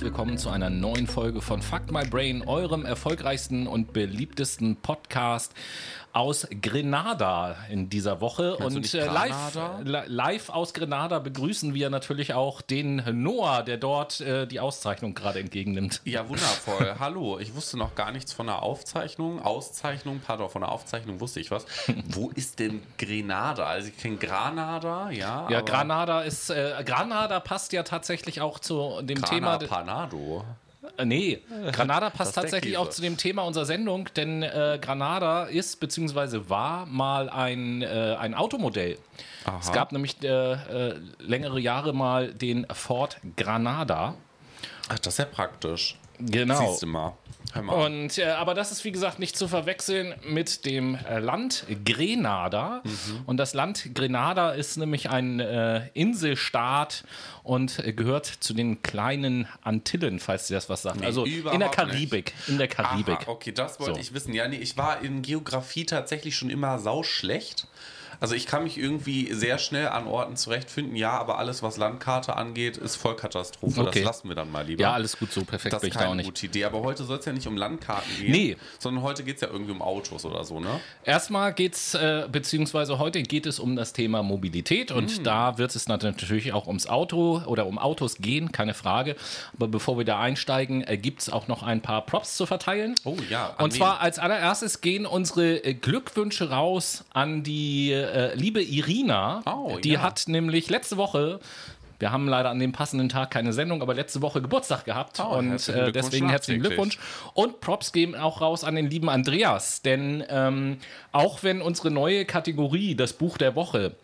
herzlich willkommen zu einer neuen Folge von Fuck My Brain, eurem erfolgreichsten und beliebtesten Podcast aus Grenada in dieser Woche. Meinst du und äh, live, li- live aus Grenada begrüßen wir natürlich auch den Noah, der dort äh, die Auszeichnung gerade entgegennimmt. Ja, wundervoll. Hallo, ich wusste noch gar nichts von der Aufzeichnung. Auszeichnung, pardon, von der Aufzeichnung wusste ich was. Wo ist denn Grenada? Also ich kenne Granada, ja. Ja, Granada ist, äh, Granada passt ja tatsächlich auch zu dem Thema. Grana Panado. Äh, Nee, Granada passt tatsächlich auch zu dem Thema unserer Sendung, denn äh, Granada ist bzw. war mal ein, äh, ein Automodell. Es gab nämlich äh, äh, längere Jahre mal den Ford Granada. Ach, das ist ja praktisch. Genau. Siehst du mal. Und, äh, aber das ist wie gesagt nicht zu verwechseln mit dem äh, Land Grenada. Und das Land Grenada ist nämlich ein äh, Inselstaat und äh, gehört zu den kleinen Antillen, falls dir das was sagt. also in der Karibik. In der Karibik. Aha, okay, das wollte So. ich wissen. Ja, nee, ich war in Geografie tatsächlich schon immer sauschlecht. Also ich kann mich irgendwie sehr schnell an Orten zurechtfinden, ja, aber alles, was Landkarte angeht, ist Vollkatastrophe. Okay. Das lassen wir dann mal lieber. Ja, alles gut so, perfekt Das bin ist ich da auch keine nicht. gute Idee. Aber heute soll es ja nicht um Landkarten gehen, Nee. sondern heute geht es ja irgendwie um Autos oder so, ne? Erstmal geht's, äh, beziehungsweise heute geht es um das Thema Mobilität und Hm. da wird es natürlich auch ums Auto oder um Autos gehen, keine Frage. Aber bevor wir da einsteigen, äh, gibt es auch noch ein paar Props zu verteilen. Oh ja, Und zwar als allererstes gehen unsere äh, Glückwünsche raus an die äh, liebe Irina. Oh, die ja. hat nämlich letzte Woche. Wir haben leider an dem passenden Tag keine Sendung, aber letzte Woche Geburtstag gehabt. Oh, und äh, deswegen herzlichen. Glückwunsch. Und Props gehen auch raus an den lieben Andreas. Denn ähm, auch wenn unsere neue Kategorie, das Buch der Woche,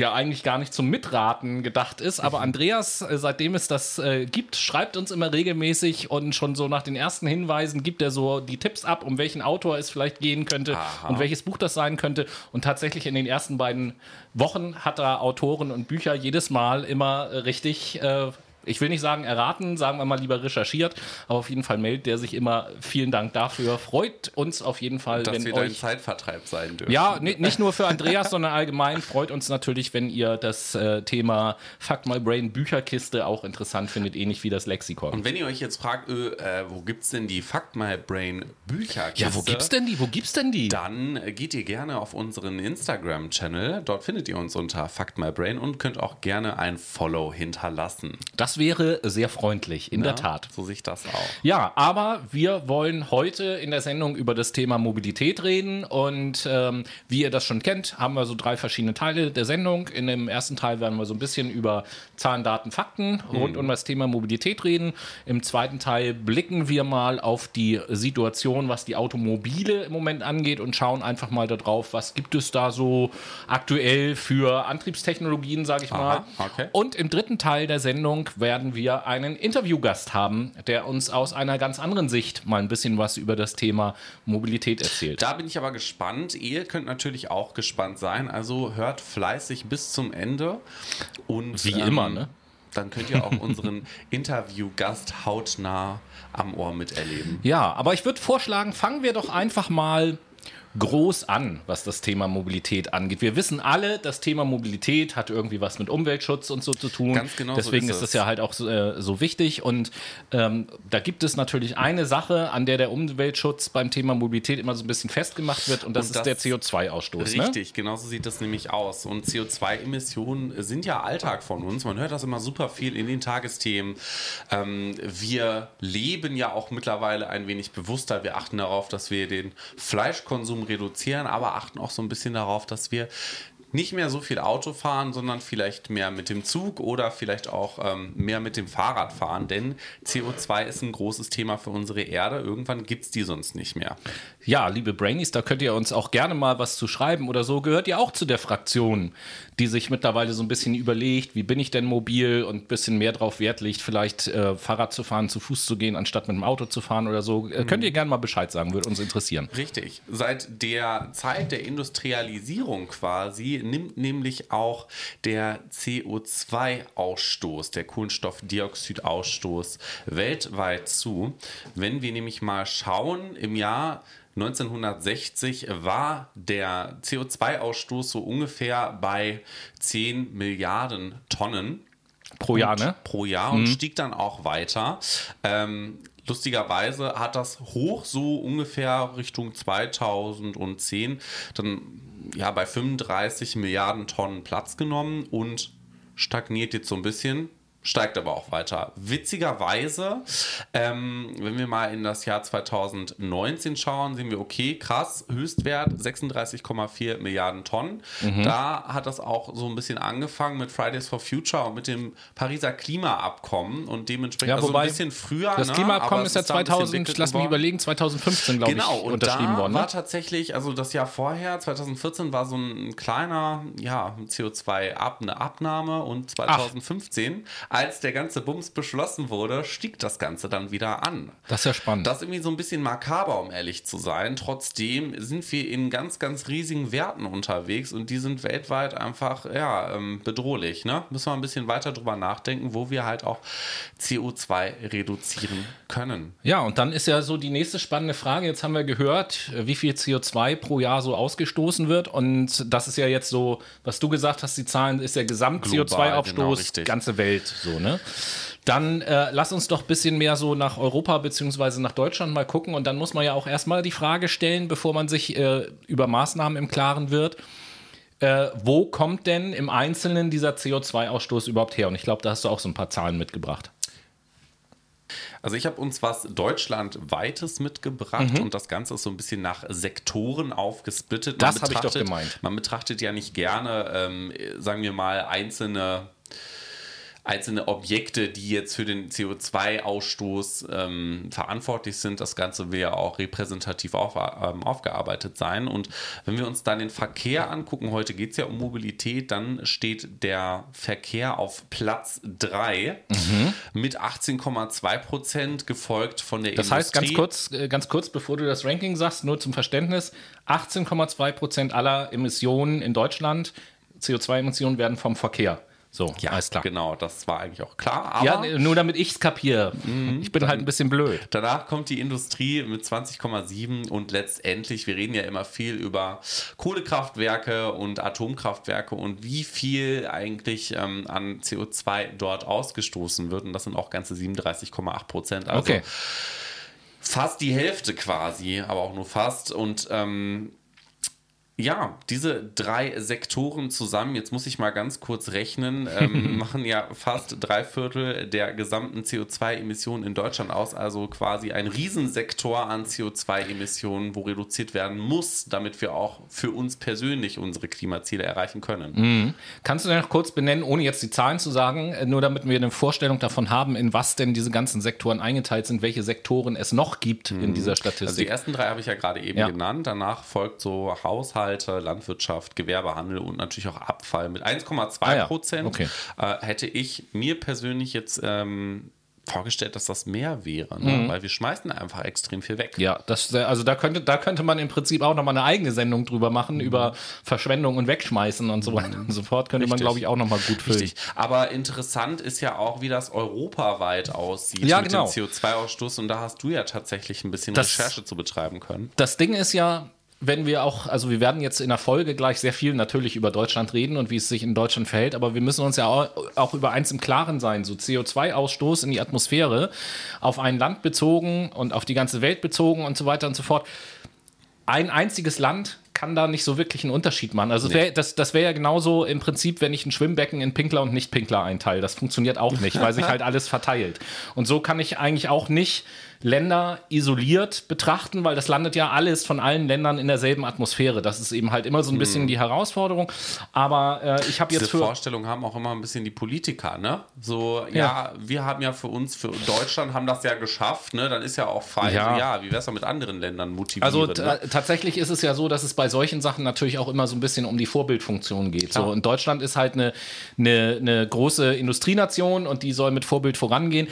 ja eigentlich gar nicht zum Mitraten gedacht ist, aber Andreas, äh, seitdem es das äh, gibt, schreibt uns immer regelmäßig und schon so nach den ersten Hinweisen gibt er so die Tipps ab, um welchen Autor es vielleicht gehen könnte Aha. und welches Buch das sein könnte. Und tatsächlich in den ersten beiden Wochen hat er Autoren und Bücher jedes Mal immer äh, richtig. Äh, ich will nicht sagen erraten, sagen wir mal lieber recherchiert, aber auf jeden Fall meldet der sich immer. Vielen Dank dafür. Freut uns auf jeden Fall, dass wenn wir dein euch Zeitvertreib sein dürfen. ja, ni- nicht nur für Andreas, sondern allgemein freut uns natürlich, wenn ihr das äh, Thema Fuck My Brain Bücherkiste auch interessant findet, ähnlich wie das Lexikon. Und wenn ihr euch jetzt fragt, äh, äh, wo gibt's denn die Fuck My Brain Bücherkiste? ja, wo gibt's denn die? Wo gibt's denn die? Dann äh, geht ihr gerne auf unseren Instagram-Channel. Dort findet ihr uns unter Fuck My Brain und könnt auch gerne ein Follow hinterlassen. Das wäre sehr freundlich, in der Ja, Tat. So sich das auch. Ja, aber wir wollen heute in der Sendung über das Thema Mobilität reden und ähm, wie ihr das schon kennt, haben wir so drei verschiedene Teile der Sendung. In dem ersten Teil werden wir so ein bisschen über Zahlen, Daten, Fakten rund um das Thema Mobilität reden. Im zweiten Teil blicken wir mal auf die Situation, was die Automobile im Moment angeht und schauen einfach mal darauf, was gibt es da so aktuell für Antriebstechnologien, sage ich mal. Aha, okay. Und im dritten Teil der Sendung werden wir einen Interviewgast haben, der uns aus einer ganz anderen Sicht mal ein bisschen was über das Thema Mobilität erzählt. Da bin ich aber gespannt. Ihr könnt natürlich auch gespannt sein. Also hört fleißig bis zum Ende. Und, Wie immer, ne? Dann könnt ihr auch unseren Interviewgast hautnah am Ohr miterleben. Ja, aber ich würde vorschlagen, fangen wir doch einfach mal groß an, was das Thema Mobilität angeht. Wir wissen alle, das Thema Mobilität hat irgendwie was mit Umweltschutz und so zu tun. Ganz genau so Deswegen ist ist es. das ja halt auch so, äh, so wichtig. Und ähm, da gibt es natürlich eine Sache, an der der Umweltschutz beim Thema Mobilität immer so ein bisschen festgemacht wird, und das Und ist das- der CO2-Ausstoß. Ne? Richtig, genau so sieht das nämlich aus. Und CO2-Emissionen sind ja Alltag von uns. Man hört das immer super viel in den Tagesthemen. Ähm, wir leben ja auch mittlerweile ein wenig bewusster. Wir achten darauf, dass wir den Fleischkonsum reduzieren, aber achten auch so ein bisschen darauf, dass wir nicht mehr so viel Auto fahren, sondern vielleicht mehr mit dem Zug oder vielleicht auch ähm, mehr mit dem Fahrrad fahren, denn CO2 ist ein großes Thema für unsere Erde. Irgendwann gibt es die sonst nicht mehr. Ja, liebe Brainies, da könnt ihr uns auch gerne mal was zu schreiben oder so. Gehört ihr auch zu der Fraktion, die sich mittlerweile so ein bisschen überlegt, wie bin ich denn mobil und ein bisschen mehr drauf Wert legt, vielleicht äh, Fahrrad zu fahren, zu Fuß zu gehen, anstatt mit dem Auto zu fahren oder so. Äh, Könnt ihr gerne mal Bescheid sagen, würde uns interessieren. Richtig. Seit der Zeit der Industrialisierung quasi nimmt nämlich auch der CO2-Ausstoß, der Kohlenstoffdioxidausstoß weltweit zu. Wenn wir nämlich mal schauen, im Jahr 1960 war der CO2-Ausstoß so ungefähr bei 10 Milliarden Tonnen. Pro Jahr, ne? Pro Jahr und stieg dann auch weiter. Ähm, lustigerweise hat das hoch so ungefähr Richtung 2010 dann ja bei 35 Milliarden Tonnen Platz genommen und stagniert jetzt so ein bisschen steigt aber auch weiter. Witzigerweise, ähm, wenn wir mal in das Jahr 2019 schauen, sehen wir, okay, krass, Höchstwert 36,4 Milliarden Tonnen. Mhm. Da hat das auch so ein bisschen angefangen mit Fridays for Future und mit dem Pariser Klimaabkommen und dementsprechend ja, also ein bisschen früher. Das ne? Klimaabkommen ist ja 2000, lass mich überlegen, 2015, glaube genau, ich, unterschrieben und da worden. Ne? war tatsächlich, also das Jahr vorher, 2014, war so ein kleiner ja, CO2-Abnahme und 2015 Ach als der ganze Bums beschlossen wurde, stieg das Ganze dann wieder an. Das ist ja spannend. Das ist irgendwie so ein bisschen makaber, um ehrlich zu sein. Trotzdem sind wir in ganz, ganz riesigen Werten unterwegs und die sind weltweit einfach ja, ähm, bedrohlich. Ne? Müssen wir ein bisschen weiter drüber nachdenken, wo wir halt auch CO2 reduzieren können. Ja, und dann ist ja so die nächste spannende Frage. Jetzt haben wir gehört, wie viel CO2 pro Jahr so ausgestoßen wird. Und das ist ja jetzt so, was du gesagt hast, die Zahlen ist der Gesamt-CO2-Aufstoß, genau, ganze Welt so, ne? Dann äh, lass uns doch ein bisschen mehr so nach Europa bzw. nach Deutschland mal gucken. Und dann muss man ja auch erstmal die Frage stellen, bevor man sich äh, über Maßnahmen im Klaren wird. Äh, wo kommt denn im Einzelnen dieser CO2-Ausstoß überhaupt her? Und ich glaube, da hast du auch so ein paar Zahlen mitgebracht. Also ich habe uns was deutschlandweites mitgebracht mhm. und das Ganze ist so ein bisschen nach Sektoren aufgesplittet. Man das habe ich doch gemeint. Man betrachtet ja nicht gerne, ähm, sagen wir mal, einzelne einzelne Objekte, die jetzt für den CO2-Ausstoß ähm, verantwortlich sind. Das Ganze will ja auch repräsentativ auf, ähm, aufgearbeitet sein. Und wenn wir uns dann den Verkehr angucken, heute geht es ja um Mobilität, dann steht der Verkehr auf Platz 3 mhm. mit 18,2 Prozent, gefolgt von der das Industrie. Das heißt, ganz kurz, äh, ganz kurz, bevor du das Ranking sagst, nur zum Verständnis, 18,2 Prozent aller Emissionen in Deutschland, CO2-Emissionen werden vom Verkehr so, ja, alles klar. Genau, das war eigentlich auch klar. ja, nur damit ich es kapiere. Mhm, ich bin dann, halt ein bisschen blöd. Danach kommt die Industrie mit 20,7 und letztendlich, wir reden ja immer viel über Kohlekraftwerke und Atomkraftwerke und wie viel eigentlich ähm, an CO2 dort ausgestoßen wird. Und das sind auch ganze 37,8 Prozent. Also okay. fast die Hälfte quasi, aber auch nur fast. Und ähm, ja, diese drei Sektoren zusammen, jetzt muss ich mal ganz kurz rechnen, ähm, machen ja fast drei Viertel der gesamten CO2-Emissionen in Deutschland aus. Also quasi ein Riesensektor an CO2-Emissionen, wo reduziert werden muss, damit wir auch für uns persönlich unsere Klimaziele erreichen können. Mhm. Kannst du denn noch kurz benennen, ohne jetzt die Zahlen zu sagen, äh, nur damit wir eine Vorstellung davon haben, in was denn diese ganzen Sektoren eingeteilt sind, welche Sektoren es noch gibt mhm. in dieser Statistik? Also die ersten drei habe ich ja gerade eben ja. genannt. Danach folgt so Haushalt. Haushalte, Landwirtschaft, Gewerbehandel und natürlich auch Abfall. Mit 1,2 ah, Prozent ja. okay. äh, hätte ich mir persönlich jetzt ähm, vorgestellt, dass das mehr wäre, ne? mhm. weil wir schmeißen einfach extrem viel weg. Ja, das, also da könnte, da könnte man im Prinzip auch nochmal eine eigene Sendung drüber machen, mhm. über Verschwendung und Wegschmeißen und so weiter und so fort. Könnte Richtig. man, glaube ich, auch nochmal gut füllen. Richtig. Aber interessant ist ja auch, wie das europaweit aussieht ja, mit genau. dem CO2-Ausstoß und da hast du ja tatsächlich ein bisschen das, Recherche zu betreiben können. Das Ding ist ja, wenn wir auch, also wir werden jetzt in der Folge gleich sehr viel natürlich über Deutschland reden und wie es sich in Deutschland verhält, aber wir müssen uns ja auch, auch über eins im Klaren sein, so CO2-Ausstoß in die Atmosphäre auf ein Land bezogen und auf die ganze Welt bezogen und so weiter und so fort. Ein einziges Land kann da nicht so wirklich einen Unterschied machen. Also wär, das, das wäre ja genauso im Prinzip, wenn ich ein Schwimmbecken in Pinkler und Nicht-Pinkler einteile. Das funktioniert auch nicht, weil sich halt alles verteilt. Und so kann ich eigentlich auch nicht Länder isoliert betrachten, weil das landet ja alles von allen Ländern in derselben Atmosphäre. Das ist eben halt immer so ein bisschen hm. die Herausforderung. Aber äh, ich habe jetzt für Vorstellung haben auch immer ein bisschen die Politiker, ne? So, ja. ja. wir haben ja für uns, für Deutschland haben das ja geschafft, ne? Dann ist ja auch fein. Ja, ja wie wäre es mit anderen Ländern motivieren? Also ne? tatsächlich ist es ja so, dass es bei solchen Sachen natürlich auch immer so ein bisschen um die Vorbildfunktion geht. So, und Deutschland ist halt eine, eine, eine große Industrienation und die soll mit Vorbild vorangehen.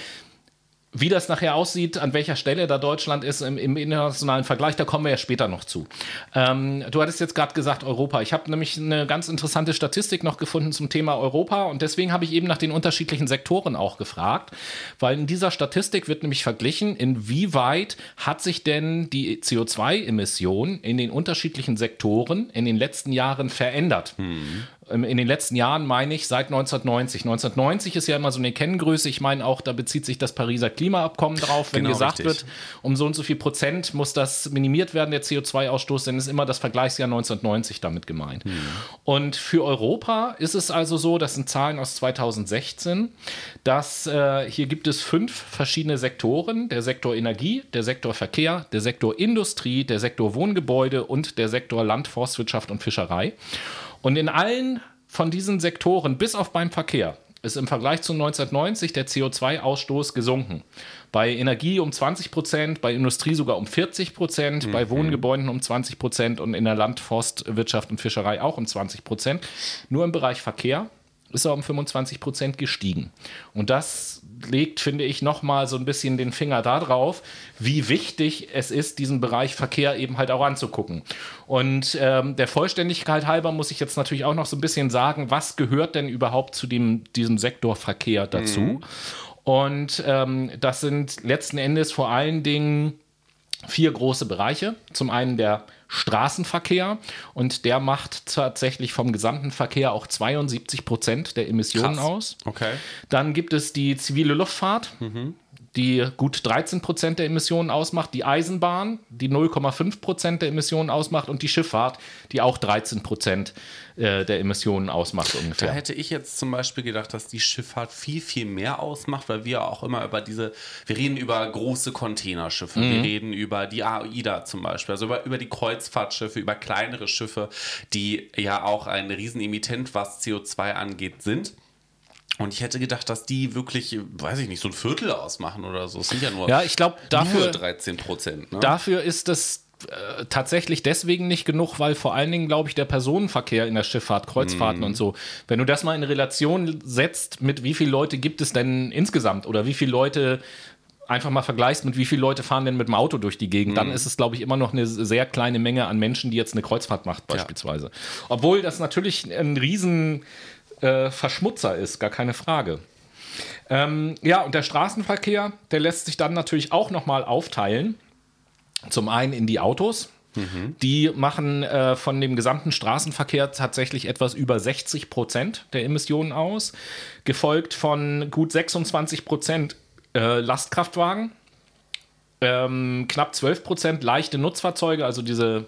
Wie das nachher aussieht, an welcher Stelle da Deutschland ist im, im internationalen Vergleich, da kommen wir ja später noch zu. Ähm, du hattest jetzt gerade gesagt Europa. Ich habe nämlich eine ganz interessante Statistik noch gefunden zum Thema Europa und deswegen habe ich eben nach den unterschiedlichen Sektoren auch gefragt, weil in dieser Statistik wird nämlich verglichen, inwieweit hat sich denn die CO2-Emission in den unterschiedlichen Sektoren in den letzten Jahren verändert. Hm. Ähm, in den letzten Jahren meine ich seit 1990. 1990 ist ja immer so eine Kenngröße. Ich meine auch, da bezieht sich das Pariser Klimaabkommen drauf, wenn Genau, gesagt richtig. wird, um so und so viel Prozent muss das minimiert werden, der CO2-Ausstoß, dann ist immer das Vergleichsjahr 1990 damit gemeint. Und für Europa ist es also so, das sind Zahlen aus 2016, dass äh, hier gibt es fünf verschiedene Sektoren: der Sektor Energie, der Sektor Verkehr, der Sektor Industrie, der Sektor Wohngebäude und der Sektor Land, Forstwirtschaft und Fischerei. Und in allen von diesen Sektoren, bis auf beim Verkehr, ist im Vergleich zu 1990 der CO2-Ausstoß gesunken. Bei Energie um 20 Prozent, bei Industrie sogar um 40 Prozent, bei Wohngebäuden um 20 Prozent und in der Land-, Forstwirtschaft und Fischerei auch um 20 Prozent. Nur im Bereich Verkehr ist er um 25 Prozent gestiegen. Und das legt, finde ich, nochmal so ein bisschen den Finger da drauf, wie wichtig es ist, diesen Bereich Verkehr eben halt auch anzugucken. Und ähm, der Vollständigkeit halber muss ich jetzt natürlich auch noch so ein bisschen sagen, was gehört denn überhaupt zu dem, diesem Sektor Verkehr dazu? Und ähm, das sind letzten Endes vor allen Dingen vier große Bereiche. Zum einen der Straßenverkehr und der macht tatsächlich vom gesamten Verkehr auch 72 Prozent der Emissionen Krass. aus. Okay. Dann gibt es die zivile Luftfahrt, die gut 13 Prozent der Emissionen ausmacht, die Eisenbahn, die 0,5 Prozent der Emissionen ausmacht und die Schifffahrt, die auch 13 Prozent äh, der Emissionen ausmacht Da ungefähr. hätte ich jetzt zum Beispiel gedacht, dass die Schifffahrt viel, viel mehr ausmacht, weil wir auch immer über diese, wir reden über große Containerschiffe, wir reden über die AIDA zum Beispiel, also über, über die Kreuzfahrtschiffe, über kleinere Schiffe, die ja auch ein Riesenemittent, was CO2 angeht, sind. Und ich hätte gedacht, dass die wirklich, weiß ich nicht, so ein Viertel ausmachen oder so. Es sind ja nur, Ja, ich glaube, nur dafür, 13 Prozent. Ne? dafür ist es äh, tatsächlich deswegen nicht genug, weil vor allen Dingen, glaube ich, der Personenverkehr in der Schifffahrt, Kreuzfahrten Mhm. und so, wenn du das mal in Relation setzt, mit wie viele Leute gibt es denn insgesamt oder wie viele Leute einfach mal vergleichst mit wie viele Leute fahren denn mit dem Auto durch die Gegend, Mhm. dann ist es, glaube ich, immer noch eine sehr kleine Menge an Menschen, die jetzt eine Kreuzfahrt macht, beispielsweise. Obwohl das natürlich ein riesen äh, Verschmutzer ist, gar keine Frage. Ähm, ja, und der Straßenverkehr, der lässt sich dann natürlich auch nochmal aufteilen. Zum einen in die Autos. Die machen äh, von dem gesamten Straßenverkehr tatsächlich etwas über 60 Prozent der Emissionen aus, gefolgt von gut 26 Prozent äh, Lastkraftwagen, ähm, knapp 12 Prozent leichte Nutzfahrzeuge, also diese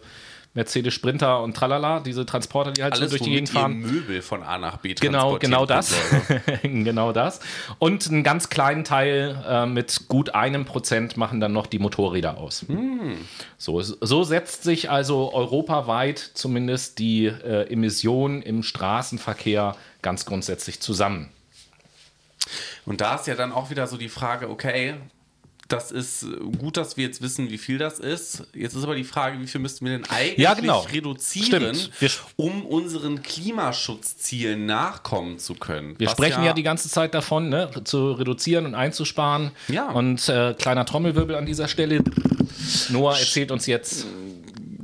Mercedes Sprinter und tralala, diese Transporter, die halt Alles, so durch die Gegend fahren. Möbel von A nach B Genau, genau das. Genau das. Und einen ganz kleinen Teil äh, mit gut einem Prozent machen dann noch die Motorräder aus. So, so setzt sich also europaweit zumindest die äh, Emission im Straßenverkehr ganz grundsätzlich zusammen. Und da ist ja dann auch wieder so die Frage, okay, das ist gut, dass wir jetzt wissen, wie viel das ist. Jetzt ist aber die Frage, wie viel müssten wir denn eigentlich Ja, genau. reduzieren, um unseren Klimaschutzzielen nachkommen zu können. Wir sprechen ja, die ganze Zeit davon, ne, zu reduzieren und einzusparen. Ja. Und äh, kleiner Trommelwirbel an dieser Stelle. Noah erzählt uns jetzt.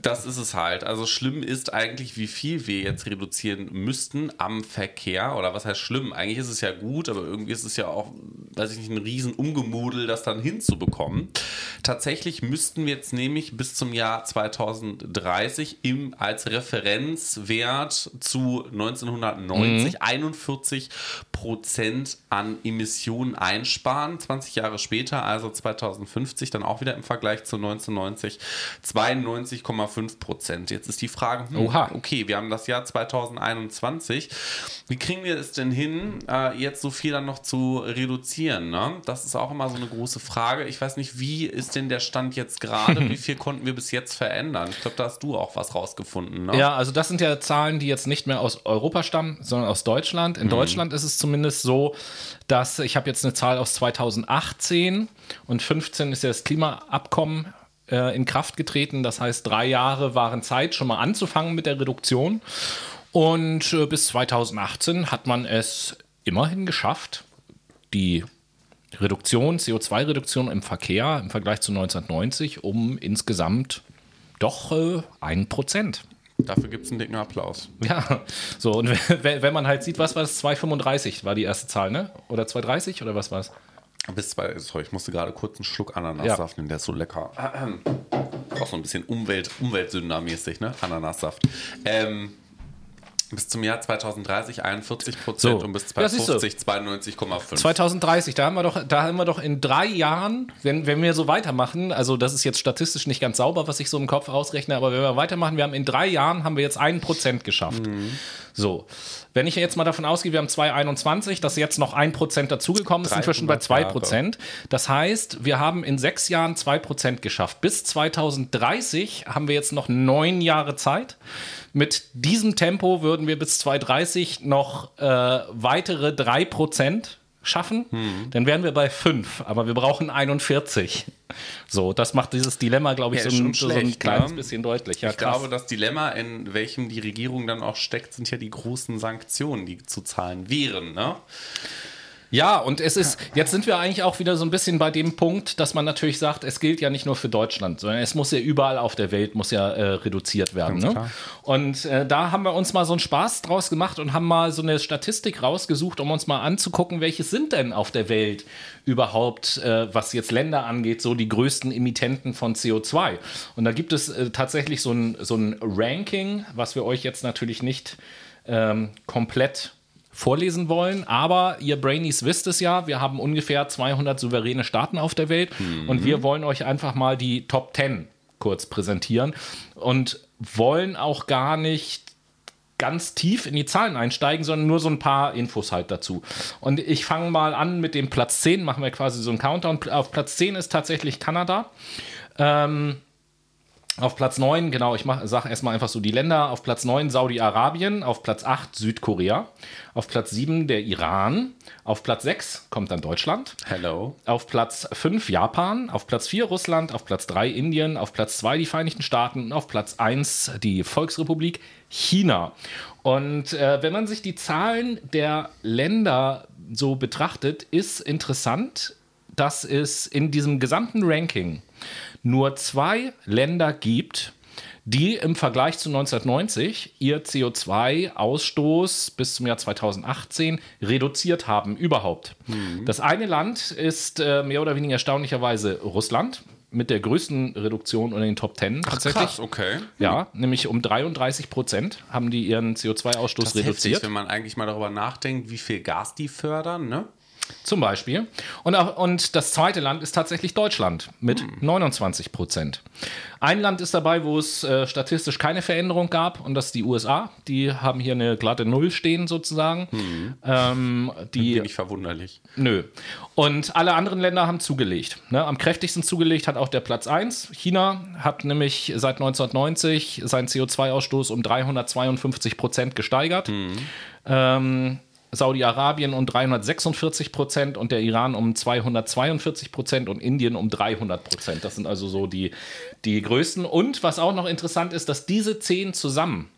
Das ist es halt. Also schlimm ist eigentlich, wie viel wir jetzt reduzieren müssten am Verkehr. Oder was heißt schlimm? Eigentlich ist es ja gut, aber irgendwie ist es ja auch, weiß ich nicht, ein riesen Umgemodel, das dann hinzubekommen. Tatsächlich müssten wir jetzt nämlich bis zum Jahr 2030 im, als Referenzwert zu 1990 41 Prozent an Emissionen einsparen. 20 Jahre später, also 2050, dann auch wieder im Vergleich zu 1990 92,5 Prozent. Jetzt ist die Frage, hm, Oha. okay, wir haben das Jahr 2021. Wie kriegen wir es denn hin, äh, jetzt so viel dann noch zu reduzieren? Ne? Das ist auch immer so eine große Frage. Ich weiß nicht, wie ist denn der Stand jetzt gerade? Wie viel konnten wir bis jetzt verändern? Ich glaube, da hast du auch was rausgefunden. Ne? Ja, also das sind ja Zahlen, die jetzt nicht mehr aus Europa stammen, sondern aus Deutschland. Mhm. In Deutschland ist es zumindest so, dass ich habe jetzt eine Zahl aus 2018 und 15 ist ja das Klimaabkommen äh, in Kraft getreten. Das heißt, drei Jahre waren Zeit, schon mal anzufangen mit der Reduktion. Und äh, bis 2018 hat man es immerhin geschafft, die Reduktion, CO2-Reduktion im Verkehr im Vergleich zu 1990 um insgesamt doch äh, ein Prozent. Dafür gibt es einen dicken Applaus. Ja, so, und wenn wenn man halt sieht, was war das? 2,35 war die erste Zahl, ne? Oder 2,30 oder was war es? Bis zwei, sorry, ich musste gerade kurz einen Schluck Ananassaft nehmen, der ist so lecker. Auch so ein bisschen Umwelt, Umweltsünder-mäßig, ne? Ananassaft. Ähm, Bis zum Jahr 2030 41 Prozent So. und bis Ja, siehst du. 2050 92,5. 2030, da haben wir doch, da haben wir doch in drei Jahren, wenn, wenn wir so weitermachen, also das ist jetzt statistisch nicht ganz sauber, was ich so im Kopf ausrechne, aber wenn wir weitermachen, wir haben in drei Jahren haben wir jetzt ein Prozent geschafft. So. Wenn ich jetzt mal davon ausgehe, wir haben 2,21, dass jetzt noch ein Prozent dazugekommen ist, sind wir schon bei 300 zwei Jahre. Prozent. Das heißt, wir haben in sechs Jahren zwei Prozent geschafft. Bis 2030 haben wir jetzt noch neun Jahre Zeit. Mit diesem Tempo würden wir bis 2030 noch äh, weitere drei Prozent schaffen. Hm. Dann wären wir bei fünf, aber wir brauchen 41. So, das macht dieses Dilemma, glaube ich, Ja, so, ein, schon so ein schlecht, kleines ne? bisschen deutlich. Ja, Ich glaube, das Dilemma, in welchem die Regierung dann auch steckt, sind ja die großen Sanktionen, die zu zahlen wären. Ne? Ja, und es ist, jetzt sind wir eigentlich auch wieder so ein bisschen bei dem Punkt, dass man natürlich sagt, es gilt ja nicht nur für Deutschland, sondern es muss ja überall auf der Welt muss ja äh, reduziert werden. Ne? Und äh, da haben wir uns mal so einen Spaß draus gemacht und haben mal so eine Statistik rausgesucht, um uns mal anzugucken, welche sind denn auf der Welt überhaupt, äh, was jetzt Länder angeht, so die größten Emittenten von CO2. Und da gibt es äh, tatsächlich so ein, so ein Ranking, was wir euch jetzt natürlich nicht ähm, komplett vorlesen wollen, aber ihr Brainies wisst es ja, wir haben ungefähr 200 souveräne Staaten auf der Welt und wir wollen euch einfach mal die Top 10 kurz präsentieren und wollen auch gar nicht ganz tief in die Zahlen einsteigen, sondern nur so ein paar Infos halt dazu. Und ich fange mal an mit dem Platz 10, machen wir quasi so einen Countdown. Auf Platz 10 ist tatsächlich Kanada. Ähm, auf Platz 9, genau, ich sage erstmal einfach so die Länder. Auf Platz 9 Saudi-Arabien, auf Platz 8 Südkorea, auf Platz 7 der Iran, auf Platz 6 kommt dann Deutschland, Hello. auf Platz 5 Japan, auf Platz 4 Russland, auf Platz 3 Indien, auf Platz 2 die Vereinigten Staaten und auf Platz 1 die Volksrepublik China. Und äh, wenn man sich die Zahlen der Länder so betrachtet, ist interessant, dass es in diesem gesamten Ranking nur zwei Länder gibt, die im Vergleich zu 1990 ihr CO2-Ausstoß bis zum Jahr 2018 reduziert haben überhaupt. Das eine Land ist äh, mehr oder weniger erstaunlicherweise Russland mit der größten Reduktion unter den Top 10 tatsächlich. Krass, okay. Ja, nämlich um 33 Prozent haben die ihren CO2-Ausstoß Das ist heftig, reduziert. wenn man eigentlich mal darüber nachdenkt, wie viel Gas die fördern. Ne? Zum Beispiel. Und, auch, und das zweite Land ist tatsächlich Deutschland mit 29 Prozent. Ein Land ist dabei, wo es äh, statistisch keine Veränderung gab, und das ist die USA. Die haben hier eine glatte Null stehen sozusagen. Ähm, die, Bin ich verwunderlich. Nö. Und alle anderen Länder haben zugelegt. Ne? Am kräftigsten zugelegt hat auch der Platz 1. China hat nämlich seit 1990 seinen CO2-Ausstoß um 352 Prozent gesteigert. Ähm, Saudi-Arabien um 346 Prozent und der Iran um 242 Prozent und Indien um 300 Prozent. Das sind also so die, die größten. Und was auch noch interessant ist, dass diese zehn zusammen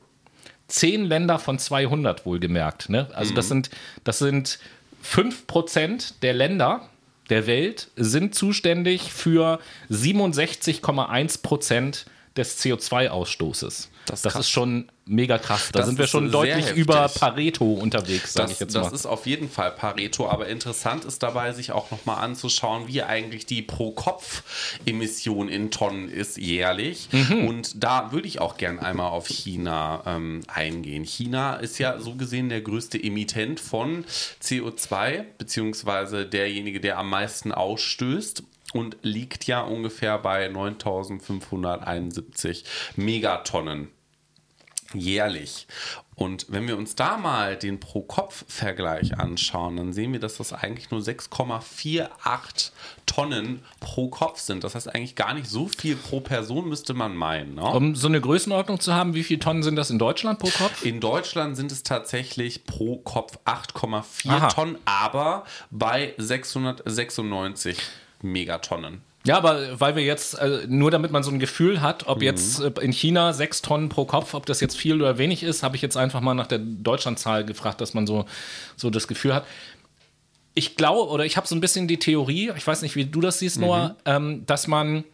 zehn Länder von 200 wohlgemerkt. Ne? Also das sind, das sind 5% der Länder der Welt sind zuständig für 67,1% des CO2-Ausstoßes. Das ist Das, ist schon mega krass. Da Das sind wir schon deutlich heftig. über Pareto unterwegs, sage Das, ich jetzt das mal. ist auf jeden Fall Pareto, aber interessant ist dabei, sich auch nochmal anzuschauen, wie eigentlich die Pro-Kopf-Emission in Tonnen ist jährlich. Mhm. Und da würde ich auch gern einmal auf China ähm, eingehen. China ist ja so gesehen der größte Emittent von CO2, beziehungsweise derjenige, der am meisten ausstößt. Und liegt ja ungefähr bei 9571 Megatonnen jährlich. Und wenn wir uns da mal den Pro-Kopf-Vergleich anschauen, dann sehen wir, dass das eigentlich nur 6,48 Tonnen pro Kopf sind. Das heißt eigentlich gar nicht so viel pro Person, müsste man meinen. Ne? um so eine Größenordnung zu haben, wie viele Tonnen sind das in Deutschland pro Kopf? In Deutschland sind es tatsächlich pro Kopf 8,4 Aha. Tonnen, aber bei 696 Megatonnen. Ja, aber weil wir jetzt, äh, nur damit man so ein Gefühl hat, ob jetzt äh, in China sechs Tonnen pro Kopf, ob das jetzt viel oder wenig ist, habe ich jetzt einfach mal nach der Deutschlandzahl gefragt, dass man so, so das Gefühl hat. Ich glaube, oder ich habe so ein bisschen die Theorie, ich weiß nicht, wie du das siehst, Noah, ähm, dass man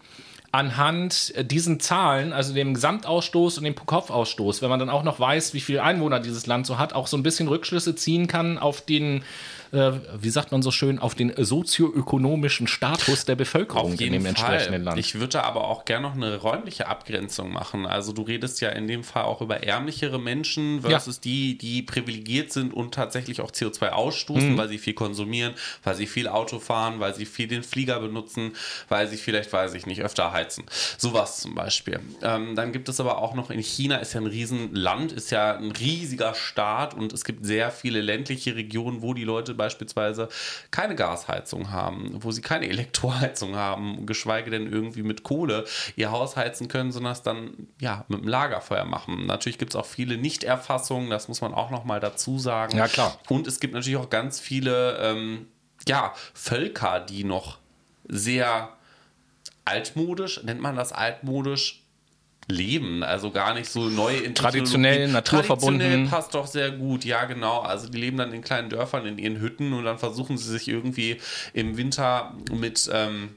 anhand diesen Zahlen, also dem Gesamtausstoß und dem Pro-Kopf-Ausstoß, wenn man dann auch noch weiß, wie viele Einwohner dieses Land so hat, auch so ein bisschen Rückschlüsse ziehen kann auf den äh, wie sagt man so schön, auf den sozioökonomischen Status der Bevölkerung in dem Fall. entsprechenden Land. Ich würde aber auch gerne noch eine räumliche Abgrenzung machen. Also du redest ja in dem Fall auch über ärmlichere Menschen versus ja. die, die privilegiert sind und tatsächlich auch CO2 ausstoßen, mhm. weil sie viel konsumieren, weil sie viel Auto fahren, weil sie viel den Flieger benutzen, weil sie vielleicht, weiß ich nicht, öfter heizen. Sowas zum Beispiel. Ähm, dann gibt es aber auch noch in China ist ja ein Riesenland, ist ja ein riesiger Staat und es gibt sehr viele ländliche Regionen, wo die Leute beispielsweise keine Gasheizung haben, wo sie keine Elektroheizung haben, geschweige denn irgendwie mit Kohle ihr Haus heizen können, sondern es dann ja mit dem Lagerfeuer machen. Natürlich gibt es auch viele Nichterfassungen, das muss man auch noch mal dazu sagen. Ja, klar. Und es gibt natürlich auch ganz viele ähm, ja, Völker, die noch sehr altmodisch, nennt man das altmodisch, leben. Also gar nicht so neu in Traditionell, naturverbunden. Traditionell passt doch sehr gut, ja genau. Also die leben dann in kleinen Dörfern, in ihren Hütten und dann versuchen sie sich irgendwie im Winter mit... Ähm,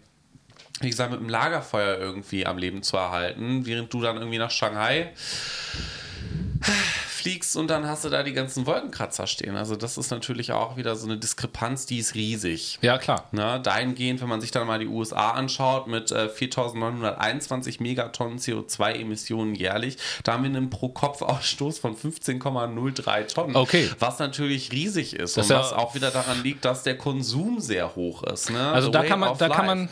wie gesagt, mit dem Lagerfeuer irgendwie am Leben zu erhalten, während du dann irgendwie nach Shanghai fliegst und dann hast du da die ganzen Wolkenkratzer stehen. Also das ist natürlich auch wieder so eine Diskrepanz, die ist riesig. Ja, klar. Ne? Dahingehend, wenn man sich dann mal die USA anschaut mit äh, 4.921 Megatonnen CO2-Emissionen jährlich, da haben wir einen Pro-Kopf-Ausstoß von 15,03 Tonnen. Okay. Was natürlich riesig ist das und was auch wieder daran liegt, dass der Konsum sehr hoch ist. Ne? Also da kann man, da kann man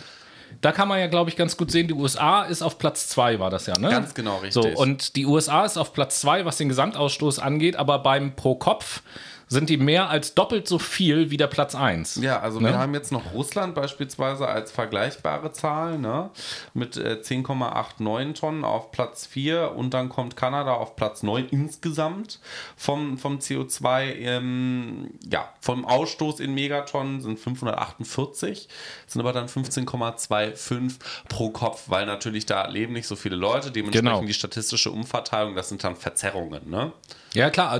da kann man ja, glaube ich, ganz gut sehen, die USA ist auf Platz 2, war das ja, ne? Ganz genau, richtig. So, und die USA ist auf Platz 2, was den Gesamtausstoß angeht, aber beim Pro-Kopf sind die mehr als doppelt so viel wie der Platz 1. Ja, also ne? wir haben jetzt noch Russland beispielsweise als vergleichbare Zahl ne? mit äh, 10,89 Tonnen auf Platz 4 und dann kommt Kanada auf Platz 9 insgesamt vom, vom CO2. Ähm, ja, vom Ausstoß in Megatonnen sind 548, sind aber dann 15,25 pro Kopf, weil natürlich da leben nicht so viele Leute, dementsprechend genau. die statistische Umverteilung, das sind dann Verzerrungen. Ne? Ja, klar,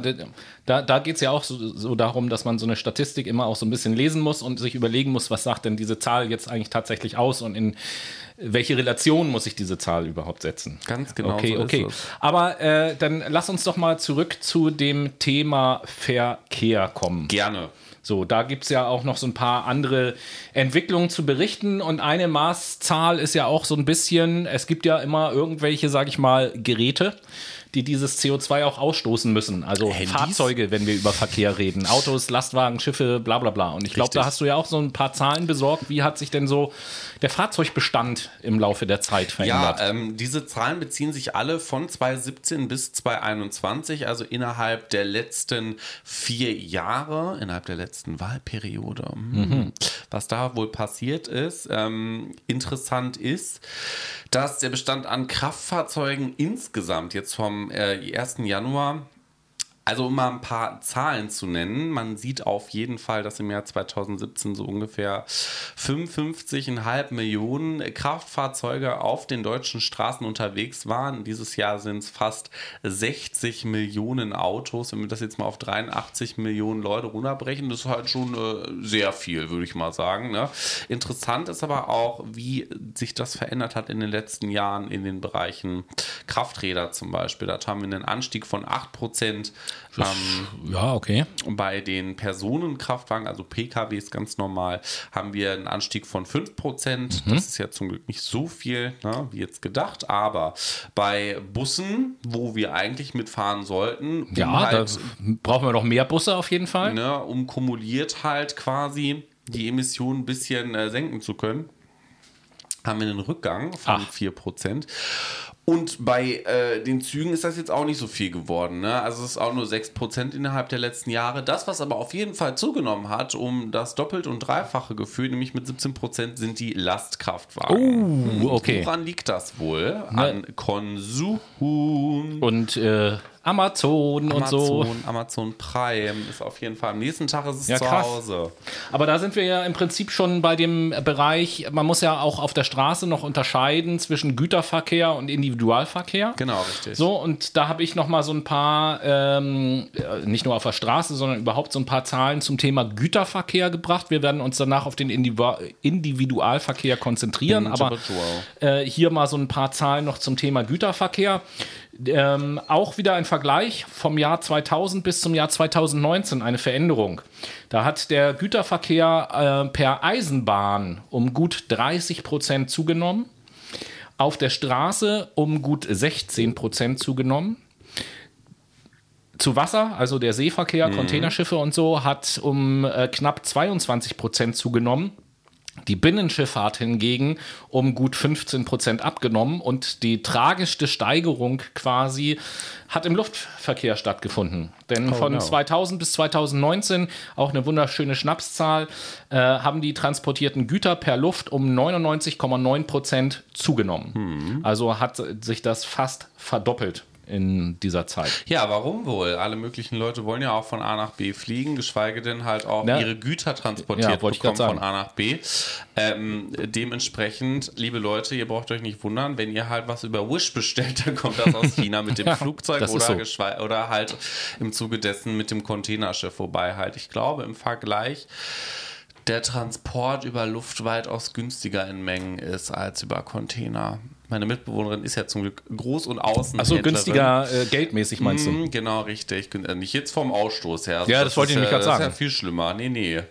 da, da geht es ja auch so, so, darum, dass man so eine Statistik immer auch so ein bisschen lesen muss und sich überlegen muss, was sagt denn diese Zahl jetzt eigentlich tatsächlich aus und in welche Relation muss ich diese Zahl überhaupt setzen? Ganz genau. Okay, so okay. Aber äh, dann lass uns doch mal zurück zu dem Thema Verkehr kommen. Gerne. So, da gibt es ja auch noch so ein paar andere Entwicklungen zu berichten. Und eine Maßzahl ist ja auch so ein bisschen, es gibt ja immer irgendwelche, sag ich mal, Geräte die dieses CO2 auch ausstoßen müssen. Also Handys? Fahrzeuge, wenn wir über Verkehr reden. Autos, Lastwagen, Schiffe, bla bla bla. Und ich glaube, da hast du ja auch so ein paar Zahlen besorgt. Wie hat sich denn so der Fahrzeugbestand im Laufe der Zeit verändert? Ja, ähm, diese Zahlen beziehen sich alle von 2017 bis 2021, also innerhalb der letzten vier Jahre, innerhalb der letzten Wahlperiode. Hm. Mhm. Was da wohl passiert ist, ähm, interessant ist, dass der Bestand an Kraftfahrzeugen insgesamt jetzt vom äh, 1. Januar also um mal ein paar Zahlen zu nennen, man sieht auf jeden Fall, dass im Jahr 2017 so ungefähr 55,5 Millionen Kraftfahrzeuge auf den deutschen Straßen unterwegs waren. Dieses Jahr sind es fast 60 Millionen Autos. Wenn wir das jetzt mal auf 83 Millionen Leute runterbrechen, das ist halt schon äh, sehr viel, würde ich mal sagen. Ne? Interessant ist aber auch, wie sich das verändert hat in den letzten Jahren in den Bereichen Krafträder zum Beispiel. Da haben wir einen Anstieg von 8 Prozent ähm, ja, okay. Bei den Personenkraftwagen, also PKWs ganz normal, haben wir einen Anstieg von 5%. Mhm. Das ist ja zum Glück nicht so viel, ne, wie jetzt gedacht. Aber bei Bussen, wo wir eigentlich mitfahren sollten, um ja, halt, da brauchen wir noch mehr Busse auf jeden Fall. Ne, um kumuliert halt quasi die Emissionen ein bisschen äh, senken zu können, haben wir einen Rückgang von Ach. 4%. Und bei äh, den Zügen ist das jetzt auch nicht so viel geworden. Ne? Also es ist auch nur 6% innerhalb der letzten Jahre. Das, was aber auf jeden Fall zugenommen hat, um das Doppelt- und Dreifache Gefühl, nämlich mit 17%, sind die Lastkraftwagen. Oh, okay. Woran liegt das wohl? An Konsum. Und äh, Amazon, und so. Amazon, Amazon Prime ist auf jeden Fall. Am nächsten Tag ist es Ja, zu krass. Hause. Aber da sind wir ja im Prinzip schon bei dem Bereich, man muss ja auch auf der Straße noch unterscheiden zwischen Güterverkehr und Individualverkehr. Genau, richtig. So, und da habe ich noch mal so ein paar, ähm, äh, nicht nur auf der Straße, sondern überhaupt so ein paar Zahlen zum Thema Güterverkehr gebracht. Wir werden uns danach auf den Individu Individualverkehr konzentrieren, aber äh, hier mal so ein paar Zahlen noch zum Thema Güterverkehr. Ähm, auch wieder ein Vergleich vom Jahr 2000 bis zum Jahr 2019, eine Veränderung. Da hat der Güterverkehr äh, per Eisenbahn um gut 30 Prozent zugenommen, auf der Straße um gut 16 Prozent zugenommen. Zu Wasser, also der Seeverkehr, Containerschiffe und so, hat um äh, knapp 22 Prozent zugenommen. Die Binnenschifffahrt hingegen um gut 15 Prozent abgenommen und die tragischste Steigerung quasi hat im Luftverkehr stattgefunden. Denn von no. 2000 bis 2019, auch eine wunderschöne Schnapszahl, äh, haben die transportierten Güter per Luft um 99,9 Prozent zugenommen. Also hat sich das fast verdoppelt in dieser Zeit. Ja, warum wohl? Alle möglichen Leute wollen ja auch von A nach B fliegen, geschweige denn halt auch Ja. ihre Güter transportiert Ja, bekommen von. A nach B. Ähm, dementsprechend, liebe Leute, ihr braucht euch nicht wundern, wenn ihr halt was über Wish bestellt, dann kommt das aus China mit dem Ja, Flugzeug oder, so. oder halt im Zuge dessen mit dem Containerschiff. Wobei halt, ich glaube, im Vergleich der Transport über Luft weitaus günstiger in Mengen ist als über Container. Meine Mitbewohnerin ist ja zum Glück groß und außen. Achso, günstiger äh, geldmäßig meinst du? Mm, Genau, richtig. Äh, Nicht jetzt vom Ausstoß her. Also Ja, das wollte ist ich nämlich ja- grad Das ist sagen. ja viel schlimmer. Nee, nee.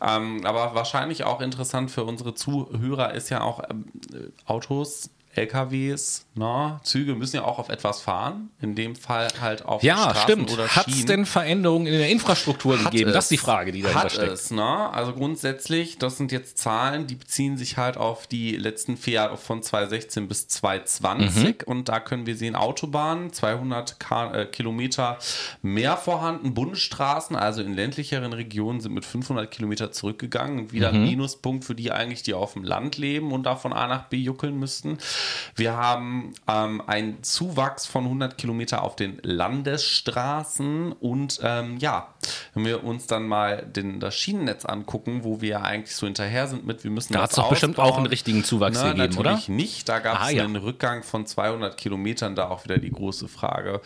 Ähm, aber wahrscheinlich auch interessant für unsere Zuhörer ist ja auch ähm, äh, Autos, LKWs, na, Züge müssen ja auch auf etwas fahren. In dem Fall halt auf Ja, Straßen stimmt. oder Hat es denn Veränderungen in der Infrastruktur Hat gegeben? Das es. ist die Frage, die dahinter Hat steckt. es, ne? Also grundsätzlich, das sind jetzt Zahlen, die beziehen sich halt auf die letzten vier Jahre von 2016 bis 2020 Mhm. und da können wir sehen, Autobahnen 200 K äh, Kilometer mehr vorhanden, Bundesstraßen, also in ländlicheren Regionen sind mit 500 Kilometer zurückgegangen und wieder Mhm. ein Minuspunkt für die eigentlich, die auf dem Land leben und da von A nach B juckeln müssten. Wir haben ähm, einen Zuwachs von 100 Kilometer auf den Landesstraßen und ähm, ja, wenn wir uns dann mal den, das Schienennetz angucken, wo wir ja eigentlich so hinterher sind mit, wir müssen Da das hat's doch bestimmt auch einen richtigen Zuwachs Na, gegeben, oder? natürlich nicht. Da gab es Ah, ja. einen Rückgang von 200 Kilometern, da auch wieder die große Frage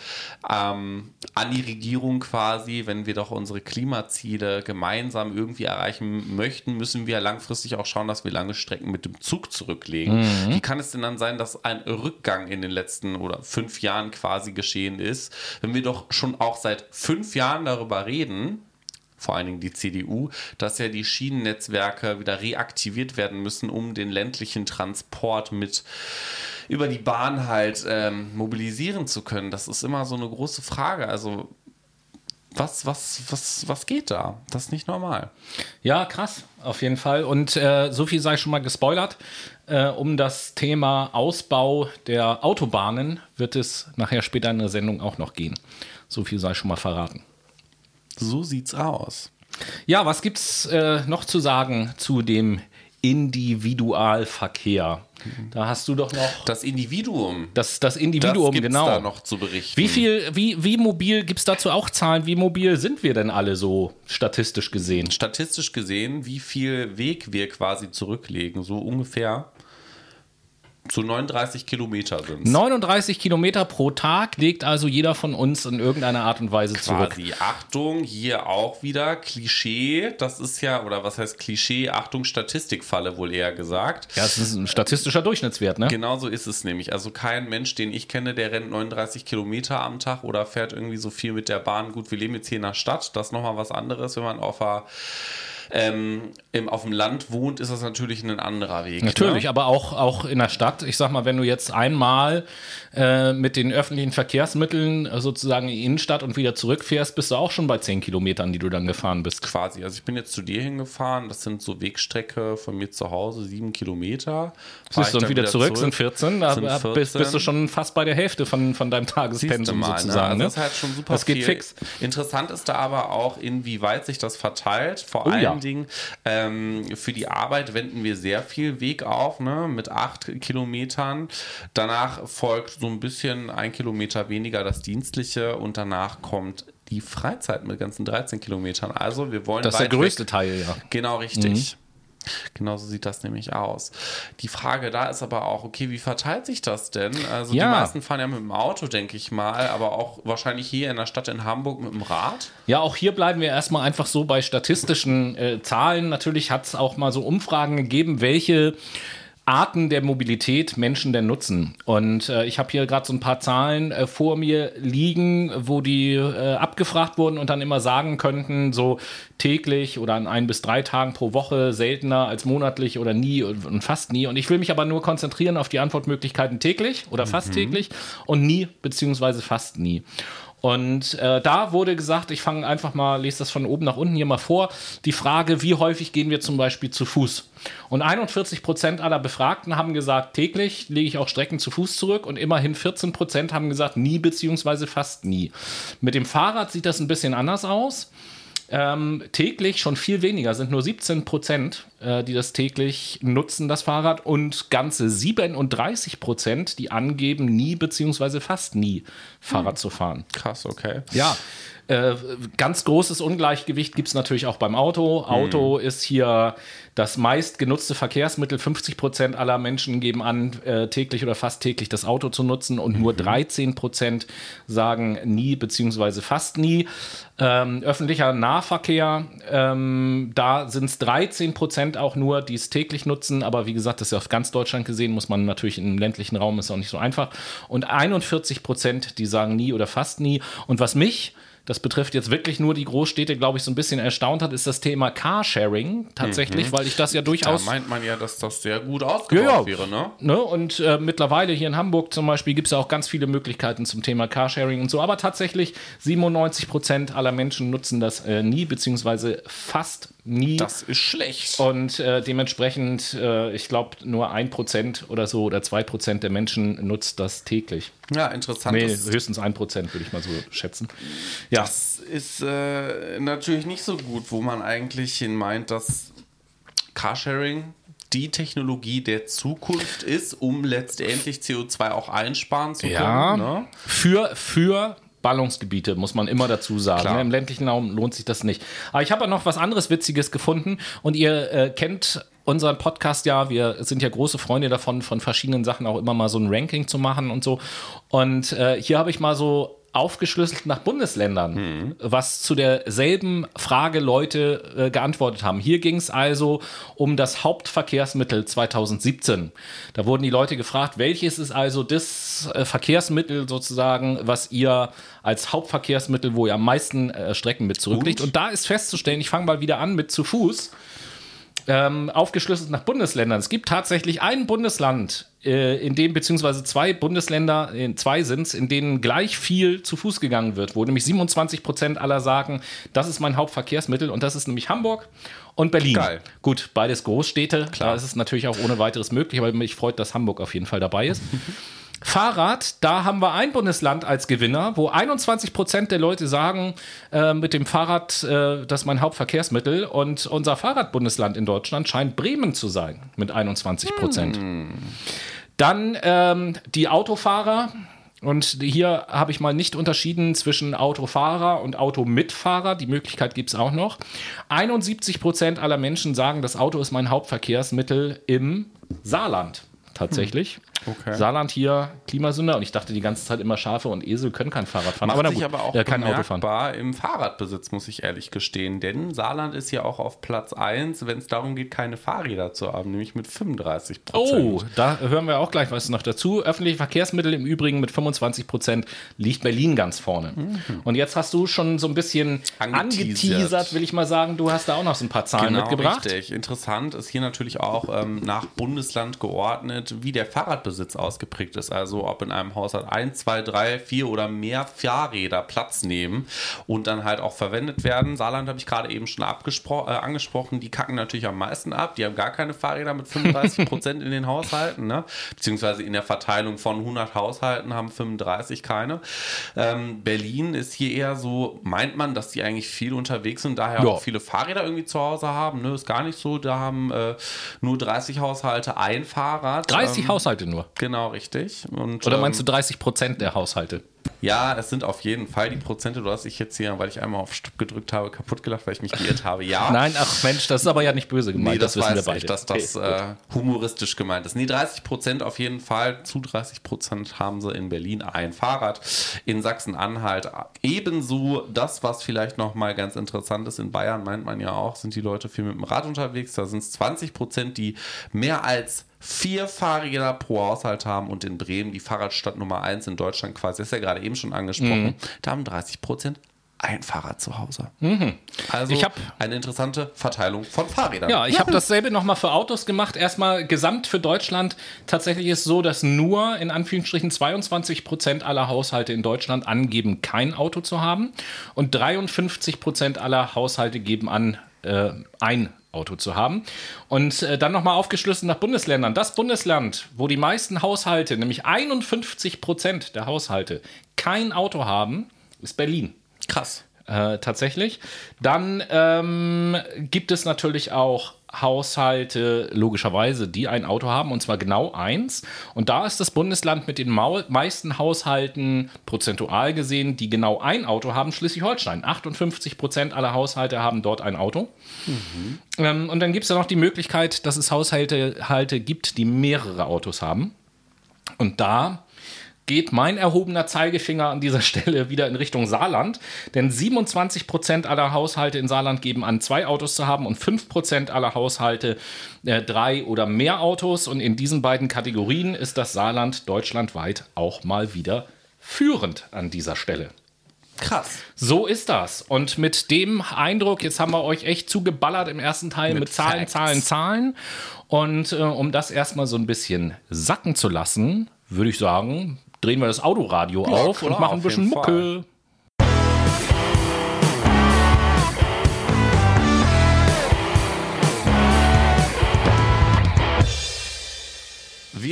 ähm, an die Regierung quasi, wenn wir doch unsere Klimaziele gemeinsam irgendwie erreichen möchten, müssen wir langfristig auch schauen, dass wir lange Strecken mit dem Zug zurücklegen. Mhm. Wie kann es denn dann sein, dass ein Rückgang in den letzten oder fünf Jahren quasi geschehen ist, wenn wir doch schon auch seit fünf Jahren darüber reden, vor allen Dingen die CDU, dass ja die Schienennetzwerke wieder reaktiviert werden müssen, um den ländlichen Transport mit über die Bahn halt ähm, mobilisieren zu können. Das ist immer so eine große Frage. Also was, was, was, was geht da? Das ist nicht normal. Ja, krass, auf jeden Fall. Und äh, so viel sei schon mal gespoilert. Äh, um das Thema Ausbau der Autobahnen wird es nachher später in der Sendung auch noch gehen. So viel sei schon mal verraten. So sieht's aus. Ja, was gibt's äh, noch zu sagen zu dem Individualverkehr? Da hast du doch noch Das Individuum. das, das das Individuum, gibt's genau. da noch zu berichten. Wie viel, wie, wie mobil gibt es dazu auch Zahlen? Wie mobil sind wir denn alle so statistisch gesehen? statistisch gesehen, wie viel Weg wir quasi zurücklegen? So ungefähr zu 39 Kilometer sind 39 Kilometer pro Tag legt also jeder von uns in irgendeiner Art und Weise zurück. Quasi. Achtung, hier auch wieder Klischee. Das ist ja, oder was heißt Klischee? Achtung, Statistikfalle wohl eher gesagt. Ja, das ist ein statistischer Durchschnittswert, ne? Genau so ist es nämlich. Also kein Mensch, den ich kenne, der rennt 39 Kilometer am Tag oder fährt irgendwie so viel mit der Bahn. Gut, wir leben jetzt hier in der Stadt. Das ist nochmal was anderes. Wenn man auf, der, ähm, im, auf dem Land wohnt, ist das natürlich ein anderer Weg. Natürlich, ne? aber auch, auch in der Stadt. Ich sag mal, wenn du jetzt einmal äh, mit den öffentlichen Verkehrsmitteln äh, sozusagen in die Innenstadt und wieder zurückfährst, bist du auch schon bei 10 Kilometern, die du dann gefahren bist. Quasi. Also ich bin jetzt zu dir hingefahren. Das sind so Wegstrecke von mir zu Hause, sieben Kilometer. Siehst du, und dann wieder zurück, sind 14. Da Sind bist, 14. bist du schon fast bei der Hälfte von, von deinem Tagespensum mal, sozusagen. ne? Ne? Also das ist halt schon super Das geht viel. fix. Interessant ist da aber auch, inwieweit sich das verteilt. Vor Oh allen ja. Allen Dingen. Ähm, für die Arbeit wenden wir sehr viel Weg auf, ne, mit acht Kilometern. Danach folgt so ein bisschen ein Kilometer weniger das Dienstliche und danach kommt die Freizeit mit ganzen 13 Kilometern. Also wir wollen. Das ist der größte weg. Teil, ja. Genau, richtig. Mhm. Genauso sieht das nämlich aus. Die Frage da ist aber auch, okay, wie verteilt sich das denn? Also ja. die meisten fahren ja mit dem Auto, denke ich mal, aber auch wahrscheinlich hier in der Stadt in Hamburg mit dem Rad. Ja, auch hier bleiben wir erstmal einfach so bei statistischen äh, Zahlen. Natürlich hat es auch mal so Umfragen gegeben, welche Arten der Mobilität Menschen denn nutzen. Und äh, ich habe hier gerade so ein paar Zahlen äh, vor mir liegen, wo die äh, abgefragt wurden und dann immer sagen könnten, so täglich oder an ein bis drei Tagen pro Woche, seltener als monatlich oder nie und, und fast nie. Und ich will mich aber nur konzentrieren auf die Antwortmöglichkeiten täglich oder fast mhm. täglich und nie beziehungsweise fast nie. Und äh, da wurde gesagt, ich fange einfach mal, lese das von oben nach unten hier mal vor, die Frage, wie häufig gehen wir zum Beispiel zu Fuß? Und 41 Prozent aller Befragten haben gesagt, täglich lege ich auch Strecken zu Fuß zurück und immerhin 14 Prozent haben gesagt, nie beziehungsweise fast nie. Mit dem Fahrrad sieht das ein bisschen anders aus. Ähm, täglich schon viel weniger, sind nur 17 Prozent, die das täglich nutzen, das Fahrrad, und ganze 37 Prozent, die angeben, nie beziehungsweise fast nie Fahrrad hm. zu fahren. Krass, okay. Ja, äh, ganz großes Ungleichgewicht gibt es natürlich auch beim Auto. Auto mhm. ist hier das meistgenutzte Verkehrsmittel. 50 Prozent aller Menschen geben an, äh, täglich oder fast täglich das Auto zu nutzen und mhm. nur 13 Prozent sagen nie beziehungsweise fast nie. Ähm, öffentlicher Nahverkehr, ähm, da sind es 13 Prozent auch nur, die es täglich nutzen. Aber wie gesagt, das ist ja auf ganz Deutschland gesehen, muss man natürlich im ländlichen Raum, ist auch nicht so einfach. Und 41 Prozent, die sagen nie oder fast nie. Und was mich das betrifft jetzt wirklich nur die Großstädte, glaube ich, so ein bisschen erstaunt hat, ist das Thema Carsharing tatsächlich, mhm. weil ich das ja durchaus. Da meint man ja, dass das sehr gut ausgebaut ja, ja. wäre, ne? ne? Und äh, mittlerweile hier in Hamburg zum Beispiel gibt es ja auch ganz viele Möglichkeiten zum Thema Carsharing und so. Aber tatsächlich 97 Prozent aller Menschen nutzen das äh, nie, beziehungsweise fast nie. Das ist schlecht. Und äh, dementsprechend, äh, ich glaube, nur ein Prozent oder so oder zwei Prozent der Menschen nutzt das täglich. Ja, interessant. Nee, höchstens ein Prozent, würde ich mal so schätzen. Ja. Das ist äh, natürlich nicht so gut, wo man eigentlich hin meint, dass Carsharing die Technologie der Zukunft ist, um letztendlich CO2 auch einsparen zu können. Ja, ne? für, für Ballungsgebiete, muss man immer dazu sagen. Ne? Im ländlichen Raum lohnt sich das nicht. Aber ich habe noch was anderes Witziges gefunden und ihr äh, kennt unseren Podcast ja, wir sind ja große Freunde davon, von verschiedenen Sachen auch immer mal so ein Ranking zu machen und so. Und äh, hier habe ich mal so aufgeschlüsselt nach Bundesländern, mhm. was zu derselben Frage Leute äh, geantwortet haben. Hier ging es also um das Hauptverkehrsmittel 2017. Da wurden die Leute gefragt, welches ist also das äh, Verkehrsmittel sozusagen, was ihr als Hauptverkehrsmittel, wo ihr am meisten äh, Strecken mit zurücklegt. Und da ist festzustellen, ich fange mal wieder an mit zu Fuß ähm, aufgeschlüsselt nach Bundesländern. Es gibt tatsächlich ein Bundesland, äh, in dem, beziehungsweise zwei Bundesländer, in zwei sind es, in denen gleich viel zu Fuß gegangen wird, wo nämlich 27 Prozent aller sagen, das ist mein Hauptverkehrsmittel und das ist nämlich Hamburg und Berlin. Geil. Gut, beides Großstädte, Klar. da ist es natürlich auch ohne weiteres möglich, aber mich freut, dass Hamburg auf jeden Fall dabei ist. Fahrrad, da haben wir ein Bundesland als Gewinner, wo 21 Prozent der Leute sagen, äh, mit dem Fahrrad, äh, das ist mein Hauptverkehrsmittel. Und unser Fahrradbundesland in Deutschland scheint Bremen zu sein, mit 21 Prozent. Hm. Dann ähm, die Autofahrer. Und hier habe ich mal nicht unterschieden zwischen Autofahrer und Automitfahrer. Die Möglichkeit gibt es auch noch. 71 Prozent aller Menschen sagen, das Auto ist mein Hauptverkehrsmittel im Saarland tatsächlich. Hm. Okay. Saarland hier Klimasünder und ich dachte die ganze Zeit immer Schafe und Esel können kein Fahrrad fahren. Macht aber, sich aber auch äh, kein Auto fahren. im Fahrradbesitz, muss ich ehrlich gestehen. Denn Saarland ist ja auch auf Platz 1, wenn es darum geht, keine Fahrräder zu haben, nämlich mit 35 Prozent. Oh, da hören wir auch gleich was noch dazu. Öffentliche Verkehrsmittel im Übrigen mit 25 Prozent liegt Berlin ganz vorne. Mhm. Und jetzt hast du schon so ein bisschen angeteasert. angeteasert, will ich mal sagen. Du hast da auch noch so ein paar Zahlen genau, mitgebracht. Richtig. Interessant ist hier natürlich auch ähm, nach Bundesland geordnet, wie der Fahrradbesitz Fahrradbesitz ausgeprägt ist. Also ob in einem Haushalt ein, zwei, drei, vier oder mehr Fahrräder Platz nehmen und dann halt auch verwendet werden. Saarland habe ich gerade eben schon äh, angesprochen, die kacken natürlich am meisten ab. Die haben gar keine Fahrräder mit 35 Prozent in den Haushalten, ne? beziehungsweise in der Verteilung von 100 Haushalten haben 35 keine. Ähm, Berlin ist hier eher so, meint man, dass die eigentlich viel unterwegs sind, daher ja. auch viele Fahrräder irgendwie zu Hause haben. Ne? Ist gar nicht so, da haben äh, nur 30 Haushalte ein Fahrrad. 30 ähm, Haushalte nur? Genau, richtig. Und, Oder meinst du 30 ähm, Prozent der Haushalte? Ja, es sind auf jeden Fall die Prozente. Du hast dich jetzt hier, weil ich einmal auf Stopp gedrückt habe, kaputt gelacht, weil ich mich geirrt habe. Ja. Nein, ach Mensch, das ist aber ja nicht böse gemeint. Nee, das, das wissen wir beide. Ich, dass das okay, äh, humoristisch gemeint ist. Nee, 30 Prozent auf jeden Fall. Zu 30 Prozent haben sie in Berlin ein Fahrrad. In Sachsen-Anhalt ebenso. Das, was vielleicht noch mal ganz interessant ist, in Bayern meint man ja auch, sind die Leute viel mit dem Rad unterwegs. Da sind es 20 Prozent, die mehr als vier Fahrräder pro Haushalt haben und in Bremen die Fahrradstadt Nummer eins in Deutschland quasi, das ist ja gerade eben schon angesprochen, mhm. da haben 30 Prozent ein Fahrrad zu Hause. Mhm. Also ich hab, eine interessante Verteilung von Fahrrädern. Ja, ich habe dasselbe nochmal für Autos gemacht. Erstmal gesamt für Deutschland. Tatsächlich ist es so, dass nur in Anführungsstrichen 22 Prozent aller Haushalte in Deutschland angeben, kein Auto zu haben. Und 53 Prozent aller Haushalte geben an, äh, ein Auto zu haben. Und äh, dann nochmal aufgeschlüsselt nach Bundesländern. Das Bundesland, wo die meisten Haushalte, nämlich 51 Prozent der Haushalte, kein Auto haben, ist Berlin. Krass. Äh, tatsächlich. Dann ähm, gibt es natürlich auch Haushalte, logischerweise, die ein Auto haben, und zwar genau eins. Und da ist das Bundesland mit den meisten Haushalten prozentual gesehen, die genau ein Auto haben, Schleswig-Holstein. 58 Prozent aller Haushalte haben dort ein Auto. Mhm. Ähm, und dann gibt es ja noch die Möglichkeit, dass es Haushalte Halte gibt, die mehrere Autos haben. Und da geht mein erhobener Zeigefinger an dieser Stelle wieder in Richtung Saarland. Denn 27 Prozent aller Haushalte in Saarland geben an, zwei Autos zu haben und 5 Prozent aller Haushalte äh, drei oder mehr Autos. Und in diesen beiden Kategorien ist das Saarland deutschlandweit auch mal wieder führend an dieser Stelle. Krass. So ist das. Und mit dem Eindruck, jetzt haben wir euch echt zugeballert im ersten Teil mit, mit Zahlen. Zahlen, Zahlen. Und äh, um das erstmal so ein bisschen sacken zu lassen, würde ich sagen, drehen wir das Autoradio ja, auf klar, und machen ein bisschen Mucke. Fall.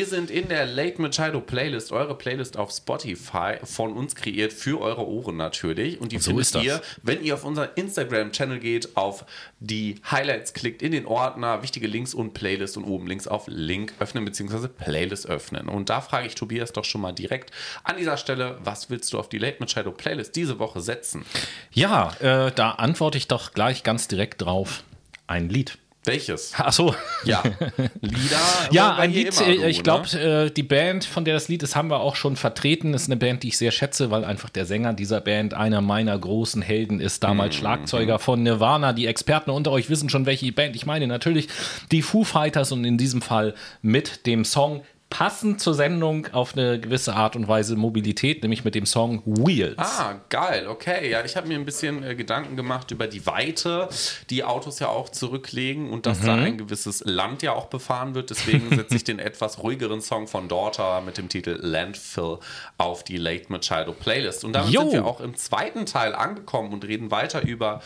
Wir sind in der Late Machado Playlist, eure Playlist auf Spotify, von uns kreiert, für eure Ohren natürlich. Und die so findet ihr, wenn ihr auf unseren Instagram-Channel geht, auf die Highlights klickt, in den Ordner, wichtige Links und Playlist und oben links auf Link öffnen bzw. Playlist öffnen. Und da frage ich Tobias doch schon mal direkt an dieser Stelle, was willst du auf die Late Machado Playlist diese Woche setzen? Ja, äh, da antworte ich doch gleich ganz direkt drauf. Ein Lied. Welches? Ach so. Ja. Lieder. ja, ein Lied, so, äh, ich glaube, ne? äh, die Band, von der das Lied ist, haben wir auch schon vertreten. Ist eine Band, die ich sehr schätze, weil einfach der Sänger dieser Band einer meiner großen Helden ist. Damals mhm. Schlagzeuger von Nirvana. Die Experten unter euch wissen schon, welche Band ich meine. Natürlich die Foo Fighters und in diesem Fall mit dem Song passend zur Sendung auf eine gewisse Art und Weise Mobilität, nämlich mit dem Song Wheels. Ah, geil, okay. Ja, ich habe mir ein bisschen äh, Gedanken gemacht über die Weite, die Autos ja auch zurücklegen und dass mhm. da ein gewisses Land ja auch befahren wird. Deswegen setze ich den etwas ruhigeren Song von Daughter mit dem Titel Landfill auf die Late Machado Playlist. Und damit Yo. sind wir auch im zweiten Teil angekommen und reden weiter über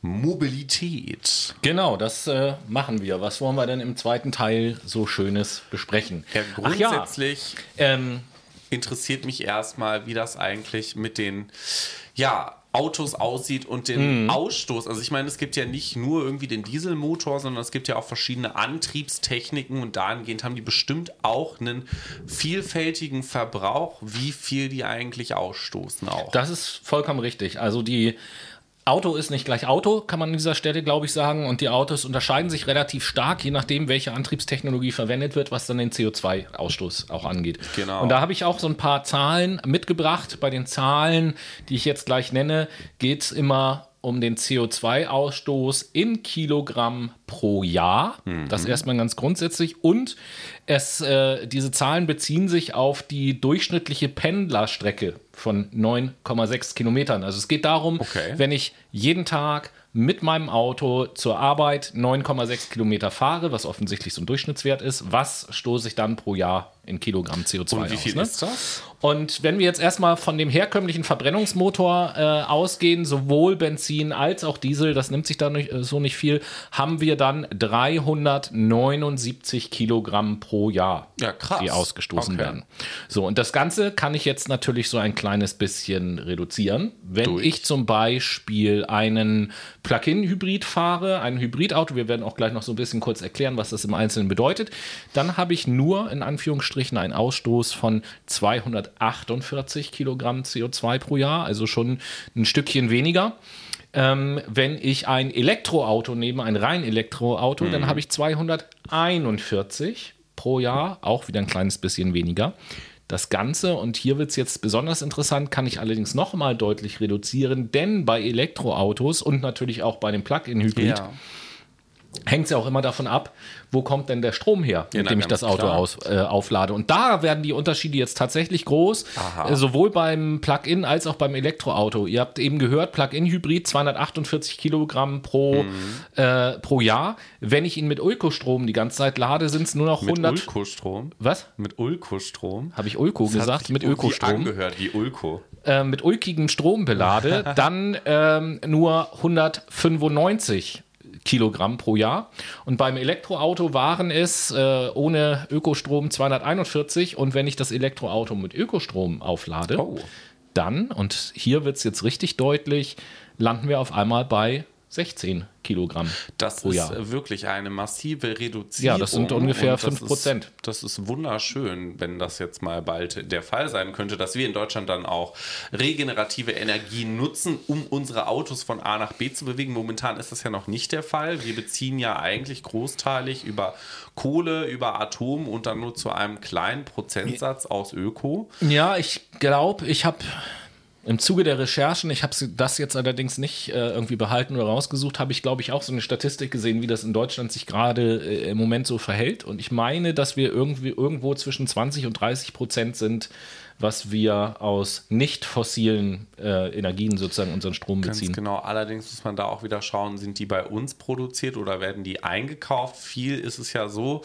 Mobilität. Genau, das äh, machen wir. Was wollen wir denn im zweiten Teil so Schönes besprechen? Ja, grundsätzlich ja. ähm, interessiert mich erstmal, wie das eigentlich mit den ja, Autos aussieht und den mhm. Ausstoß. Also ich meine, es gibt ja nicht nur irgendwie den Dieselmotor, sondern es gibt ja auch verschiedene Antriebstechniken und dahingehend haben die bestimmt auch einen vielfältigen Verbrauch, wie viel die eigentlich ausstoßen auch. Das ist vollkommen richtig. Also die Auto ist nicht gleich Auto, kann man an dieser Stelle, glaube ich, sagen. Und die Autos unterscheiden sich relativ stark, je nachdem, welche Antriebstechnologie verwendet wird, was dann den CO2-Ausstoß auch angeht. Genau. Und da habe ich auch so ein paar Zahlen mitgebracht. Bei den Zahlen, die ich jetzt gleich nenne, geht es immer um den CO2-Ausstoß in Kilogramm pro Jahr. Mhm. Das erstmal ganz grundsätzlich. Und es, äh, diese Zahlen beziehen sich auf die durchschnittliche Pendlerstrecke von 9,6 Kilometern. Also es geht darum, okay. wenn ich jeden Tag mit meinem Auto zur Arbeit 9,6 Kilometer fahre, was offensichtlich so ein Durchschnittswert ist, was stoße ich dann pro Jahr in Kilogramm CO2 Und wie viel aus? Ne? ist das? Und wenn wir jetzt erstmal von dem herkömmlichen Verbrennungsmotor äh, ausgehen, sowohl Benzin als auch Diesel, das nimmt sich da nicht, äh, so nicht viel, haben wir dann 379 Kilogramm pro Jahr, Ja, krass. die ausgestoßen Okay. werden. So, und das Ganze kann ich jetzt natürlich so ein kleines bisschen reduzieren. Wenn Durch? ich zum Beispiel einen Plug-in-Hybrid fahre, ein Hybridauto, wir werden auch gleich noch so ein bisschen kurz erklären, was das im Einzelnen bedeutet, dann habe ich nur in Anführungsstrichen einen Ausstoß von 248 Kilogramm CO2 pro Jahr, also schon ein Stückchen weniger. Ähm, wenn ich ein Elektroauto nehme, ein rein Elektroauto, dann habe ich 241 pro Jahr, auch wieder ein kleines bisschen weniger. Das Ganze, und hier wird es jetzt besonders interessant, kann ich allerdings nochmal deutlich reduzieren, denn bei Elektroautos und natürlich auch bei dem Plug-in-Hybrid Ja. Hängt es ja auch immer davon ab, wo kommt denn der Strom her, Ja, mit na, dem ich das Auto aus, äh, auflade. Und da werden die Unterschiede jetzt tatsächlich groß, äh, sowohl beim Plug-in als auch beim Elektroauto. Ihr habt eben gehört, Plug-in-Hybrid 248 Kilogramm pro, Mhm. äh, pro Jahr. Wenn ich ihn mit Ulkostrom die ganze Zeit lade, sind es nur noch Mit 100. Ulkostrom? Was? Mit Ulkostrom? Habe ich Ulko Das gesagt? Mit Ökostrom? angehört wie Ulko. äh, mit ulkigem Strom belade, dann ähm, nur 195 Kilogramm pro Jahr. Und beim Elektroauto waren es äh, ohne Ökostrom 241. Und wenn ich das Elektroauto mit Ökostrom auflade, Oh. dann, und hier wird es jetzt richtig deutlich, landen wir auf einmal bei 16 Kilogramm Das pro ist Jahr. äh, wirklich eine massive Reduzierung. Ja, das sind ungefähr das 5%. Ist, das ist wunderschön, wenn das jetzt mal bald der Fall sein könnte, dass wir in Deutschland dann auch regenerative Energien nutzen, um unsere Autos von A nach B zu bewegen. Momentan ist das ja noch nicht der Fall. Wir beziehen ja eigentlich großteilig über Kohle, über Atom und dann nur zu einem kleinen Prozentsatz aus Öko. Ja, ich glaube, ich habe im Zuge der Recherchen, ich habe das jetzt allerdings nicht äh, irgendwie behalten oder rausgesucht, habe ich, glaube ich, auch so eine Statistik gesehen, wie das in Deutschland sich gerade äh, im Moment so verhält. Und ich meine, dass wir irgendwie irgendwo zwischen 20 und 30 Prozent sind, was wir aus nicht fossilen äh, Energien sozusagen unseren Strom Ganz beziehen. genau. Allerdings muss man da auch wieder schauen, sind die bei uns produziert oder werden die eingekauft? Viel ist es ja so,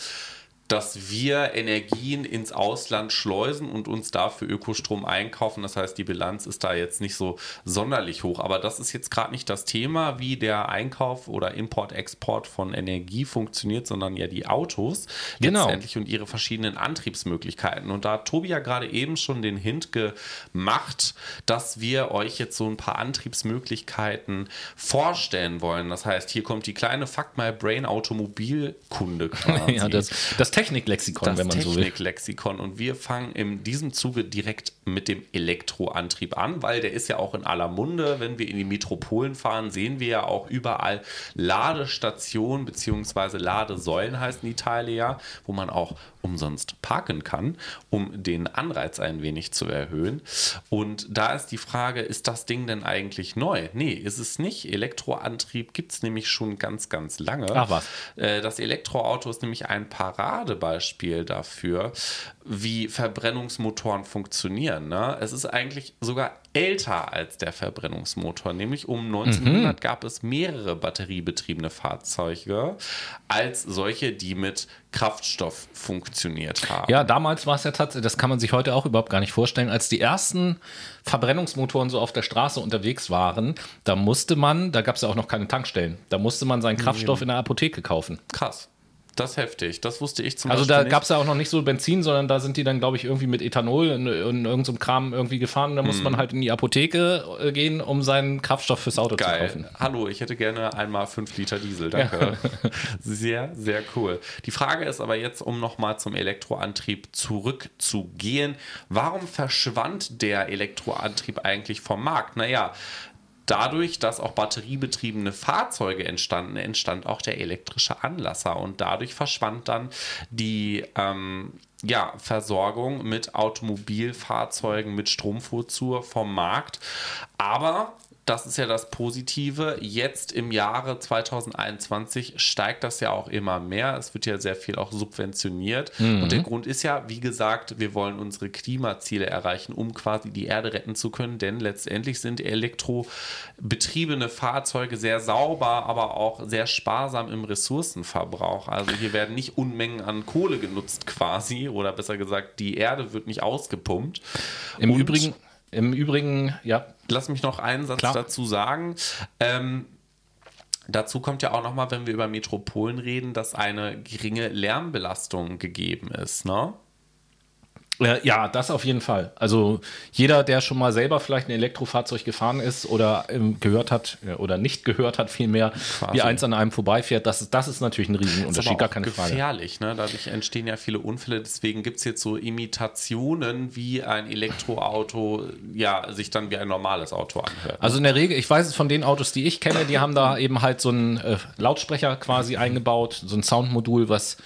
dass wir Energien ins Ausland schleusen und uns dafür Ökostrom einkaufen. Das heißt, die Bilanz ist da jetzt nicht so sonderlich hoch. Aber das ist jetzt gerade nicht das Thema, wie der Einkauf oder Import-Export von Energie funktioniert, sondern ja die Autos Genau. letztendlich und ihre verschiedenen Antriebsmöglichkeiten. Und da hat Tobi ja gerade eben schon den Hint gemacht, dass wir euch jetzt so ein paar Antriebsmöglichkeiten vorstellen wollen. Das heißt, hier kommt die kleine Fuck My Brain Automobilkunde quasi. Ja, das, das Techniklexikon, das wenn man so will. Techniklexikon. Und wir fangen in diesem Zuge direkt mit dem Elektroantrieb an, weil der ist ja auch in aller Munde. Wenn wir in die Metropolen fahren, sehen wir ja auch überall Ladestationen beziehungsweise Ladesäulen heißen die Teile ja, wo man auch umsonst parken kann, um den Anreiz ein wenig zu erhöhen. Und da ist die Frage, ist das Ding denn eigentlich neu? Nee, ist es nicht. Elektroantrieb gibt es nämlich schon ganz, ganz lange. Ach was. Äh, Das Elektroauto ist nämlich ein Paradebeispiel dafür, wie Verbrennungsmotoren funktionieren. Ne? Es ist eigentlich sogar älter als der Verbrennungsmotor. Nämlich um 1900 gab es mehrere batteriebetriebene Fahrzeuge als solche, die mit Kraftstoff funktioniert haben. Ja, damals war es ja tatsächlich, das kann man sich heute auch überhaupt gar nicht vorstellen, als die ersten Verbrennungsmotoren so auf der Straße unterwegs waren, da musste man, da gab es ja auch noch keine Tankstellen, da musste man seinen Kraftstoff in der Apotheke kaufen. Krass. Das ist heftig. Das wusste ich zum Also Beispiel da nicht. gab es ja auch noch nicht so Benzin, sondern da sind die dann, glaube ich, irgendwie mit Ethanol in, in irgendeinem Kram irgendwie gefahren. Da musste man halt in die Apotheke äh, gehen, um seinen Kraftstoff fürs Auto zu Geil. kaufen. Hallo, ich hätte gerne einmal 5 Liter Diesel. Danke. Sehr, sehr cool. Die Frage ist aber jetzt, um nochmal zum Elektroantrieb zurückzugehen. Warum verschwand der Elektroantrieb eigentlich vom Markt? Naja, Dadurch, dass auch batteriebetriebene Fahrzeuge entstanden, entstand auch der elektrische Anlasser und dadurch verschwand dann die ähm, ja, Versorgung mit Automobilfahrzeugen, mit Stromfuhrzuhr vom Markt. Aber das ist ja das Positive. Jetzt im Jahre 2021 steigt das ja auch immer mehr. Es wird ja sehr viel auch subventioniert. Mhm. Und der Grund ist ja, wie gesagt, wir wollen unsere Klimaziele erreichen, um quasi die Erde retten zu können. Denn letztendlich sind elektrobetriebene Fahrzeuge sehr sauber, aber auch sehr sparsam im Ressourcenverbrauch. Also hier werden nicht Unmengen an Kohle genutzt quasi. Oder besser gesagt, die Erde wird nicht ausgepumpt. Im Und Übrigen im Übrigen, ja. Lass mich noch einen Satz Klar. dazu sagen. Ähm, Dazu kommt ja auch nochmal, wenn wir über Metropolen reden, dass eine geringe Lärmbelastung gegeben ist. Ne? Ja, das auf jeden Fall. Also jeder, der schon mal selber vielleicht ein Elektrofahrzeug gefahren ist oder ähm, gehört hat äh, oder nicht gehört hat, vielmehr, Quasi. wie eins an einem vorbeifährt, das ist, das ist natürlich ein Riesenunterschied, gar keine Frage. gefährlich, ne? dadurch entstehen ja viele Unfälle, deswegen gibt es jetzt so Imitationen, wie ein Elektroauto ja, sich dann wie ein normales Auto anhört. Ne? Also in der Regel, ich weiß es von den Autos, die ich kenne, die haben da eben halt so einen äh, Lautsprecher quasi eingebaut, so ein Soundmodul, was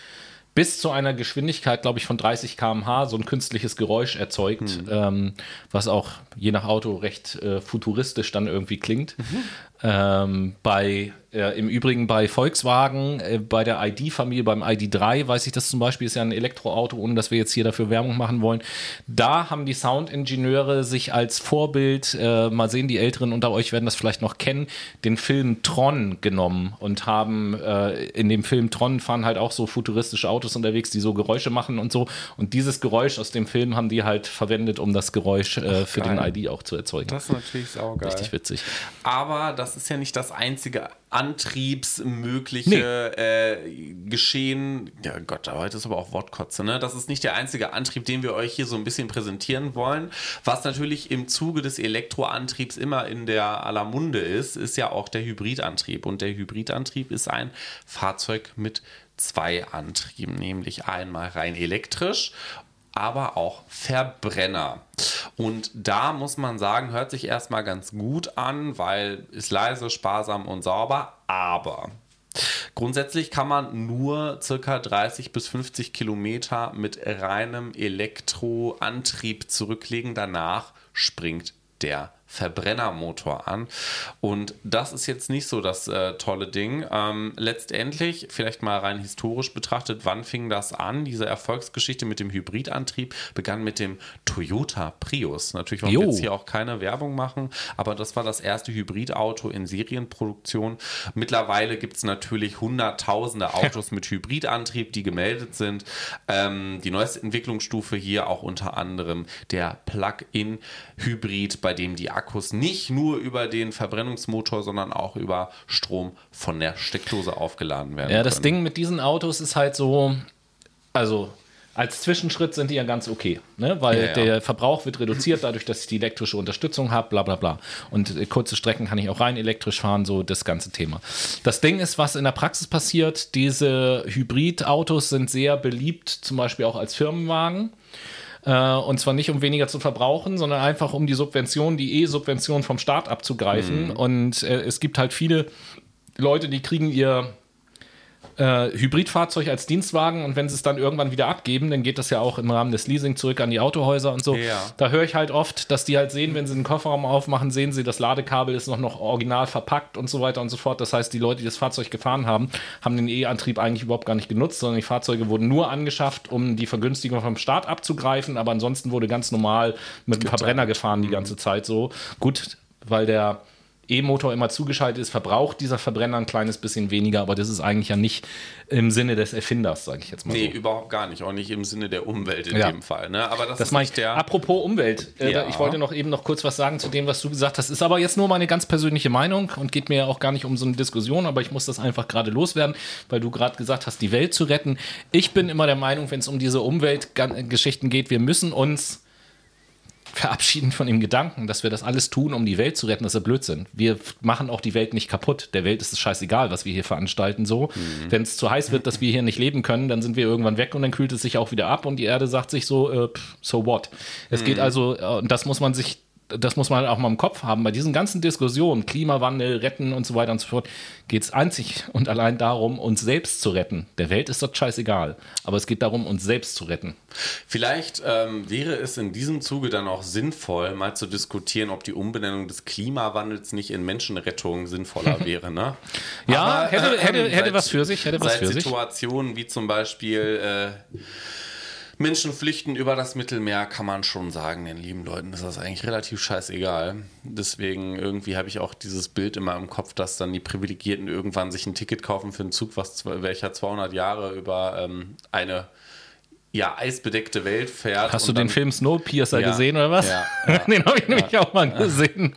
bis zu einer Geschwindigkeit, glaube ich, von 30 km/h so ein künstliches Geräusch erzeugt, mhm. ähm, was auch je nach Auto recht äh, futuristisch dann irgendwie klingt. Mhm. Ähm, bei äh, Im Übrigen bei Volkswagen, äh, bei der ID-Familie, beim ID3, weiß ich das zum Beispiel, ist ja ein Elektroauto, ohne dass wir jetzt hier dafür Werbung machen wollen. Da haben die Soundingenieure sich als Vorbild, äh, mal sehen, die Älteren unter euch werden das vielleicht noch kennen, den Film Tron genommen und haben äh, in dem Film Tron fahren halt auch so futuristische Autos unterwegs, die so Geräusche machen und so. Und dieses Geräusch aus dem Film haben die halt verwendet, um das Geräusch äh, für geil. den ID auch zu erzeugen. Das ist natürlich saugeil. Richtig witzig. Aber das ist ja nicht das einzige antriebsmögliche nee. äh, Geschehen. Ja Gott, heute ist aber auch Wortkotze, ne? Das ist nicht der einzige Antrieb, den wir euch hier so ein bisschen präsentieren wollen. Was natürlich im Zuge des Elektroantriebs immer in der aller Munde ist, ist ja auch der Hybridantrieb. Und der Hybridantrieb ist ein Fahrzeug mit zwei Antrieben, nämlich einmal rein elektrisch aber auch Verbrenner. Und da muss man sagen, hört sich erstmal ganz gut an, weil ist leise, sparsam und sauber, aber Grundsätzlich kann man nur circa 30 bis 50 Kilometer mit reinem Elektroantrieb zurücklegen. Danach springt der Verbrennermotor an. Und das ist jetzt nicht so das äh, tolle Ding. Ähm, letztendlich, vielleicht mal rein historisch betrachtet, wann fing das an? Diese Erfolgsgeschichte mit dem Hybridantrieb begann mit dem Toyota Prius. Natürlich wollen wir jetzt hier auch keine Werbung machen, aber das war das erste Hybridauto in Serienproduktion. Mittlerweile gibt es natürlich hunderttausende Autos mit Hybridantrieb, die gemeldet sind. Ähm, die neueste Entwicklungsstufe hier auch unter anderem der Plug-in-Hybrid, bei dem die Akkus nicht nur über den Verbrennungsmotor, sondern auch über Strom von der Steckdose aufgeladen werden. Ja, das können. Ding mit diesen Autos ist halt so, also als Zwischenschritt sind die ja ganz okay, ne? weil ja, ja. der Verbrauch wird reduziert dadurch, dass ich die elektrische Unterstützung habe, bla bla bla. Und äh, kurze Strecken kann ich auch rein elektrisch fahren, so das ganze Thema. Das Ding ist, was in der Praxis passiert, diese Hybridautos sind sehr beliebt, zum Beispiel auch als Firmenwagen. Äh, und zwar nicht, um weniger zu verbrauchen, sondern einfach, um die Subvention, die E-Subvention vom Staat abzugreifen. Mhm. Und äh, es gibt halt viele Leute, die kriegen ihr äh, Hybridfahrzeug als Dienstwagen und wenn sie es dann irgendwann wieder abgeben, dann geht das ja auch im Rahmen des Leasing zurück an die Autohäuser und so. Ja. Da höre ich halt oft, dass die halt sehen, wenn sie den Kofferraum aufmachen, sehen sie, das Ladekabel ist noch, noch original verpackt und so weiter und so fort. Das heißt, die Leute, die das Fahrzeug gefahren haben, haben den E-Antrieb eigentlich überhaupt gar nicht genutzt, sondern die Fahrzeuge wurden nur angeschafft, um die Vergünstigung vom Staat abzugreifen, aber ansonsten wurde ganz normal mit dem Verbrenner gefahren die mhm. ganze Zeit so. Gut, weil der E-Motor immer zugeschaltet ist, verbraucht dieser Verbrenner ein kleines bisschen weniger, aber das ist eigentlich ja nicht im Sinne des Erfinders, sage ich jetzt mal. Nee, so. überhaupt gar nicht. Auch nicht im Sinne der Umwelt in ja. dem Fall. Ne? Aber das, das ist nicht der. Apropos Umwelt, äh, ja. ich wollte noch eben noch kurz was sagen zu dem, was du gesagt hast. Ist aber jetzt nur meine ganz persönliche Meinung und geht mir ja auch gar nicht um so eine Diskussion, aber ich muss das einfach gerade loswerden, weil du gerade gesagt hast, die Welt zu retten. Ich bin immer der Meinung, wenn es um diese Umweltgeschichten geht, wir müssen uns verabschieden von dem Gedanken, dass wir das alles tun, um die Welt zu retten, das ist ja Blödsinn. Wir machen auch die Welt nicht kaputt. Der Welt ist es scheißegal, was wir hier veranstalten. So, mhm. wenn es zu heiß wird, dass wir hier nicht leben können, dann sind wir irgendwann weg und dann kühlt es sich auch wieder ab und die Erde sagt sich so, äh, so what. Es mhm. geht also, äh, und das muss man sich das muss man auch mal im Kopf haben, bei diesen ganzen Diskussionen, Klimawandel, Retten und so weiter und so fort, geht es einzig und allein darum, uns selbst zu retten. Der Welt ist das scheißegal, aber es geht darum, uns selbst zu retten. Vielleicht ähm, wäre es in diesem Zuge dann auch sinnvoll, mal zu diskutieren, ob die Umbenennung des Klimawandels nicht in Menschenrettung sinnvoller wäre. Ne? ja, aber, hätte, hätte, äh, hätte seit, was für sich. Hätte was für Situationen sich. wie zum Beispiel äh, Menschen flüchten über das Mittelmeer, kann man schon sagen, den lieben Leuten ist das eigentlich relativ scheißegal. Deswegen irgendwie habe ich auch dieses Bild immer im Kopf, dass dann die Privilegierten irgendwann sich ein Ticket kaufen für einen Zug, was, welcher 200 Jahre über ähm, eine ja, eisbedeckte Welt fährt. Hast du dann, den Film Snowpiercer ja, gesehen oder was? Ja, ja den habe ich nämlich auch mal gesehen.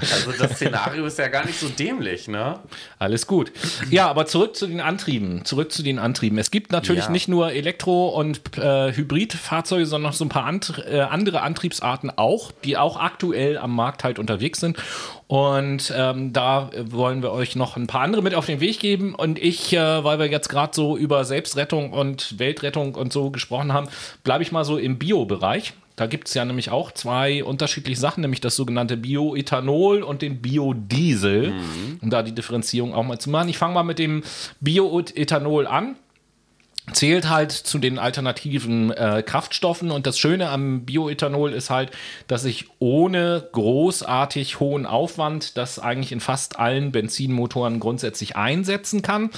Also das Szenario ist ja gar nicht so dämlich, ne? Alles gut. Ja, aber zurück zu den Antrieben. Zurück zu den Antrieben. Es gibt natürlich ja. nicht nur Elektro- und äh, Hybridfahrzeuge, sondern noch so ein paar and äh, andere Antriebsarten auch, die auch aktuell am Markt halt unterwegs sind. Und ähm, da wollen wir euch noch ein paar andere mit auf den Weg geben. Und ich, äh, weil wir jetzt gerade so über Selbstrettung und Weltrettung und so gesprochen haben, bleibe ich mal so im Bio-Bereich. Da gibt es ja nämlich auch zwei unterschiedliche Sachen, nämlich das sogenannte Bioethanol und den Biodiesel, mhm. um da die Differenzierung auch mal zu machen. Ich fange mal mit dem Bioethanol an zählt halt zu den alternativen äh, Kraftstoffen und das Schöne am Bioethanol ist halt, dass ich ohne großartig hohen Aufwand das eigentlich in fast allen Benzinmotoren grundsätzlich einsetzen kann.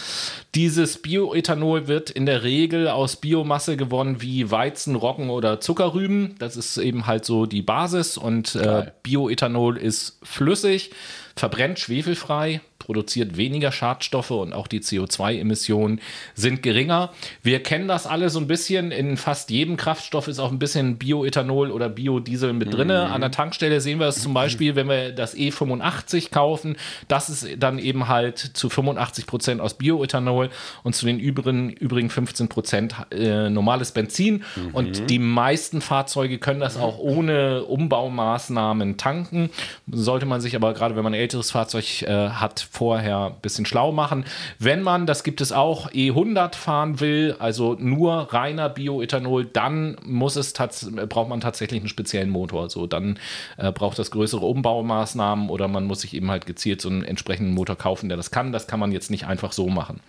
Dieses Bioethanol wird in der Regel aus Biomasse gewonnen wie Weizen, Roggen oder Zuckerrüben. Das ist eben halt so die Basis und äh, Bioethanol ist flüssig, verbrennt schwefelfrei, produziert weniger Schadstoffe und auch die CO2-Emissionen sind geringer. Wir kennen das alle so ein bisschen. In fast jedem Kraftstoff ist auch ein bisschen Bioethanol oder Biodiesel mit drin. Mhm. An der Tankstelle sehen wir es zum Beispiel, wenn wir das E85 kaufen. Das ist dann eben halt zu 85 Prozent aus Bioethanol und zu den übrigen, übrigen 15 Prozent äh, normales Benzin. Mhm. Und die meisten Fahrzeuge können das auch ohne Umbaumaßnahmen tanken. Sollte man sich aber gerade, wenn man ein älteres Fahrzeug äh, hat, vorher ein bisschen schlau machen. Wenn man, das gibt es auch, E100 fahren will, also nur reiner Bioethanol, dann muss es braucht man tatsächlich einen speziellen Motor. So, dann äh, braucht das größere Umbaumaßnahmen oder man muss sich eben halt gezielt so einen entsprechenden Motor kaufen, der das kann. Das kann man jetzt nicht einfach so machen.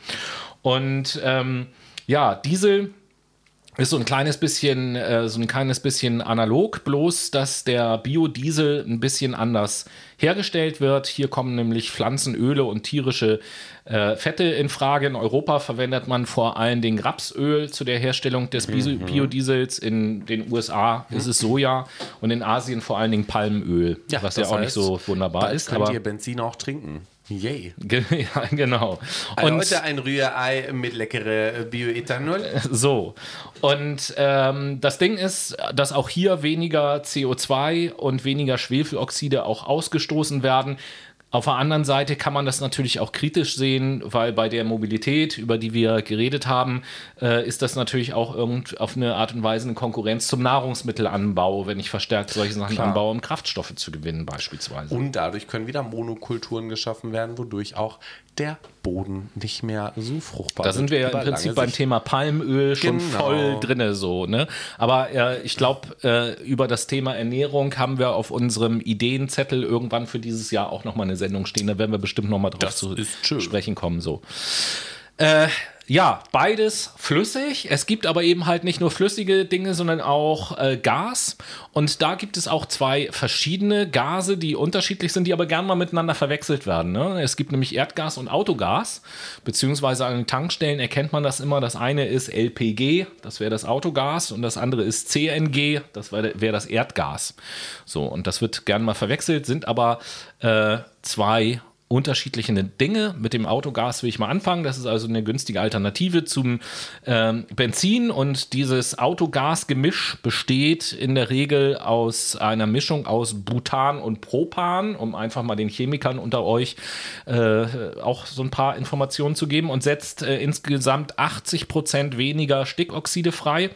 Und ähm, ja, Diesel ist so ein kleines bisschen, äh, so ein kleines bisschen analog, bloß dass der Biodiesel ein bisschen anders hergestellt wird. Hier kommen nämlich Pflanzenöle und tierische äh, Fette in Frage. In Europa verwendet man vor allem den Rapsöl zu der Herstellung des mhm. Biodiesels. In den USA mhm. ist es Soja und in Asien vor allen Dingen Palmöl, ja, was ja auch nicht so wunderbar ist. Könnt aber ihr Benzin auch trinken? Yay. Ja, genau. Und heute ein Rührei mit leckere Bioethanol. So. Und ähm, das Ding ist, dass auch hier weniger CO2 und weniger Schwefeloxide auch ausgestoßen werden. Auf der anderen Seite kann man das natürlich auch kritisch sehen, weil bei der Mobilität, über die wir geredet haben, äh, ist das natürlich auch irgend auf eine Art und Weise eine Konkurrenz zum Nahrungsmittelanbau, wenn ich verstärkt solche Sachen Klar. anbaue, um Kraftstoffe zu gewinnen beispielsweise. Und dadurch können wieder Monokulturen geschaffen werden, wodurch auch der Boden nicht mehr so fruchtbar Da sind wir ja im Prinzip beim Thema Palmöl schon genau. voll drinne so, ne? Aber äh, ich glaube, äh, über das Thema Ernährung haben wir auf unserem Ideenzettel irgendwann für dieses Jahr auch nochmal eine Sendung stehen. Da werden wir bestimmt nochmal drauf das zu sprechen kommen. So. Äh, ja, beides flüssig. Es gibt aber eben halt nicht nur flüssige Dinge, sondern auch äh, Gas. Und da gibt es auch zwei verschiedene Gase, die unterschiedlich sind, die aber gern mal miteinander verwechselt werden. Ne? Es gibt nämlich Erdgas und Autogas, beziehungsweise an den Tankstellen erkennt man das immer. Das eine ist LPG, das wäre das Autogas, und das andere ist CNG, das wäre wär das Erdgas. So, und das wird gern mal verwechselt, sind aber äh, zwei unterschiedliche Dinge. Mit dem Autogas will ich mal anfangen. Das ist also eine günstige Alternative zum ähm, Benzin. Und dieses Autogas-Gemisch besteht in der Regel aus einer Mischung aus Butan und Propan, um einfach mal den Chemikern unter euch äh, auch so ein paar Informationen zu geben und setzt äh, insgesamt 80 Prozent weniger Stickoxide frei.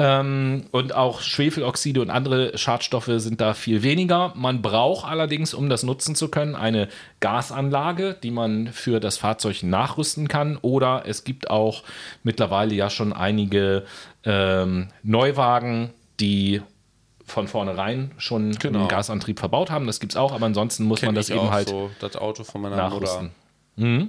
Ähm, und auch Schwefeloxide und andere Schadstoffe sind da viel weniger. Man braucht allerdings, um das nutzen zu können, eine Gasanlage, die man für das Fahrzeug nachrüsten kann. Oder es gibt auch mittlerweile ja schon einige ähm, Neuwagen, die von vornherein schon Genau. einen Gasantrieb verbaut haben. Das gibt es auch, aber ansonsten muss man Kenn das ich eben halt so, das Auto von meiner nachrüsten. Mutter.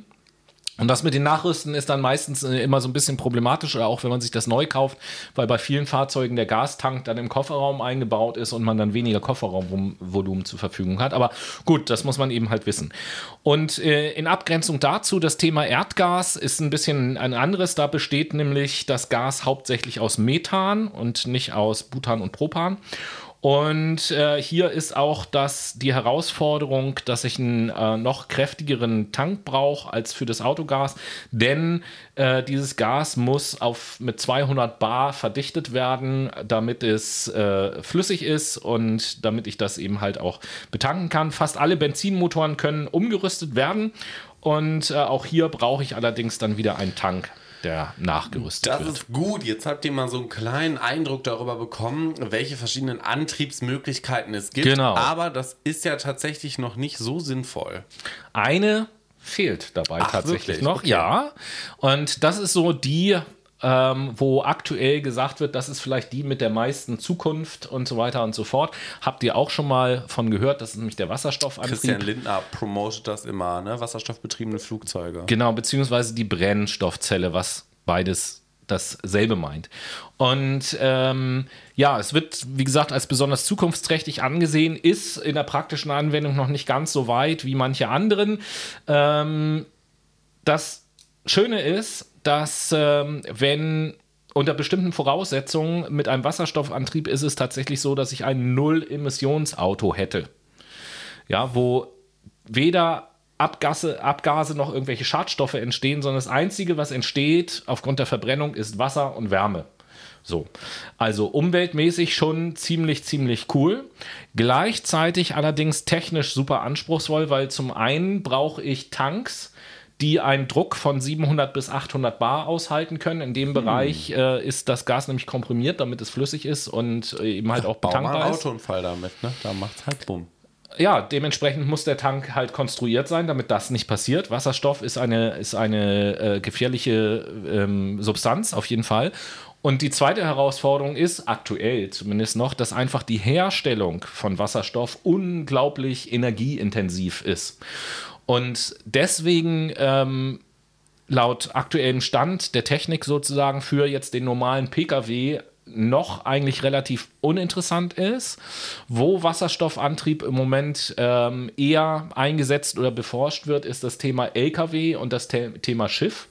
Und das mit den Nachrüsten ist dann meistens äh, immer so ein bisschen problematisch, oder auch wenn man sich das neu kauft, weil bei vielen Fahrzeugen der Gastank dann im Kofferraum eingebaut ist und man dann weniger Kofferraumvolumen zur Verfügung hat. Aber gut, das muss man eben halt wissen. Und äh, in Abgrenzung dazu, das Thema Erdgas ist ein bisschen ein anderes. Da besteht nämlich das Gas hauptsächlich aus Methan und nicht aus Butan und Propan. Und äh, hier ist auch das, die Herausforderung, dass ich einen äh, noch kräftigeren Tank brauche als für das Autogas, denn äh, dieses Gas muss auf, mit 200 Bar verdichtet werden, damit es äh, flüssig ist und damit ich das eben halt auch betanken kann. Fast alle Benzinmotoren können umgerüstet werden. Und äh, auch hier brauche ich allerdings dann wieder einen Tank, der nachgerüstet Das wird. ist gut. Jetzt habt ihr mal so einen kleinen Eindruck darüber bekommen, welche verschiedenen Antriebsmöglichkeiten es gibt. Genau. Aber das ist ja tatsächlich noch nicht so sinnvoll. Eine fehlt dabei Ach, tatsächlich wirklich? noch, Okay. ja. Und das ist so die, ähm, wo aktuell gesagt wird, das ist vielleicht die mit der meisten Zukunft und so weiter und so fort. Habt ihr auch schon mal von gehört? Das ist nämlich der Wasserstoffantrieb. Christian Lindner promotet das immer, ne? Wasserstoffbetriebene Flugzeuge. Genau, beziehungsweise die Brennstoffzelle, was beides dasselbe meint. Und ähm, ja, es wird, wie gesagt, als besonders zukunftsträchtig angesehen, ist in der praktischen Anwendung noch nicht ganz so weit wie manche anderen. Ähm, das Schöne ist, dass ähm, wenn unter bestimmten Voraussetzungen mit einem Wasserstoffantrieb ist es tatsächlich so, dass ich ein Null-Emissionsauto hätte. Ja, wo weder Abgase, Abgase noch irgendwelche Schadstoffe entstehen, sondern das Einzige, was entsteht aufgrund der Verbrennung, ist Wasser und Wärme. So, also umweltmäßig schon ziemlich, ziemlich cool. Gleichzeitig allerdings technisch super anspruchsvoll, weil zum einen brauche ich Tanks, die einen Druck von 700 bis 800 Bar aushalten können. In dem Bereich äh, ist das Gas nämlich komprimiert, damit es flüssig ist und äh, eben halt auch Bau mal einen betankbar ist. Autounfall damit, ne? Da macht's halt bumm. Ja, dementsprechend muss der Tank halt konstruiert sein, damit das nicht passiert. Wasserstoff ist eine, ist eine äh, gefährliche ähm, Substanz, auf jeden Fall. Und die zweite Herausforderung ist, aktuell zumindest noch, dass einfach die Herstellung von Wasserstoff unglaublich energieintensiv ist. Und deswegen ähm, laut aktuellem Stand der Technik sozusagen für jetzt den normalen Pkw noch eigentlich relativ uninteressant ist, wo Wasserstoffantrieb im Moment ähm, eher eingesetzt oder beforscht wird, ist das Thema Lkw und das The Thema Schiff.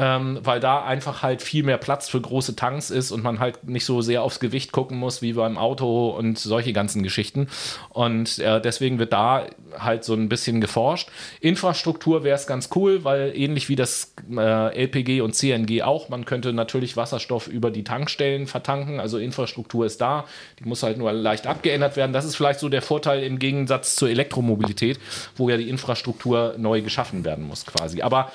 Ähm, weil da einfach halt viel mehr Platz für große Tanks ist und man halt nicht so sehr aufs Gewicht gucken muss wie beim Auto und solche ganzen Geschichten. Und äh, deswegen wird da halt so ein bisschen geforscht. Infrastruktur wäre es ganz cool, weil ähnlich wie das äh, LPG und CNG auch, man könnte natürlich Wasserstoff über die Tankstellen vertanken. Also Infrastruktur ist da, die muss halt nur leicht abgeändert werden. Das ist vielleicht so der Vorteil im Gegensatz zur Elektromobilität, wo ja die Infrastruktur neu geschaffen werden muss quasi. Aber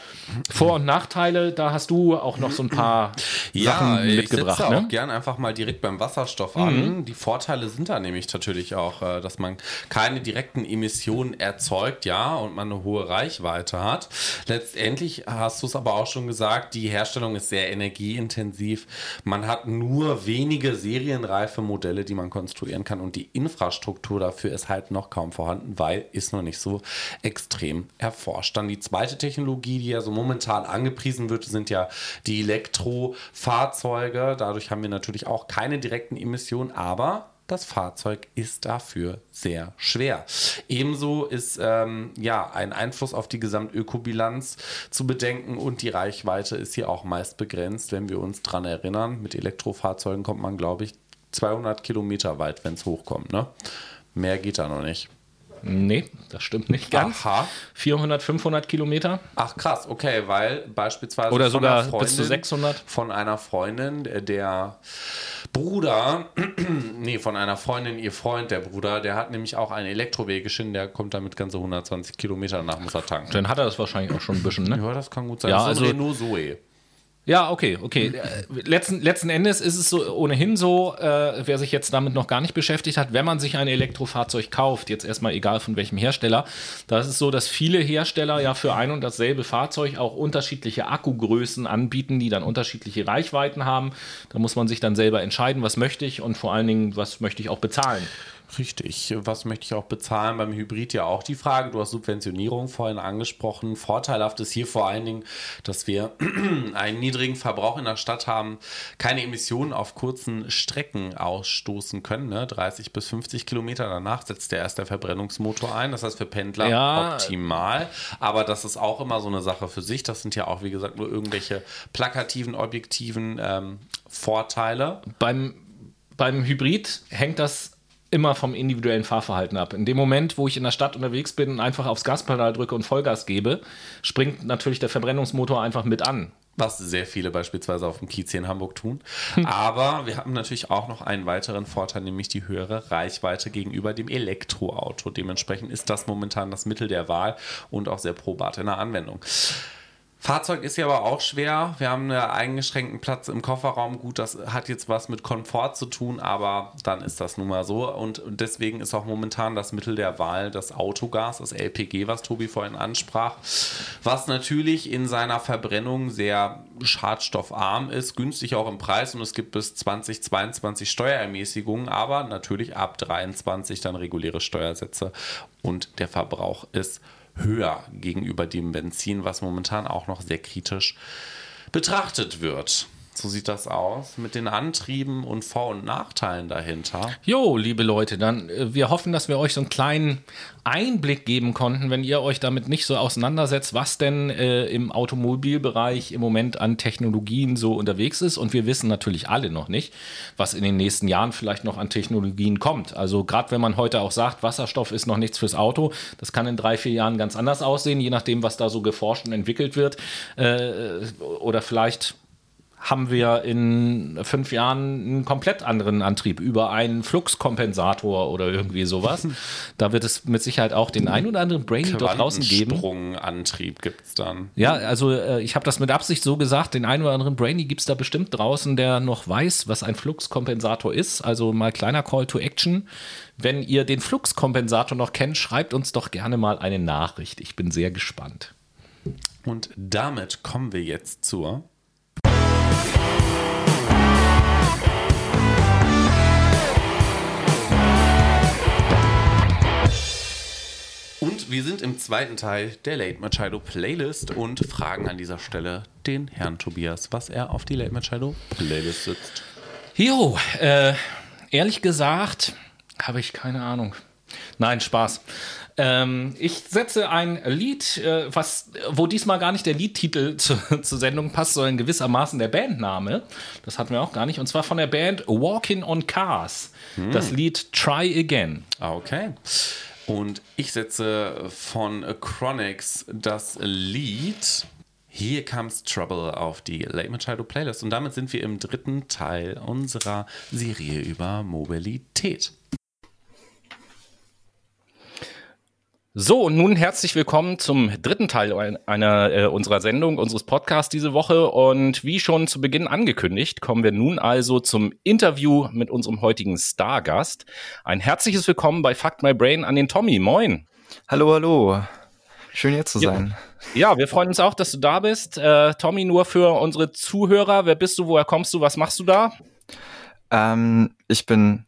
Vor- und Nachteile, da hast du auch noch so ein paar Sachen ich mitgebracht. setze Ne? auch gern einfach mal direkt beim Wasserstoff an. Die Vorteile sind da nämlich natürlich auch, äh, dass man keine direkten Emissionen erzeugt, ja, und man eine hohe Reichweite hat. Letztendlich hast du es aber auch schon gesagt, die Herstellung ist sehr energieintensiv. Man hat nur wenige serienreife Modelle, die man konstruieren kann und die Infrastruktur dafür ist halt noch kaum vorhanden, weil ist noch nicht so extrem erforscht. Dann die zweite Technologie, die ja so momentan angepriesen wird, sind ja die Elektrofahrzeuge. Dadurch haben wir natürlich auch keine direkten Emissionen, aber das Fahrzeug ist dafür sehr schwer. Ebenso ist ähm, ja ein Einfluss auf die Gesamtökobilanz zu bedenken und die Reichweite ist hier auch meist begrenzt, wenn wir uns dran erinnern. Mit Elektrofahrzeugen kommt man, glaube ich, 200 Kilometer weit, wenn es hochkommt. Ne? Mehr geht da noch nicht. Nee, das stimmt nicht ganz. Aha. 400, 500 Kilometer. Ach krass, okay, weil beispielsweise Oder von sogar einer bis zu Freundin- 600. von einer Freundin, der- der Bruder, nee, von einer Freundin, ihr Freund, der Bruder, der hat nämlich auch einen Elektrowegeschen, der kommt damit ganze 120 Kilometer nach, muss er tanken. Dann hat er das wahrscheinlich auch schon ein bisschen, ne? Ja, das kann gut sein. Ja, das ist also- Renault Zoe. Ja, okay, okay. Äh, letzten, letzten Endes ist es so ohnehin so, äh, wer sich jetzt damit noch gar nicht beschäftigt hat, wenn man sich ein Elektrofahrzeug kauft, jetzt erstmal egal von welchem Hersteller, da ist es so, dass viele Hersteller ja für ein und dasselbe Fahrzeug auch unterschiedliche Akkugrößen anbieten, die dann unterschiedliche Reichweiten haben. Da muss man sich dann selber entscheiden, was möchte ich und vor allen Dingen, was möchte ich auch bezahlen. Richtig. Was möchte ich auch bezahlen? Beim Hybrid ja auch die Frage. Du hast Subventionierung vorhin angesprochen. Vorteilhaft ist hier vor allen Dingen, dass wir einen niedrigen Verbrauch in der Stadt haben, keine Emissionen auf kurzen Strecken ausstoßen können. Ne? 30 bis 50 Kilometer danach setzt der erst der Verbrennungsmotor ein. Das heißt für Pendler ja. optimal. Aber das ist auch immer so eine Sache für sich. Das sind ja auch, wie gesagt, nur irgendwelche plakativen, objektiven ähm, Vorteile. Beim, beim Hybrid hängt das immer vom individuellen Fahrverhalten ab. In dem Moment, wo ich in der Stadt unterwegs bin und einfach aufs Gaspedal drücke und Vollgas gebe, springt natürlich der Verbrennungsmotor einfach mit an. Was sehr viele beispielsweise auf dem Kiez hier in Hamburg tun. Aber wir haben natürlich auch noch einen weiteren Vorteil, nämlich die höhere Reichweite gegenüber dem Elektroauto. Dementsprechend ist das momentan das Mittel der Wahl und auch sehr probat in der Anwendung. Fahrzeug ist ja aber auch schwer. Wir haben einen eingeschränkten Platz im Kofferraum. Gut, das hat jetzt was mit Komfort zu tun, aber dann ist das nun mal so. Und deswegen ist auch momentan das Mittel der Wahl das Autogas, das LPG, was Tobi vorhin ansprach, was natürlich in seiner Verbrennung sehr schadstoffarm ist, günstig auch im Preis und es gibt bis 2022 Steuerermäßigungen, aber natürlich ab 23 dann reguläre Steuersätze und der Verbrauch ist höher gegenüber dem Benzin, was momentan auch noch sehr kritisch betrachtet wird. So sieht das aus mit den Antrieben und Vor- und Nachteilen dahinter. Jo, liebe Leute, dann äh, wir hoffen, dass wir euch so einen kleinen Einblick geben konnten, wenn ihr euch damit nicht so auseinandersetzt, was denn äh, im Automobilbereich im Moment an Technologien so unterwegs ist. Und wir wissen natürlich alle noch nicht, was in den nächsten Jahren vielleicht noch an Technologien kommt. Also gerade wenn man heute auch sagt, Wasserstoff ist noch nichts fürs Auto, das kann in drei, vier Jahren ganz anders aussehen, je nachdem, was da so geforscht und entwickelt wird. Äh, oder vielleicht haben wir in fünf Jahren einen komplett anderen Antrieb über einen Fluxkompensator oder irgendwie sowas. da wird es mit Sicherheit auch den ein oder anderen Brainy dort draußen geben. Sprungantrieb gibt es dann. Ja, also äh, ich habe das mit Absicht so gesagt, den ein oder anderen Brainy gibt es da bestimmt draußen, der noch weiß, was ein Fluxkompensator ist. Also mal kleiner Call to Action. Wenn ihr den Fluxkompensator noch kennt, schreibt uns doch gerne mal eine Nachricht. Ich bin sehr gespannt. Und damit kommen wir jetzt zur und wir sind im zweiten Teil der Late Machado Playlist und fragen an dieser Stelle den Herrn Tobias, was er auf die Late Machado Playlist setzt. Jo, äh, ehrlich gesagt habe ich keine Ahnung. Nein, Spaß. Ähm, ich setze ein Lied, äh, was, wo diesmal gar nicht der Liedtitel zu, zur Sendung passt, sondern gewissermaßen der Bandname. Das hatten wir auch gar nicht. Und zwar von der Band Walking on Cars. Hm. Das Lied Try Again. Ah, okay. Und ich setze von Chronics das Lied Here Comes Trouble auf die Late Machado Playlist. Und damit sind wir im dritten Teil unserer Serie über Mobilität. So, und nun herzlich willkommen zum dritten Teil einer äh, unserer Sendung, unseres Podcasts diese Woche. Und wie schon zu Beginn angekündigt, kommen wir nun also zum Interview mit unserem heutigen Stargast. Ein herzliches Willkommen bei Fuck My Brain an den Tommy. Moin. Hallo, hallo. Schön hier zu sein. Ja, ja wir freuen uns auch, dass du da bist. Äh, Tommy, nur für unsere Zuhörer, wer bist du, woher kommst du, was machst du da? Ähm, ich bin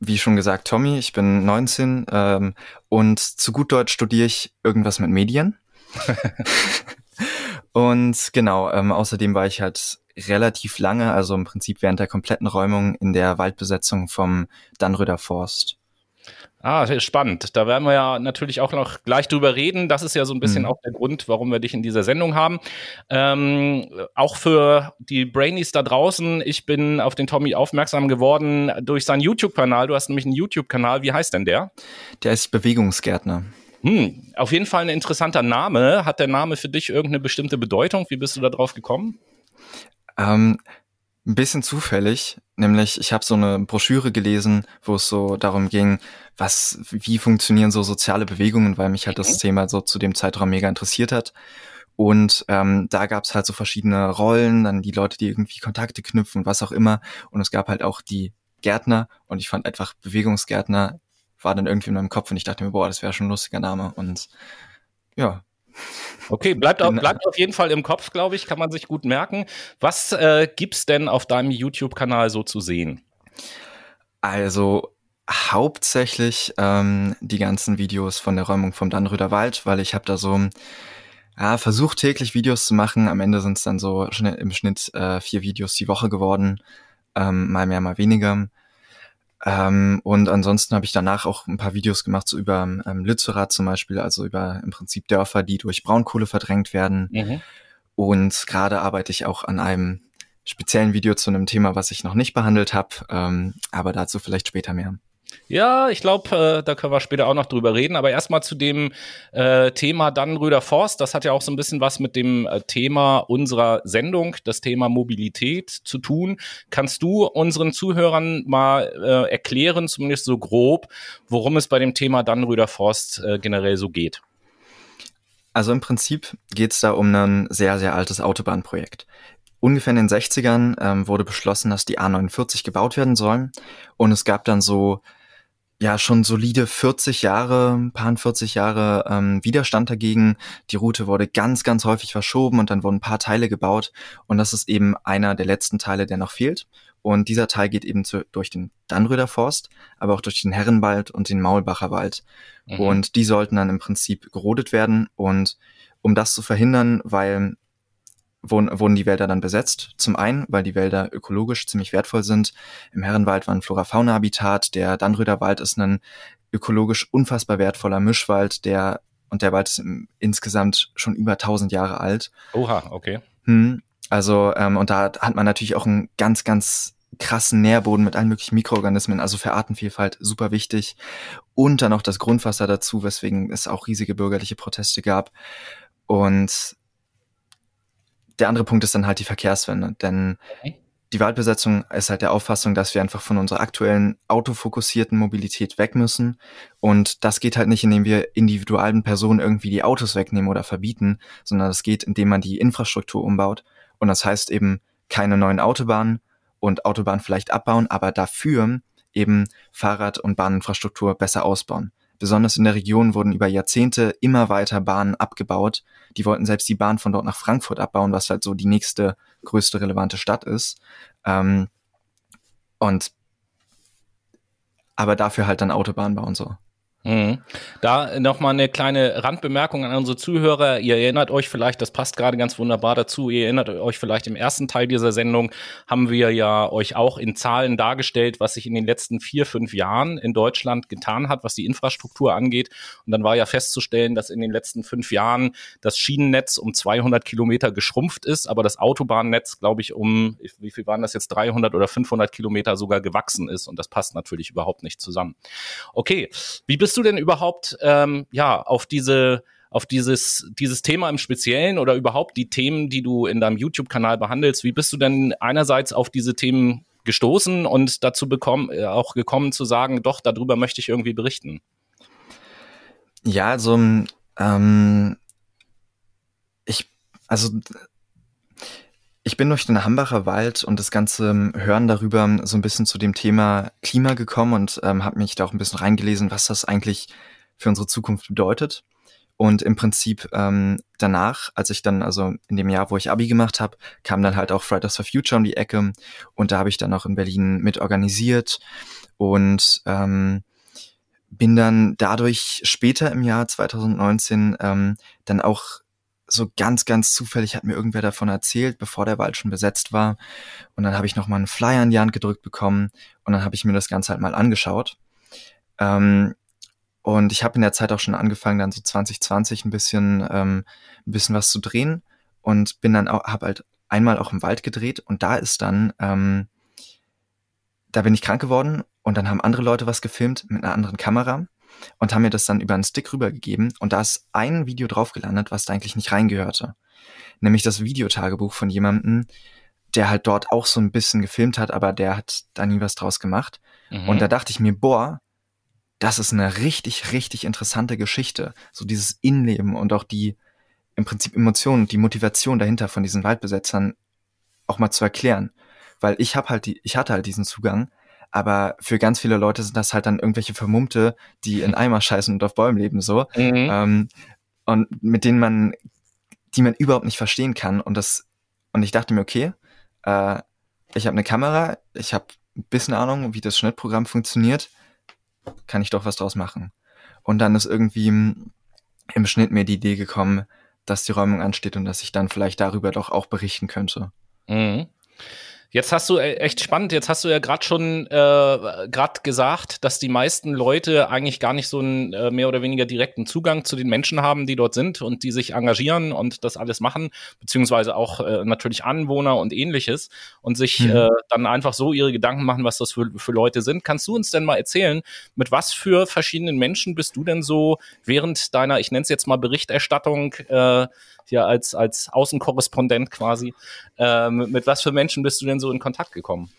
wie schon gesagt, Tommy, ich bin 19 ähm, und zu gut Deutsch studiere ich irgendwas mit Medien. und genau, ähm, außerdem war ich halt relativ lange, also im Prinzip während der kompletten Räumung in der Waldbesetzung vom Dannröder Forst. Ah, spannend. Da werden wir ja natürlich auch noch gleich drüber reden. Das ist ja so ein bisschen mhm. auch der Grund, warum wir dich in dieser Sendung haben. Ähm, auch für die Brainies da draußen. Ich bin auf den Tommy aufmerksam geworden durch seinen YouTube-Kanal. Du hast nämlich einen YouTube-Kanal. Wie heißt denn der? Der ist Bewegungsgärtner. Hm, auf jeden Fall ein interessanter Name. Hat der Name für dich irgendeine bestimmte Bedeutung? Wie bist du da drauf gekommen? Ähm, ein bisschen zufällig, nämlich ich habe so eine Broschüre gelesen, wo es so darum ging, was, wie funktionieren so soziale Bewegungen, weil mich halt das mhm. Thema so zu dem Zeitraum mega interessiert hat. Und ähm, da gab es halt so verschiedene Rollen, dann die Leute, die irgendwie Kontakte knüpfen, was auch immer. Und es gab halt auch die Gärtner und ich fand einfach Bewegungsgärtner war dann irgendwie in meinem Kopf und ich dachte mir, boah, das wäre schon ein lustiger Name. Und ja, Okay, bleibt, auf, bleibt auf jeden Fall im Kopf, glaube ich, kann man sich gut merken. Was äh, gibt's denn auf deinem YouTube-Kanal so zu sehen? Also hauptsächlich ähm, die ganzen Videos von der Räumung vom Dannröder Wald, weil ich habe da so ja, versucht täglich Videos zu machen. Am Ende sind es dann so im Schnitt äh, vier Videos die Woche geworden, ähm, mal mehr, mal weniger. Ähm, und ansonsten habe ich danach auch ein paar Videos gemacht, so über ähm, Lützerath zum Beispiel, also über im Prinzip Dörfer, die durch Braunkohle verdrängt werden. Mhm. Und gerade arbeite ich auch an einem speziellen Video zu einem Thema, was ich noch nicht behandelt habe, ähm, aber dazu vielleicht später mehr. Ja, ich glaube, äh, da können wir später auch noch drüber reden. Aber erstmal zu dem äh, Thema Dannenröder Forst. Das hat ja auch so ein bisschen was mit dem äh, Thema unserer Sendung, das Thema Mobilität zu tun. Kannst du unseren Zuhörern mal äh, erklären, zumindest so grob, worum es bei dem Thema Dannenröder Forst äh, generell so geht? Also im Prinzip geht es da um ein sehr, sehr altes Autobahnprojekt. Ungefähr in den 60ern ähm, wurde beschlossen, dass die A49 gebaut werden sollen. Und es gab dann so ja schon solide 40 Jahre, paar 40 Jahre ähm, Widerstand dagegen. Die Route wurde ganz, ganz häufig verschoben und dann wurden ein paar Teile gebaut. Und das ist eben einer der letzten Teile, der noch fehlt. Und dieser Teil geht eben zu, durch den Dannröder Forst, aber auch durch den Herrenwald und den Maulbacher Wald. Mhm. Und die sollten dann im Prinzip gerodet werden. Und um das zu verhindern, weil wurden, wurden die Wälder dann besetzt. Zum einen, weil die Wälder ökologisch ziemlich wertvoll sind. Im Herrenwald war ein Flora-Fauna-Habitat. Der Dannröder Wald ist ein ökologisch unfassbar wertvoller Mischwald, der und der Wald ist insgesamt schon über 1000 Jahre alt. Oha, okay. Hm, also ähm, und da hat man natürlich auch einen ganz, ganz krassen Nährboden mit allen möglichen Mikroorganismen, also für Artenvielfalt super wichtig. Und dann noch das Grundwasser dazu, weswegen es auch riesige bürgerliche Proteste gab. Und der andere Punkt ist dann halt die Verkehrswende, denn okay. die Waldbesetzung ist halt der Auffassung, dass wir einfach von unserer aktuellen autofokussierten Mobilität weg müssen. Und das geht halt nicht, indem wir individualen Personen irgendwie die Autos wegnehmen oder verbieten, sondern das geht, indem man die Infrastruktur umbaut. Und das heißt eben keine neuen Autobahnen und Autobahnen vielleicht abbauen, aber dafür eben Fahrrad- und Bahninfrastruktur besser ausbauen. Besonders in der Region wurden über Jahrzehnte immer weiter Bahnen abgebaut. Die wollten selbst die Bahn von dort nach Frankfurt abbauen, was halt so die nächste größte relevante Stadt ist. Ähm, und aber dafür halt dann Autobahn bauen so. Mhm. Da nochmal eine kleine Randbemerkung an unsere Zuhörer. Ihr erinnert euch vielleicht, das passt gerade ganz wunderbar dazu, ihr erinnert euch vielleicht im ersten Teil dieser Sendung haben wir ja euch auch in Zahlen dargestellt, was sich in den letzten vier, fünf Jahren in Deutschland getan hat, was die Infrastruktur angeht. Und dann war ja festzustellen, dass in den letzten fünf Jahren das Schienennetz um 200 Kilometer geschrumpft ist, aber das Autobahnnetz, glaube ich, um, wie viel waren das jetzt, 300 oder 500 Kilometer sogar gewachsen ist. Und das passt natürlich überhaupt nicht zusammen. Okay, wie bist bist du denn überhaupt ähm, ja auf diese auf dieses dieses Thema im Speziellen oder überhaupt die Themen, die du in deinem YouTube-Kanal behandelst? Wie bist du denn einerseits auf diese Themen gestoßen und dazu bekommen, äh, auch gekommen zu sagen, doch darüber möchte ich irgendwie berichten? Ja, also ähm, ich also ich bin durch den Hambacher Wald und das ganze ähm, Hören darüber so ein bisschen zu dem Thema Klima gekommen und ähm, habe mich da auch ein bisschen reingelesen, was das eigentlich für unsere Zukunft bedeutet. Und im Prinzip ähm, danach, als ich dann, also in dem Jahr, wo ich Abi gemacht habe, kam dann halt auch Fridays for Future um die Ecke und da habe ich dann auch in Berlin mit organisiert und ähm, bin dann dadurch später im Jahr 2019 ähm, dann auch so ganz, ganz zufällig hat mir irgendwer davon erzählt, bevor der Wald schon besetzt war. Und dann habe ich nochmal einen Flyer in die Hand gedrückt bekommen und dann habe ich mir das Ganze halt mal angeschaut. Ähm, und ich habe in der Zeit auch schon angefangen, dann so 2020 ein bisschen, ähm, ein bisschen was zu drehen und bin dann auch, habe halt einmal auch im Wald gedreht und da ist dann, ähm, da bin ich krank geworden und dann haben andere Leute was gefilmt mit einer anderen Kamera und haben mir das dann über einen Stick rübergegeben und da ist ein Video drauf gelandet, was da eigentlich nicht reingehörte. Nämlich das Videotagebuch von jemandem, der halt dort auch so ein bisschen gefilmt hat, aber der hat da nie was draus gemacht. Mhm. Und da dachte ich mir, boah, das ist eine richtig, richtig interessante Geschichte. So dieses Innenleben und auch die im Prinzip Emotionen, die Motivation dahinter von diesen Waldbesetzern auch mal zu erklären. Weil ich habe halt die, ich hatte halt diesen Zugang, aber für ganz viele Leute sind das halt dann irgendwelche Vermummte, die in Eimer scheißen und auf Bäumen leben so. Mhm. Ähm, und mit denen man, die man überhaupt nicht verstehen kann. Und das, und ich dachte mir, okay, äh, ich habe eine Kamera, ich habe ein bisschen Ahnung, wie das Schnittprogramm funktioniert, kann ich doch was draus machen. Und dann ist irgendwie im, im Schnitt mir die Idee gekommen, dass die Räumung ansteht und dass ich dann vielleicht darüber doch auch berichten könnte. Mhm. Jetzt hast du äh, echt spannend, jetzt hast du ja gerade schon äh, gerade gesagt, dass die meisten Leute eigentlich gar nicht so einen äh, mehr oder weniger direkten Zugang zu den Menschen haben, die dort sind und die sich engagieren und das alles machen, beziehungsweise auch äh, natürlich Anwohner und ähnliches und sich mhm. äh, dann einfach so ihre Gedanken machen, was das für, für Leute sind. Kannst du uns denn mal erzählen, mit was für verschiedenen Menschen bist du denn so während deiner, ich nenne es jetzt mal Berichterstattung, äh, hier als, als Außenkorrespondent quasi. Ähm, mit was für Menschen bist du denn so in Kontakt gekommen?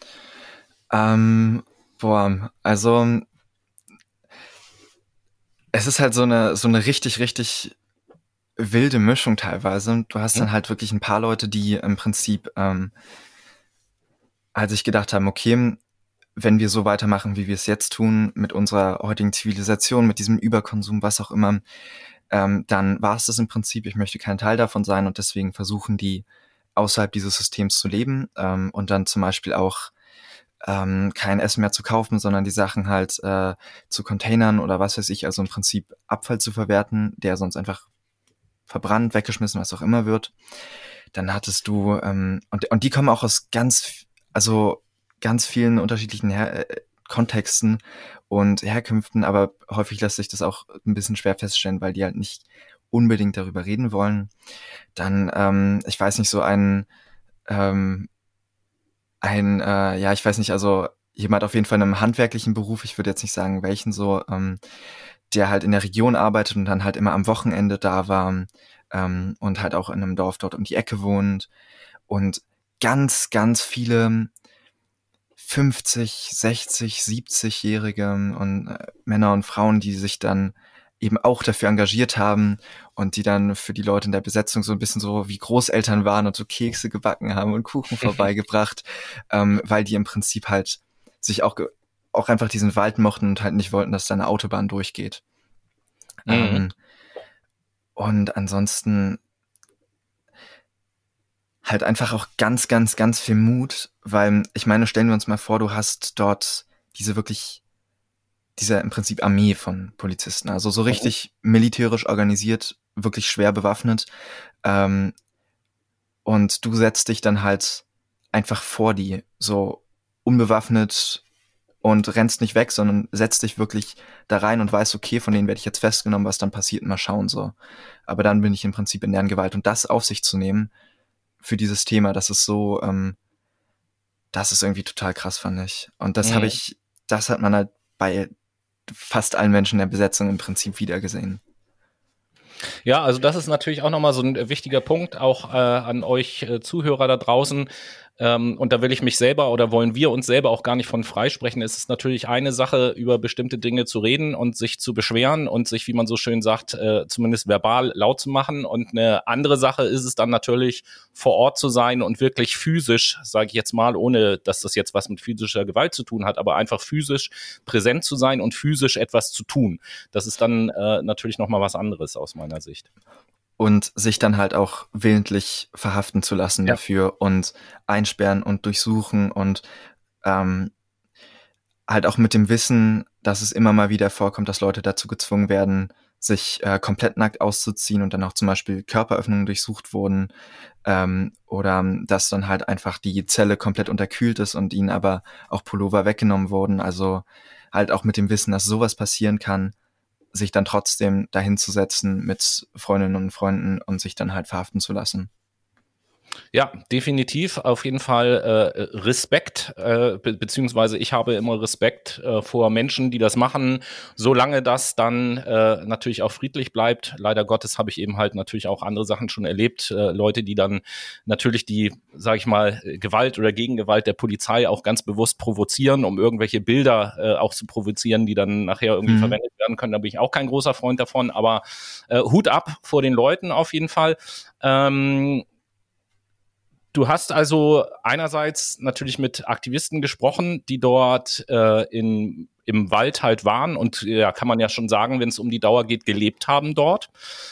Ähm, boah, also es ist halt so eine, so eine richtig, richtig wilde Mischung teilweise. Du hast dann halt wirklich ein paar Leute, die im Prinzip, ähm, als ich gedacht haben, okay, wenn wir so weitermachen, wie wir es jetzt tun, mit unserer heutigen Zivilisation, mit diesem Überkonsum, was auch immer, ähm, dann war es das im Prinzip. Ich möchte kein Teil davon sein und deswegen versuchen die außerhalb dieses Systems zu leben ähm, und dann zum Beispiel auch ähm, kein Essen mehr zu kaufen, sondern die Sachen halt äh, zu Containern oder was weiß ich, also im Prinzip Abfall zu verwerten, der sonst einfach verbrannt, weggeschmissen, was auch immer wird. Dann hattest du, ähm, und, und die kommen auch aus ganz, also ganz vielen unterschiedlichen Her äh, Kontexten und Herkünften, aber häufig lässt sich das auch ein bisschen schwer feststellen, weil die halt nicht unbedingt darüber reden wollen. Dann, ähm, ich weiß nicht, so ein, ähm, ein, äh, ja, ich weiß nicht, also jemand auf jeden Fall in einem handwerklichen Beruf, ich würde jetzt nicht sagen welchen so, ähm, der halt in der Region arbeitet und dann halt immer am Wochenende da war ähm, und halt auch in einem Dorf dort um die Ecke wohnt und ganz, ganz viele 50, 60, 70-Jährige und äh, Männer und Frauen, die sich dann eben auch dafür engagiert haben und die dann für die Leute in der Besetzung so ein bisschen so wie Großeltern waren und so Kekse gebacken haben und Kuchen vorbeigebracht, ähm, weil die im Prinzip halt sich auch, auch einfach diesen Wald mochten und halt nicht wollten, dass da eine Autobahn durchgeht. Mhm. Ähm, und ansonsten halt einfach auch ganz, ganz, ganz viel Mut, weil ich meine, stellen wir uns mal vor, du hast dort diese wirklich, diese im Prinzip Armee von Polizisten, also so richtig mhm. militärisch organisiert, wirklich schwer bewaffnet. Ähm, und du setzt dich dann halt einfach vor die, so unbewaffnet und rennst nicht weg, sondern setzt dich wirklich da rein und weißt, okay, von denen werde ich jetzt festgenommen, was dann passiert, mal schauen so. Aber dann bin ich im Prinzip in deren Gewalt und das auf sich zu nehmen, für dieses Thema. Das ist so, ähm, das ist irgendwie total krass, fand ich. Und das mhm. habe ich, das hat man halt bei fast allen Menschen der Besetzung im Prinzip wiedergesehen. Ja, also das ist natürlich auch nochmal so ein wichtiger Punkt, auch äh, an euch äh, Zuhörer da draußen. Ähm, und da will ich mich selber oder wollen wir uns selber auch gar nicht von freisprechen. Es ist natürlich eine Sache, über bestimmte Dinge zu reden und sich zu beschweren und sich, wie man so schön sagt, äh, zumindest verbal laut zu machen. Und eine andere Sache ist es dann natürlich, vor Ort zu sein und wirklich physisch, sage ich jetzt mal, ohne dass das jetzt was mit physischer Gewalt zu tun hat, aber einfach physisch präsent zu sein und physisch etwas zu tun. Das ist dann äh, natürlich nochmal was anderes aus meiner Sicht und sich dann halt auch willentlich verhaften zu lassen ja. dafür und einsperren und durchsuchen und ähm, halt auch mit dem Wissen, dass es immer mal wieder vorkommt, dass Leute dazu gezwungen werden, sich äh, komplett nackt auszuziehen und dann auch zum Beispiel Körperöffnungen durchsucht wurden ähm, oder dass dann halt einfach die Zelle komplett unterkühlt ist und ihnen aber auch Pullover weggenommen wurden. Also halt auch mit dem Wissen, dass sowas passieren kann, sich dann trotzdem dahin zu setzen mit Freundinnen und Freunden und sich dann halt verhaften zu lassen. Ja, definitiv. Auf jeden Fall äh, Respekt, äh, be beziehungsweise ich habe immer Respekt äh, vor Menschen, die das machen, solange das dann äh, natürlich auch friedlich bleibt. Leider Gottes habe ich eben halt natürlich auch andere Sachen schon erlebt. Äh, Leute, die dann natürlich die, sage ich mal, Gewalt oder Gegengewalt der Polizei auch ganz bewusst provozieren, um irgendwelche Bilder äh, auch zu provozieren, die dann nachher irgendwie mhm. verwendet werden können. Da bin ich auch kein großer Freund davon. Aber äh, Hut ab vor den Leuten auf jeden Fall. Ähm, Du hast also einerseits natürlich mit Aktivisten gesprochen, die dort äh, in, im Wald halt waren und ja, kann man ja schon sagen, wenn es um die Dauer geht, gelebt haben dort.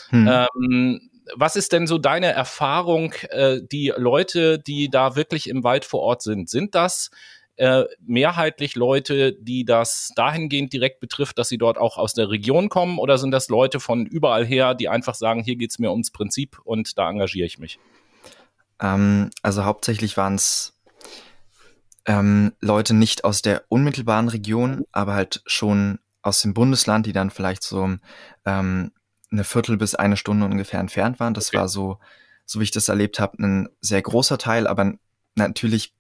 Hm. Ähm, was ist denn so deine Erfahrung, äh, die Leute, die da wirklich im Wald vor Ort sind? Sind das äh, mehrheitlich Leute, die das dahingehend direkt betrifft, dass sie dort auch aus der Region kommen? Oder sind das Leute von überall her, die einfach sagen, hier geht's mir ums Prinzip und da engagiere ich mich? Ähm, also hauptsächlich waren es ähm, Leute nicht aus der unmittelbaren Region, aber halt schon aus dem Bundesland, die dann vielleicht so ähm, eine Viertel bis eine Stunde ungefähr entfernt waren. Das okay. war so, so wie ich das erlebt habe, ein sehr großer Teil, aber natürlich,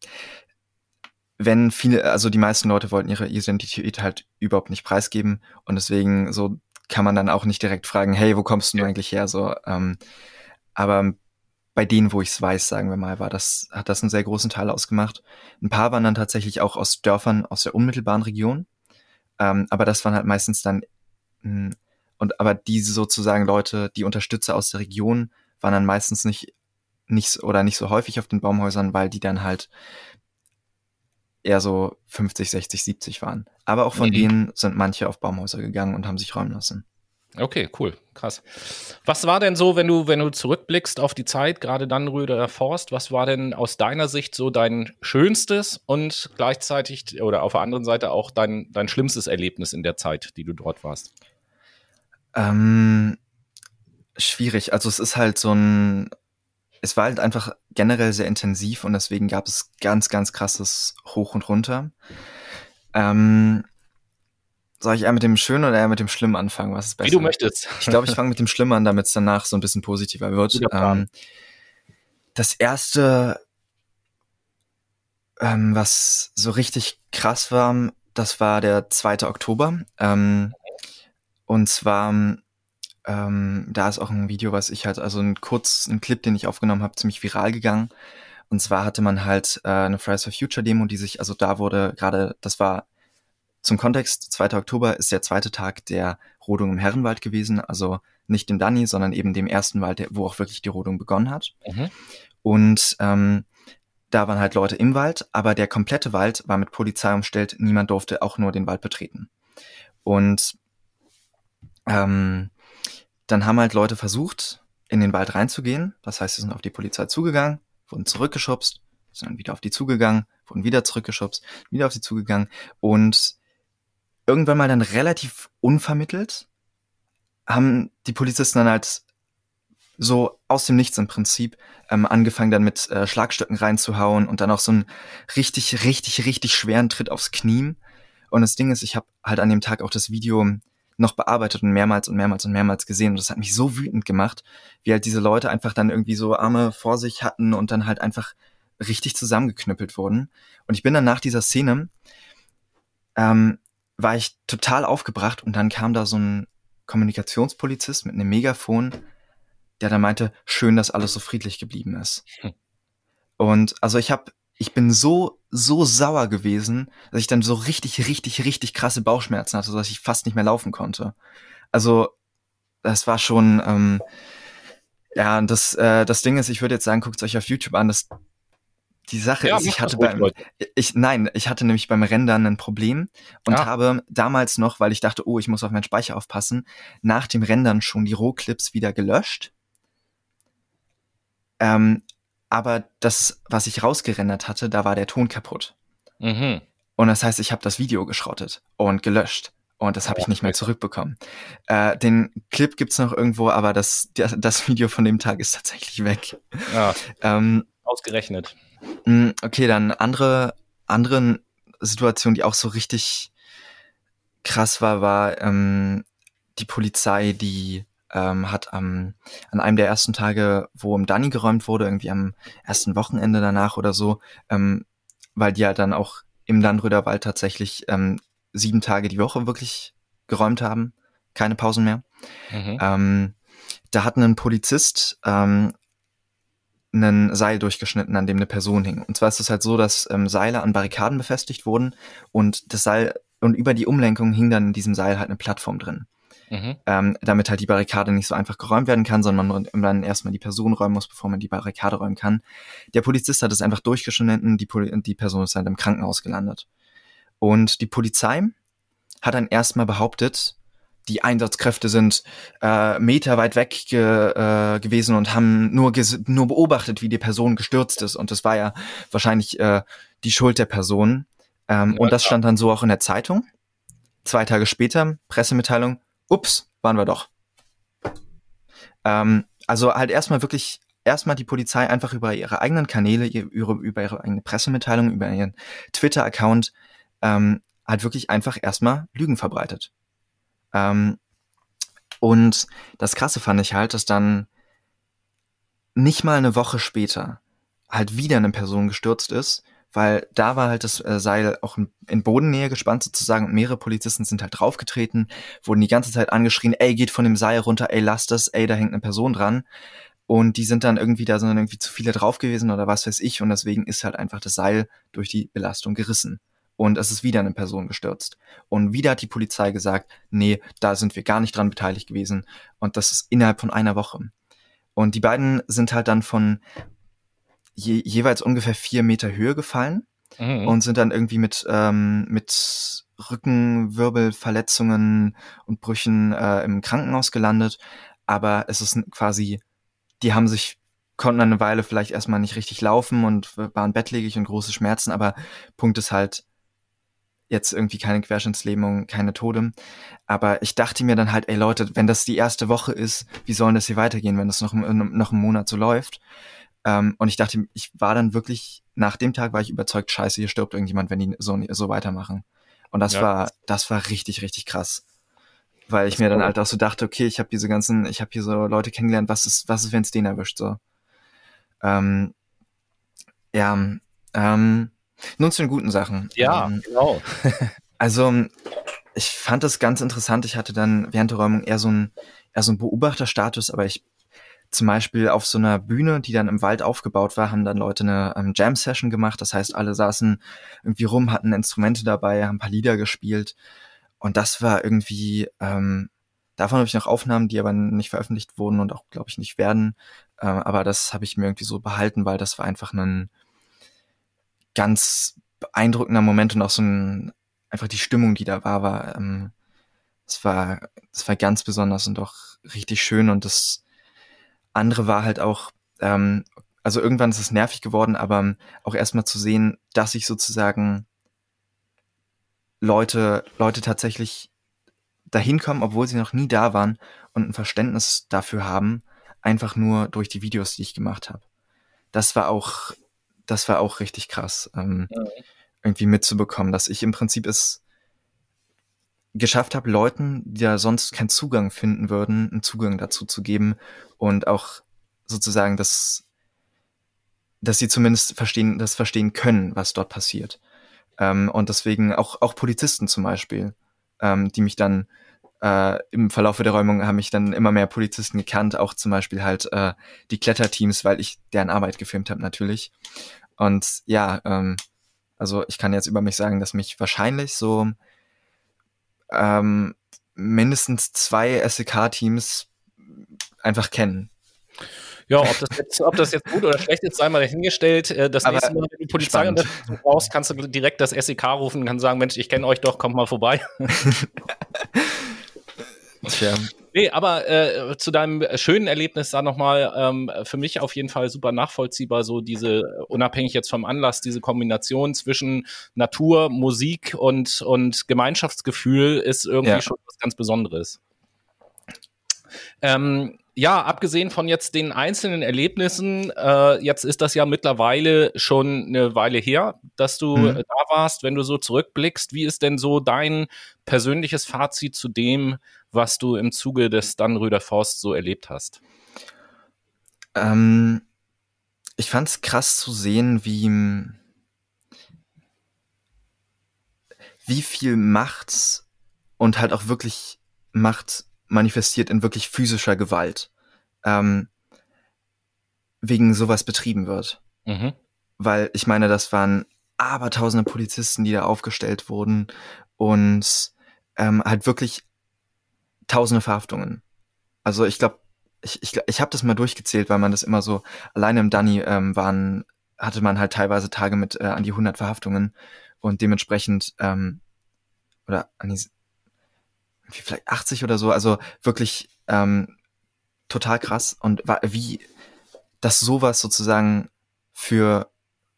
wenn viele, also die meisten Leute wollten ihre Identität halt überhaupt nicht preisgeben und deswegen so kann man dann auch nicht direkt fragen, hey, wo kommst du eigentlich her? So, ähm, aber bei denen, wo ich es weiß, sagen wir mal, war das, hat das einen sehr großen Teil ausgemacht. Ein paar waren dann tatsächlich auch aus Dörfern aus der unmittelbaren Region. Ähm, aber das waren halt meistens dann, mh, hm, und aber diese sozusagen Leute, die Unterstützer aus der Region, waren dann meistens nicht, nicht oder nicht so häufig auf den Baumhäusern, weil die dann halt eher so 50, 60, 70 waren. Aber auch von mhm. denen sind manche auf Baumhäuser gegangen und haben sich räumen lassen. Okay, cool, krass. Was war denn so, wenn du, wenn du zurückblickst auf die Zeit, gerade dann Röder Forst, was war denn aus deiner Sicht so dein schönstes und gleichzeitig oder auf der anderen Seite auch dein, dein schlimmstes Erlebnis in der Zeit, die du dort warst? Ähm, schwierig. Also es ist halt so ein, es war halt einfach generell sehr intensiv und deswegen gab es ganz, ganz krasses Hoch und Runter. Ähm, soll ich eher mit dem Schönen oder eher mit dem Schlimmen anfangen? Was ist besser? Wie du möchtest. Ich glaube, ich fange mit dem Schlimmen an, damit es danach so ein bisschen positiver wird. Ähm, das erste, ähm, was so richtig krass war, das war der 2. Oktober. Ähm, und zwar, ähm, da ist auch ein Video, was ich halt, also ein kurz, ein Clip, den ich aufgenommen habe, ziemlich viral gegangen. Und zwar hatte man halt äh, eine Fridays for Future Demo, die sich, also da wurde gerade, das war zum Kontext, 2. Oktober ist der zweite Tag der Rodung im Herrenwald gewesen, also nicht dem Danny, sondern eben dem ersten Wald, wo auch wirklich die Rodung begonnen hat. Mhm. Und ähm, da waren halt Leute im Wald, aber der komplette Wald war mit Polizei umstellt, niemand durfte auch nur den Wald betreten. Und ähm, dann haben halt Leute versucht, in den Wald reinzugehen. Das heißt, sie sind auf die Polizei zugegangen, wurden zurückgeschubst, sind dann wieder auf die zugegangen, wurden wieder zurückgeschubst, wieder auf sie zugegangen und irgendwann mal dann relativ unvermittelt haben die Polizisten dann halt so aus dem Nichts im Prinzip ähm, angefangen dann mit äh, Schlagstöcken reinzuhauen und dann auch so einen richtig, richtig, richtig schweren Tritt aufs Knie. Und das Ding ist, ich habe halt an dem Tag auch das Video noch bearbeitet und mehrmals und mehrmals und mehrmals gesehen. Und das hat mich so wütend gemacht, wie halt diese Leute einfach dann irgendwie so Arme vor sich hatten und dann halt einfach richtig zusammengeknüppelt wurden. Und ich bin dann nach dieser Szene ähm, war ich total aufgebracht und dann kam da so ein Kommunikationspolizist mit einem Megafon, der dann meinte, schön, dass alles so friedlich geblieben ist. Hm. Und also ich habe, ich bin so, so sauer gewesen, dass ich dann so richtig, richtig, richtig krasse Bauchschmerzen hatte, dass ich fast nicht mehr laufen konnte. Also das war schon, ähm, ja, das, äh, das Ding ist, ich würde jetzt sagen, guckt es euch auf YouTube an, das die Sache ja, ist, ich hatte beim, ich, nein, ich hatte nämlich beim Rendern ein Problem und ja. habe damals noch, weil ich dachte, oh, ich muss auf meinen Speicher aufpassen, nach dem Rendern schon die Rohclips wieder gelöscht. Ähm, aber das, was ich rausgerendert hatte, da war der Ton kaputt. Mhm. Und das heißt, ich habe das Video geschrottet und gelöscht. Und das habe ich nicht mehr zurückbekommen. Äh, den Clip gibt's noch irgendwo, aber das, das Video von dem Tag ist tatsächlich weg. Ja. Ähm, Ausgerechnet. Mm, okay, dann andere, andere Situation, die auch so richtig krass war, war ähm, die Polizei, die ähm, hat am, an einem der ersten Tage, wo im Danny geräumt wurde, irgendwie am ersten Wochenende danach oder so, ähm, weil die halt dann auch im Landröder Wald tatsächlich ähm, sieben Tage die Woche wirklich geräumt haben, keine Pausen mehr. Mhm. Ähm, da hat ein Polizist ähm, ein Seil durchgeschnitten, an dem eine Person hing. Und zwar ist es halt so, dass ähm, Seile an Barrikaden befestigt wurden und das Seil und über die Umlenkung hing dann in diesem Seil halt eine Plattform drin. Mhm. Ähm, damit halt die Barrikade nicht so einfach geräumt werden kann, sondern man dann erstmal die Person räumen muss, bevor man die Barrikade räumen kann. Der Polizist hat es einfach durchgeschnitten, die, Poli die Person ist halt im Krankenhaus gelandet. Und die Polizei hat dann erstmal behauptet, die Einsatzkräfte sind äh, Meter weit weg ge, äh, gewesen und haben nur, nur beobachtet, wie die Person gestürzt ist. Und das war ja wahrscheinlich äh, die Schuld der Person. Ähm, ja, und das stand dann so auch in der Zeitung. Zwei Tage später, Pressemitteilung, ups, waren wir doch. Ähm, also halt erstmal wirklich, erstmal die Polizei einfach über ihre eigenen Kanäle, über, über ihre eigene Pressemitteilung, über ihren Twitter-Account, ähm, halt wirklich einfach erstmal Lügen verbreitet. Ähm, und das Krasse fand ich halt, dass dann nicht mal eine Woche später halt wieder eine Person gestürzt ist, weil da war halt das äh, Seil auch in, in Bodennähe gespannt sozusagen und mehrere Polizisten sind halt draufgetreten, wurden die ganze Zeit angeschrien, ey, geht von dem Seil runter, ey, lass das, ey, da hängt eine Person dran. Und die sind dann irgendwie, da sind dann irgendwie zu viele drauf gewesen oder was weiß ich und deswegen ist halt einfach das Seil durch die Belastung gerissen und es ist wieder eine Person gestürzt. Und wieder hat die Polizei gesagt, nee, da sind wir gar nicht dran beteiligt gewesen. Und das ist innerhalb von einer Woche. Und die beiden sind halt dann von je, jeweils ungefähr vier Meter Höhe gefallen mhm. und sind dann irgendwie mit, ähm, mit Rückenwirbelverletzungen und Brüchen äh, im Krankenhaus gelandet. Aber es ist quasi, die haben sich konnten eine Weile vielleicht erstmal nicht richtig laufen und waren bettlägerig und große Schmerzen, aber Punkt ist halt, jetzt irgendwie keine Querschnittslähmung, keine Tode. Aber ich dachte mir dann halt, ey Leute, wenn das die erste Woche ist, wie sollen das hier weitergehen, wenn das noch, noch einen Monat so läuft? Ähm, und ich dachte, ich war dann wirklich, nach dem Tag war ich überzeugt, scheiße, hier stirbt irgendjemand, wenn die so, so weitermachen. Und das ja. war, das war richtig, richtig krass. Weil ich mir dann halt auch so dachte, okay, ich habe diese ganzen, ich habe hier so Leute kennengelernt, was ist, was ist, wenn es den erwischt, so. Ähm, ja, ähm, nun zu den guten Sachen. Ja, ähm, genau. also, ich fand das ganz interessant. Ich hatte dann während der Räumung eher so ein, eher so ein Beobachterstatus, aber ich zum Beispiel auf so einer Bühne, die dann im Wald aufgebaut war, haben dann Leute eine ähm, Jam-Session gemacht. Das heißt, alle saßen irgendwie rum, hatten Instrumente dabei, haben ein paar Lieder gespielt. Und das war irgendwie, ähm, davon habe ich noch Aufnahmen, die aber nicht veröffentlicht wurden und auch, glaube ich, nicht werden. Ähm, aber das habe ich mir irgendwie so behalten, weil das war einfach ein, ganz beeindruckender Moment und auch so ein, einfach die Stimmung, die da war, war, ähm, es war, es war ganz besonders und auch richtig schön und das andere war halt auch, ähm, also irgendwann ist es nervig geworden, aber auch erstmal zu sehen, dass ich sozusagen Leute, Leute tatsächlich dahin kommen, obwohl sie noch nie da waren und ein Verständnis dafür haben, einfach nur durch die Videos, die ich gemacht habe. Das war auch das war auch richtig krass, ähm, ja. irgendwie mitzubekommen, dass ich im Prinzip es geschafft habe, Leuten, die ja sonst keinen Zugang finden würden, einen Zugang dazu zu geben und auch sozusagen das, dass sie zumindest verstehen, das verstehen können, was dort passiert. Ähm, und deswegen auch, auch Polizisten zum Beispiel, ähm, die mich dann äh, im Verlauf der Räumung haben mich dann immer mehr Polizisten gekannt, auch zum Beispiel halt äh, die Kletterteams, weil ich deren Arbeit gefilmt habe natürlich. Und ja, ähm, also ich kann jetzt über mich sagen, dass mich wahrscheinlich so ähm, mindestens zwei SEK-Teams einfach kennen. Ja, ob das, jetzt, ob das jetzt gut oder schlecht ist, sei mal dahingestellt. Äh, das Aber nächste Mal, wenn du Polizei brauchst, kannst du direkt das SEK rufen und kannst sagen, Mensch, ich kenne euch doch, kommt mal vorbei. Tja. Nee, aber äh, zu deinem schönen Erlebnis da nochmal, ähm, für mich auf jeden Fall super nachvollziehbar, so diese, unabhängig jetzt vom Anlass, diese Kombination zwischen Natur, Musik und, und Gemeinschaftsgefühl ist irgendwie ja. schon was ganz Besonderes. Ähm, ja, abgesehen von jetzt den einzelnen Erlebnissen, äh, jetzt ist das ja mittlerweile schon eine Weile her, dass du mhm. da warst. Wenn du so zurückblickst, wie ist denn so dein persönliches Fazit zu dem, was du im Zuge des Dannröder Forst so erlebt hast? Ähm, ich fand es krass zu sehen, wie, wie viel Macht und halt auch wirklich Macht manifestiert in wirklich physischer Gewalt ähm, wegen sowas betrieben wird. Mhm. Weil ich meine, das waren abertausende Polizisten, die da aufgestellt wurden und ähm, halt wirklich tausende Verhaftungen. Also ich glaube, ich, ich, ich habe das mal durchgezählt, weil man das immer so, alleine im Danny ähm, waren, hatte man halt teilweise Tage mit äh, an die 100 Verhaftungen und dementsprechend, ähm, oder an die, vielleicht 80 oder so, also wirklich ähm, total krass. Und wie, dass sowas sozusagen für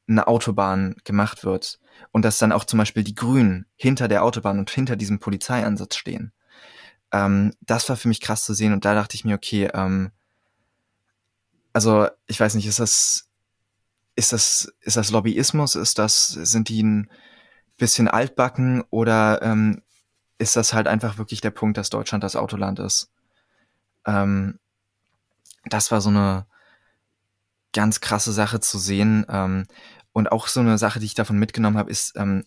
eine Autobahn gemacht wird. Und dass dann auch zum Beispiel die Grünen hinter der Autobahn und hinter diesem Polizeieinsatz stehen. Ähm, das war für mich krass zu sehen. Und da dachte ich mir, okay, ähm, also ich weiß nicht, ist das, ist das, ist das Lobbyismus? Ist das, sind die ein bisschen altbacken? Oder ähm, ist das halt einfach wirklich der Punkt, dass Deutschland das Autoland ist? Ähm, das war so eine ganz krasse Sache zu sehen. Ähm, und auch so eine Sache, die ich davon mitgenommen habe, ist, ähm,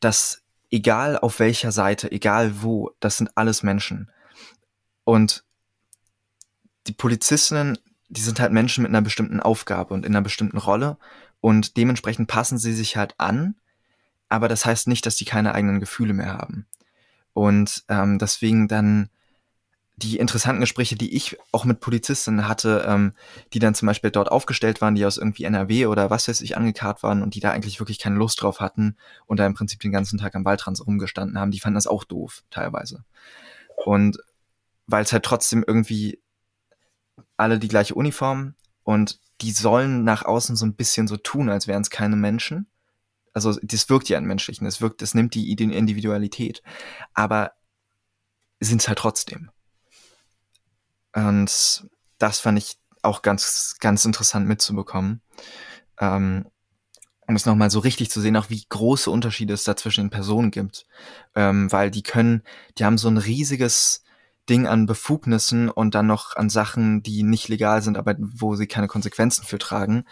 dass egal auf welcher Seite, egal wo, das sind alles Menschen. Und die Polizistinnen, die sind halt Menschen mit einer bestimmten Aufgabe und in einer bestimmten Rolle und dementsprechend passen sie sich halt an, aber das heißt nicht, dass die keine eigenen Gefühle mehr haben. Und ähm, deswegen dann die interessanten Gespräche, die ich auch mit Polizisten hatte, ähm, die dann zum Beispiel dort aufgestellt waren, die aus irgendwie NRW oder was weiß ich angekarrt waren und die da eigentlich wirklich keine Lust drauf hatten und da im Prinzip den ganzen Tag am Waldrand rumgestanden haben, die fanden das auch doof teilweise. Und weil es halt trotzdem irgendwie alle die gleiche Uniform und die sollen nach außen so ein bisschen so tun, als wären es keine Menschen. Also das wirkt ja an Menschlichen, das wirkt, das nimmt die Individualität. Aber sind es halt trotzdem. Und das fand ich auch ganz, ganz interessant mitzubekommen. Ähm, um es nochmal so richtig zu sehen, auch wie große Unterschiede es da zwischen den Personen gibt. Ähm, weil die können, die haben so ein riesiges Ding an Befugnissen und dann noch an Sachen, die nicht legal sind, aber wo sie keine Konsequenzen für tragen.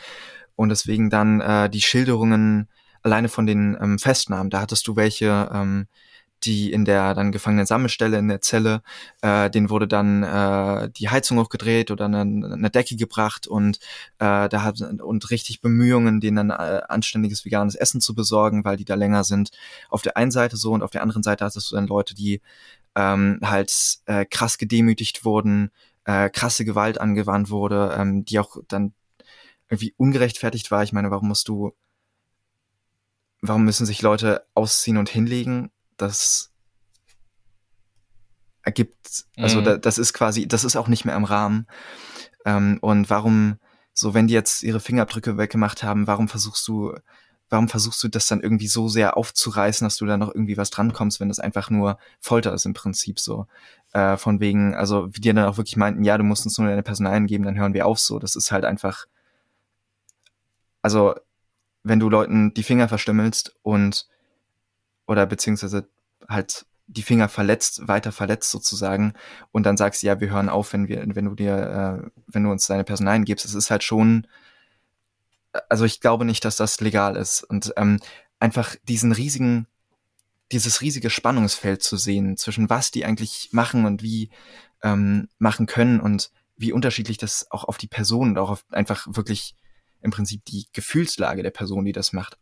Und deswegen dann äh, die Schilderungen alleine von den ähm, Festnahmen, da hattest du welche, ähm, die in der dann gefangenen Sammelstelle in der Zelle, äh, den wurde dann äh, die Heizung hochgedreht oder eine, eine Decke gebracht und äh, da hat und richtig Bemühungen, denen dann äh, anständiges veganes Essen zu besorgen, weil die da länger sind. Auf der einen Seite so und auf der anderen Seite hattest du dann Leute, die ähm, halt äh, krass gedemütigt wurden, äh, krasse Gewalt angewandt wurde, ähm, die auch dann irgendwie ungerechtfertigt war. Ich meine, warum musst du, warum müssen sich Leute ausziehen und hinlegen? das ergibt, also mhm. da, das ist quasi, das ist auch nicht mehr im Rahmen. Ähm, und warum, so wenn die jetzt ihre Fingerabdrücke weggemacht haben, warum versuchst du, warum versuchst du das dann irgendwie so sehr aufzureißen, dass du da noch irgendwie was drankommst, wenn das einfach nur Folter ist im Prinzip so. Äh, von wegen, also wie die dann auch wirklich meinten, ja, du musst uns nur deine Personalien geben, dann hören wir auf so. Das ist halt einfach, also wenn du Leuten die Finger verstümmelst und oder beziehungsweise halt die Finger verletzt, weiter verletzt sozusagen und dann sagst, ja, wir hören auf, wenn wir, wenn du dir, äh, wenn du uns deine Personalien gibst. Es ist halt schon, also ich glaube nicht, dass das legal ist und ähm, einfach diesen riesigen, dieses riesige Spannungsfeld zu sehen zwischen was die eigentlich machen und wie ähm, machen können und wie unterschiedlich das auch auf die Person und auch auf einfach wirklich im Prinzip die Gefühlslage der Person, die das macht,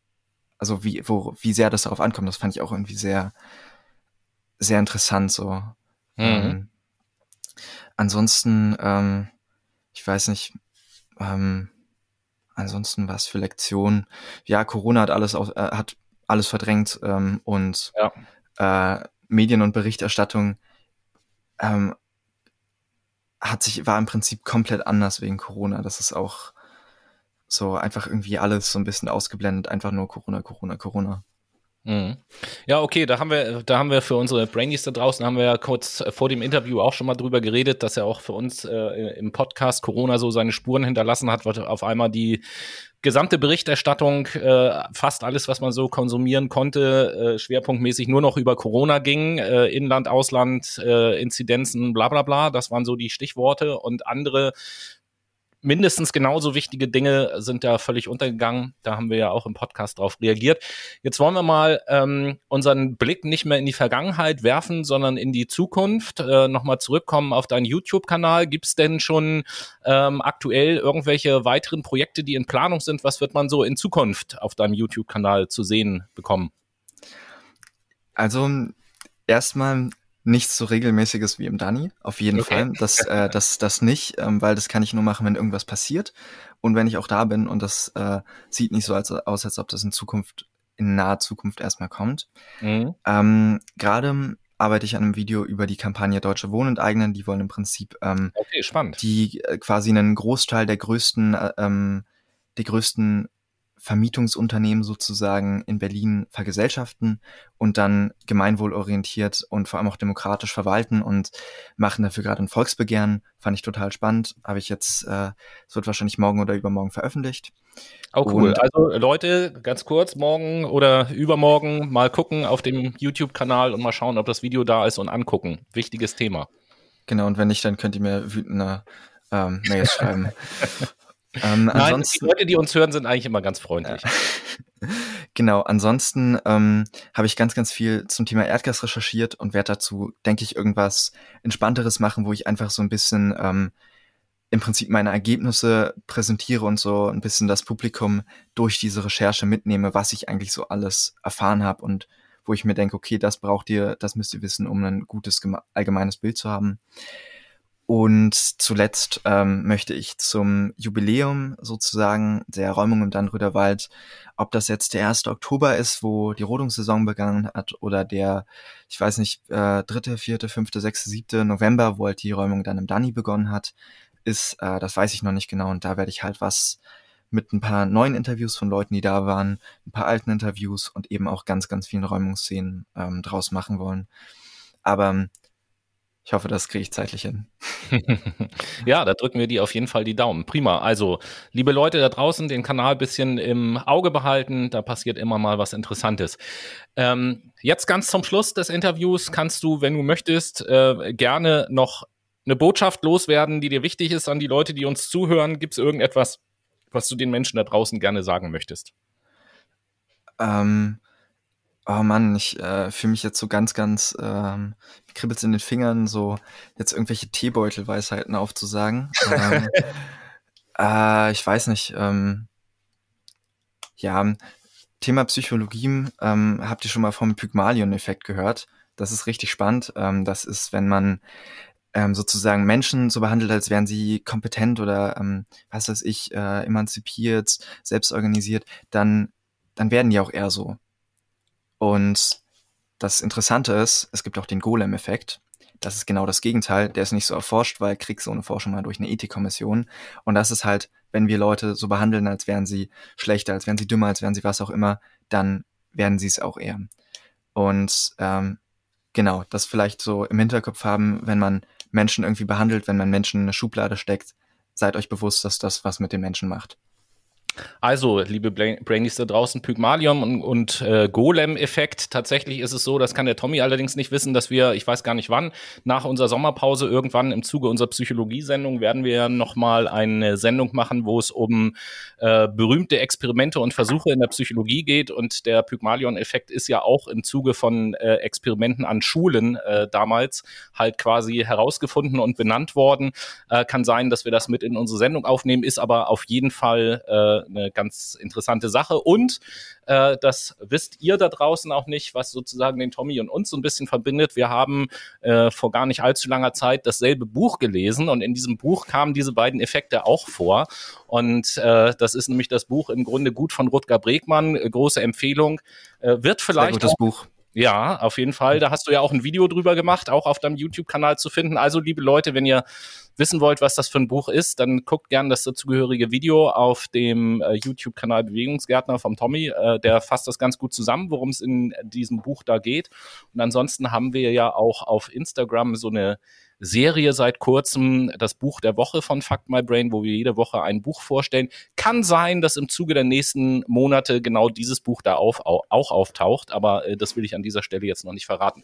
also wie, wo, wie sehr das darauf ankommt, das fand ich auch irgendwie sehr, sehr interessant so. Mhm. Ähm, ansonsten, ähm, ich weiß nicht, ähm, ansonsten was für Lektionen. Ja, Corona hat alles auf, äh, hat alles verdrängt ähm, und ja. äh, Medien und Berichterstattung ähm, hat sich war im Prinzip komplett anders wegen Corona. Das ist auch so einfach irgendwie alles so ein bisschen ausgeblendet, einfach nur Corona, Corona, Corona. Mhm. Ja, okay, da haben wir, da haben wir für unsere Brainies da draußen, haben wir ja kurz vor dem Interview auch schon mal drüber geredet, dass er auch für uns äh, im Podcast Corona so seine Spuren hinterlassen hat, weil auf einmal die gesamte Berichterstattung, äh, fast alles, was man so konsumieren konnte, äh, schwerpunktmäßig nur noch über Corona ging, äh, Inland, Ausland, äh, Inzidenzen, bla bla bla, das waren so die Stichworte und andere mindestens genauso wichtige Dinge sind da völlig untergegangen. Da haben wir ja auch im Podcast drauf reagiert. Jetzt wollen wir mal ähm, unseren Blick nicht mehr in die Vergangenheit werfen, sondern in die Zukunft. Äh, Nochmal zurückkommen auf deinen YouTube-Kanal. Gibt es denn schon ähm, aktuell irgendwelche weiteren Projekte, die in Planung sind? Was wird man so in Zukunft auf deinem YouTube-Kanal zu sehen bekommen? Also erstmal nichts so regelmäßiges wie im Dani, auf jeden okay. Fall. Das, äh, das, das nicht, ähm, weil das kann ich nur machen, wenn irgendwas passiert und wenn ich auch da bin und das äh, sieht nicht so als, aus, als ob das in Zukunft, in naher Zukunft erstmal kommt. Mhm. Ähm, Gerade arbeite ich an einem Video über die Kampagne Deutsche Wohnen enteignen. Die wollen im Prinzip ähm, okay, spannend. die äh, quasi einen Großteil der größten, äh, ähm, der größten Vermietungsunternehmen sozusagen in Berlin vergesellschaften und dann gemeinwohlorientiert und vor allem auch demokratisch verwalten und machen dafür gerade ein Volksbegehren. Fand ich total spannend. Habe ich jetzt, äh, es wird wahrscheinlich morgen oder übermorgen veröffentlicht. Oh cool. Und also Leute, ganz kurz, morgen oder übermorgen mal gucken auf dem YouTube-Kanal und mal schauen, ob das Video da ist und angucken. Wichtiges Thema. Genau, und wenn nicht, dann könnt ihr mir wütende ähm, Mails schreiben. Ähm, Nein, die Leute, die uns hören, sind eigentlich immer ganz freundlich. Ja. genau, ansonsten ähm, habe ich ganz, ganz viel zum Thema Erdgas recherchiert und werde dazu, denke ich, irgendwas Entspannteres machen, wo ich einfach so ein bisschen ähm, im Prinzip meine Ergebnisse präsentiere und so ein bisschen das Publikum durch diese Recherche mitnehme, was ich eigentlich so alles erfahren habe und wo ich mir denke, okay, das braucht ihr, das müsst ihr wissen, um ein gutes allgemeines Bild zu haben. Und zuletzt ähm, möchte ich zum Jubiläum sozusagen der Räumung im Dannröder Wald, ob das jetzt der 1. Oktober ist, wo die Rodungssaison begangen hat, oder der, ich weiß nicht, äh, dritte, vierte, fünfte, sechste, siebte November, wo halt die Räumung dann im Danny begonnen hat, ist, äh, das weiß ich noch nicht genau. Und da werde ich halt was mit ein paar neuen Interviews von Leuten, die da waren, ein paar alten Interviews und eben auch ganz, ganz vielen Räumungsszenen ähm, draus machen wollen. Aber ich hoffe, das kriege ich zeitlich hin. ja, da drücken wir die auf jeden Fall die Daumen. Prima. Also, liebe Leute da draußen, den Kanal bisschen im Auge behalten. Da passiert immer mal was Interessantes. Ähm, jetzt ganz zum Schluss des Interviews kannst du, wenn du möchtest, äh, gerne noch eine Botschaft loswerden, die dir wichtig ist an die Leute, die uns zuhören. Gibt es irgendetwas, was du den Menschen da draußen gerne sagen möchtest? Ähm, Oh Mann, ich äh, fühle mich jetzt so ganz, ganz ähm, kribbelt's in den Fingern, so jetzt irgendwelche Teebeutelweisheiten aufzusagen. ähm, äh, ich weiß nicht. Ähm, ja, Thema Psychologie, ähm, habt ihr schon mal vom Pygmalion-Effekt gehört? Das ist richtig spannend. Ähm, das ist, wenn man ähm, sozusagen Menschen so behandelt, als wären sie kompetent oder ähm, was weiß ich, äh, emanzipiert, selbstorganisiert, dann, dann werden die auch eher so. Und das Interessante ist, es gibt auch den Golem-Effekt. Das ist genau das Gegenteil. Der ist nicht so erforscht, weil kriegst so eine Forschung mal durch eine Ethikkommission. Und das ist halt, wenn wir Leute so behandeln, als wären sie schlechter, als wären sie dümmer, als wären sie was auch immer, dann werden sie es auch eher. Und ähm, genau, das vielleicht so im Hinterkopf haben, wenn man Menschen irgendwie behandelt, wenn man Menschen in eine Schublade steckt, seid euch bewusst, dass das was mit den Menschen macht. Also, liebe Brainies da draußen, Pygmalion und, und äh, Golem-Effekt. Tatsächlich ist es so, das kann der Tommy allerdings nicht wissen, dass wir, ich weiß gar nicht wann, nach unserer Sommerpause irgendwann im Zuge unserer Psychologie-Sendung werden wir nochmal eine Sendung machen, wo es um äh, berühmte Experimente und Versuche in der Psychologie geht. Und der Pygmalion-Effekt ist ja auch im Zuge von äh, Experimenten an Schulen äh, damals halt quasi herausgefunden und benannt worden. Äh, kann sein, dass wir das mit in unsere Sendung aufnehmen, ist aber auf jeden Fall äh, eine ganz interessante Sache. Und äh, das wisst ihr da draußen auch nicht, was sozusagen den Tommy und uns so ein bisschen verbindet. Wir haben äh, vor gar nicht allzu langer Zeit dasselbe Buch gelesen und in diesem Buch kamen diese beiden Effekte auch vor. Und äh, das ist nämlich das Buch im Grunde gut von Rutger Bregmann, große Empfehlung. Äh, wird vielleicht. Sehr gutes auch, Buch Ja, auf jeden Fall. Da hast du ja auch ein Video drüber gemacht, auch auf deinem YouTube-Kanal zu finden. Also, liebe Leute, wenn ihr wissen wollt, was das für ein Buch ist, dann guckt gerne das dazugehörige Video auf dem äh, YouTube-Kanal Bewegungsgärtner vom Tommy. Äh, der fasst das ganz gut zusammen, worum es in diesem Buch da geht. Und ansonsten haben wir ja auch auf Instagram so eine Serie seit kurzem, das Buch der Woche von Fuck My Brain, wo wir jede Woche ein Buch vorstellen. Kann sein, dass im Zuge der nächsten Monate genau dieses Buch da auf, auch auftaucht, aber äh, das will ich an dieser Stelle jetzt noch nicht verraten.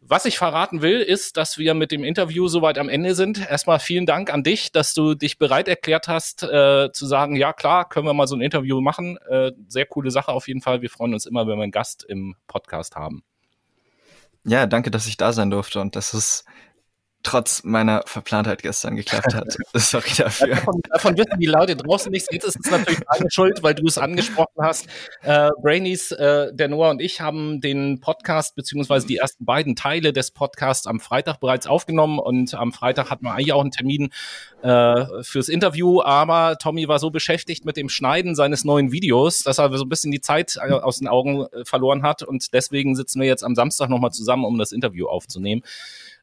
Was ich verraten will, ist, dass wir mit dem Interview soweit am Ende sind. Erstmal vielen Dank an dich, dass du dich bereit erklärt hast, äh, zu sagen, ja klar, können wir mal so ein Interview machen. Äh, sehr coole Sache auf jeden Fall. Wir freuen uns immer, wenn wir einen Gast im Podcast haben. Ja, danke, dass ich da sein durfte und das ist trotz meiner Verplantheit gestern geklappt hat. Sorry dafür. Davon, davon, wissen die Leute draußen nichts. Jetzt ist es natürlich deine Schuld, weil du es angesprochen hast. Äh, Brainies, äh, der Noah und ich haben den Podcast beziehungsweise die ersten beiden Teile des Podcasts am Freitag bereits aufgenommen und am Freitag hatten wir eigentlich auch einen Termin äh, fürs Interview, aber Tommy war so beschäftigt mit dem Schneiden seines neuen Videos, dass er so ein bisschen die Zeit äh, aus den Augen äh, verloren hat und deswegen sitzen wir jetzt am Samstag nochmal zusammen, um das Interview aufzunehmen.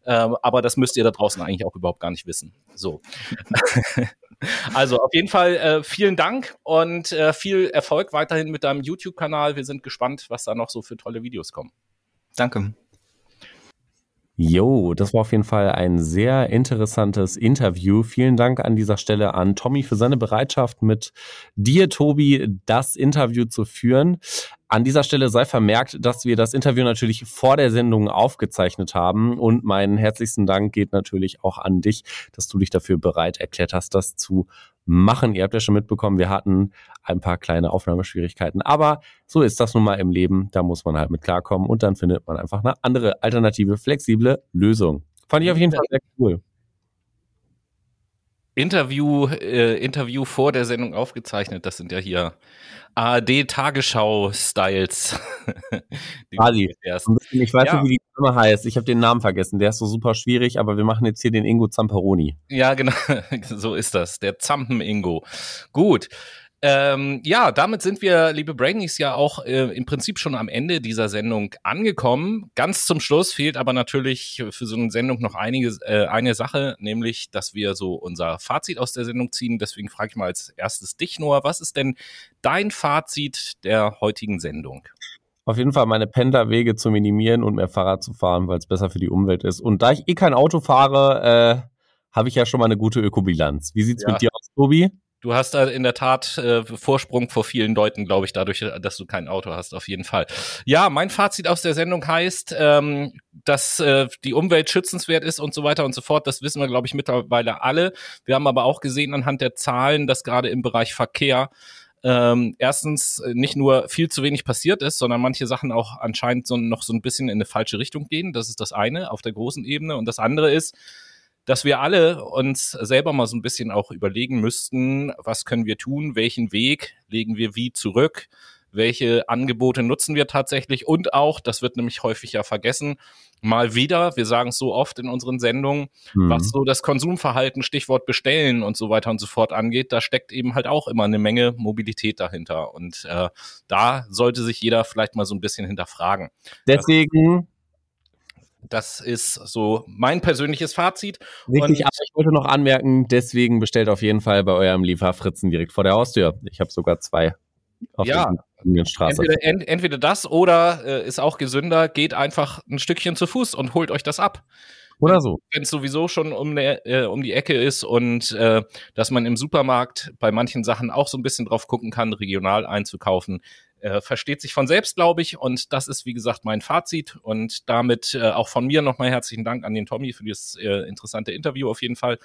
Ähm, aber das müsst ihr da draußen eigentlich auch überhaupt gar nicht wissen. So. also auf jeden Fall äh, vielen Dank und äh, viel Erfolg weiterhin mit deinem YouTube-Kanal. Wir sind gespannt, was da noch so für tolle Videos kommen. Danke. Jo, das war auf jeden Fall ein sehr interessantes Interview. Vielen Dank an dieser Stelle an Tommy für seine Bereitschaft, mit dir, Tobi, das Interview zu führen. An dieser Stelle sei vermerkt, dass wir das Interview natürlich vor der Sendung aufgezeichnet haben und meinen herzlichsten Dank geht natürlich auch an dich, dass du dich dafür bereit erklärt hast, das zu machen. Ihr habt ja schon mitbekommen, wir hatten ein paar kleine Aufnahmeschwierigkeiten, aber so ist das nun mal im Leben. Da muss man halt mit klarkommen und dann findet man einfach eine andere alternative, flexible Lösung. Fand ich auf jeden Fall sehr cool. Interview, äh, Interview vor der Sendung aufgezeichnet. Das sind ja hier ARD-Tagesschau-Styles. Ali, ich weiß ja. nicht, wie die Name heißt. Ich habe den Namen vergessen. Der ist so super schwierig, aber wir machen jetzt hier den Ingo Zamperoni. Ja, genau. so ist das. Der Zampen-Ingo. Gut. Ähm, ja, damit sind wir, liebe Brainies, ja auch äh, im Prinzip schon am Ende dieser Sendung angekommen. Ganz zum Schluss fehlt aber natürlich für so eine Sendung noch einige, äh, eine Sache, nämlich, dass wir so unser Fazit aus der Sendung ziehen. Deswegen frage ich mal als erstes dich, Noah, was ist denn dein Fazit der heutigen Sendung? Auf jeden Fall meine Pendlerwege zu minimieren und mehr Fahrrad zu fahren, weil es besser für die Umwelt ist. Und da ich eh kein Auto fahre, äh, habe ich ja schon mal eine gute Ökobilanz. Wie sieht's ja. mit dir aus, Tobi? Du hast da in der Tat äh, Vorsprung vor vielen Leuten, glaube ich, dadurch, dass du kein Auto hast, auf jeden Fall. Ja, mein Fazit aus der Sendung heißt, ähm, dass äh, die Umwelt schützenswert ist und so weiter und so fort. Das wissen wir, glaube ich, mittlerweile alle. Wir haben aber auch gesehen anhand der Zahlen, dass gerade im Bereich Verkehr ähm, erstens nicht nur viel zu wenig passiert ist, sondern manche Sachen auch anscheinend so, noch so ein bisschen in eine falsche Richtung gehen. Das ist das eine auf der großen Ebene. Und das andere ist, dass wir alle uns selber mal so ein bisschen auch überlegen müssten, was können wir tun, welchen Weg legen wir wie zurück, welche Angebote nutzen wir tatsächlich und auch, das wird nämlich häufig ja vergessen, mal wieder, wir sagen es so oft in unseren Sendungen, mhm. was so das Konsumverhalten, Stichwort bestellen und so weiter und so fort angeht, da steckt eben halt auch immer eine Menge Mobilität dahinter und äh, da sollte sich jeder vielleicht mal so ein bisschen hinterfragen. Deswegen das ist so mein persönliches Fazit. Richtig, aber ich wollte noch anmerken, deswegen bestellt auf jeden Fall bei eurem Lieferfritzen direkt vor der Haustür. Ich habe sogar zwei auf ja, der Straße. Entweder, ent, entweder das oder äh, ist auch gesünder, geht einfach ein Stückchen zu Fuß und holt euch das ab. Oder so. Wenn es sowieso schon um, ne, äh, um die Ecke ist und äh, dass man im Supermarkt bei manchen Sachen auch so ein bisschen drauf gucken kann, regional einzukaufen, äh, versteht sich von selbst, glaube ich. Und das ist, wie gesagt, mein Fazit. Und damit äh, auch von mir nochmal herzlichen Dank an den Tommy für dieses äh, interessante Interview auf jeden Fall.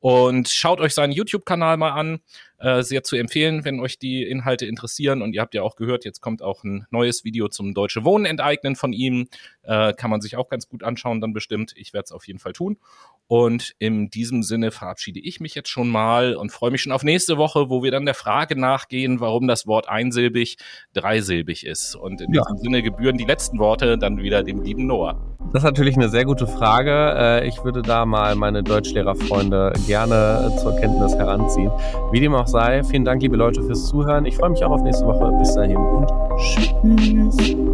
Und schaut euch seinen YouTube-Kanal mal an. Äh, sehr zu empfehlen, wenn euch die Inhalte interessieren. Und ihr habt ja auch gehört, jetzt kommt auch ein neues Video zum Deutsche Wohnen enteignen von ihm. Äh, kann man sich auch ganz gut anschauen, dann bestimmt. Ich werde es auf jeden Fall tun. Und in diesem Sinne verabschiede ich mich jetzt schon mal und freue mich schon auf nächste Woche, wo wir dann der Frage nachgehen, warum das Wort einsilbig dreisilbig ist. Und in ja. diesem Sinne gebühren die letzten Worte dann wieder dem lieben Noah. Das ist natürlich eine sehr gute Frage. Äh, ich würde da mal meine Deutschlehrerfreunde gerne zur Kenntnis heranziehen. Wie dem auch sei, vielen Dank, liebe Leute, fürs Zuhören. Ich freue mich auch auf nächste Woche. Bis dahin und tschüss.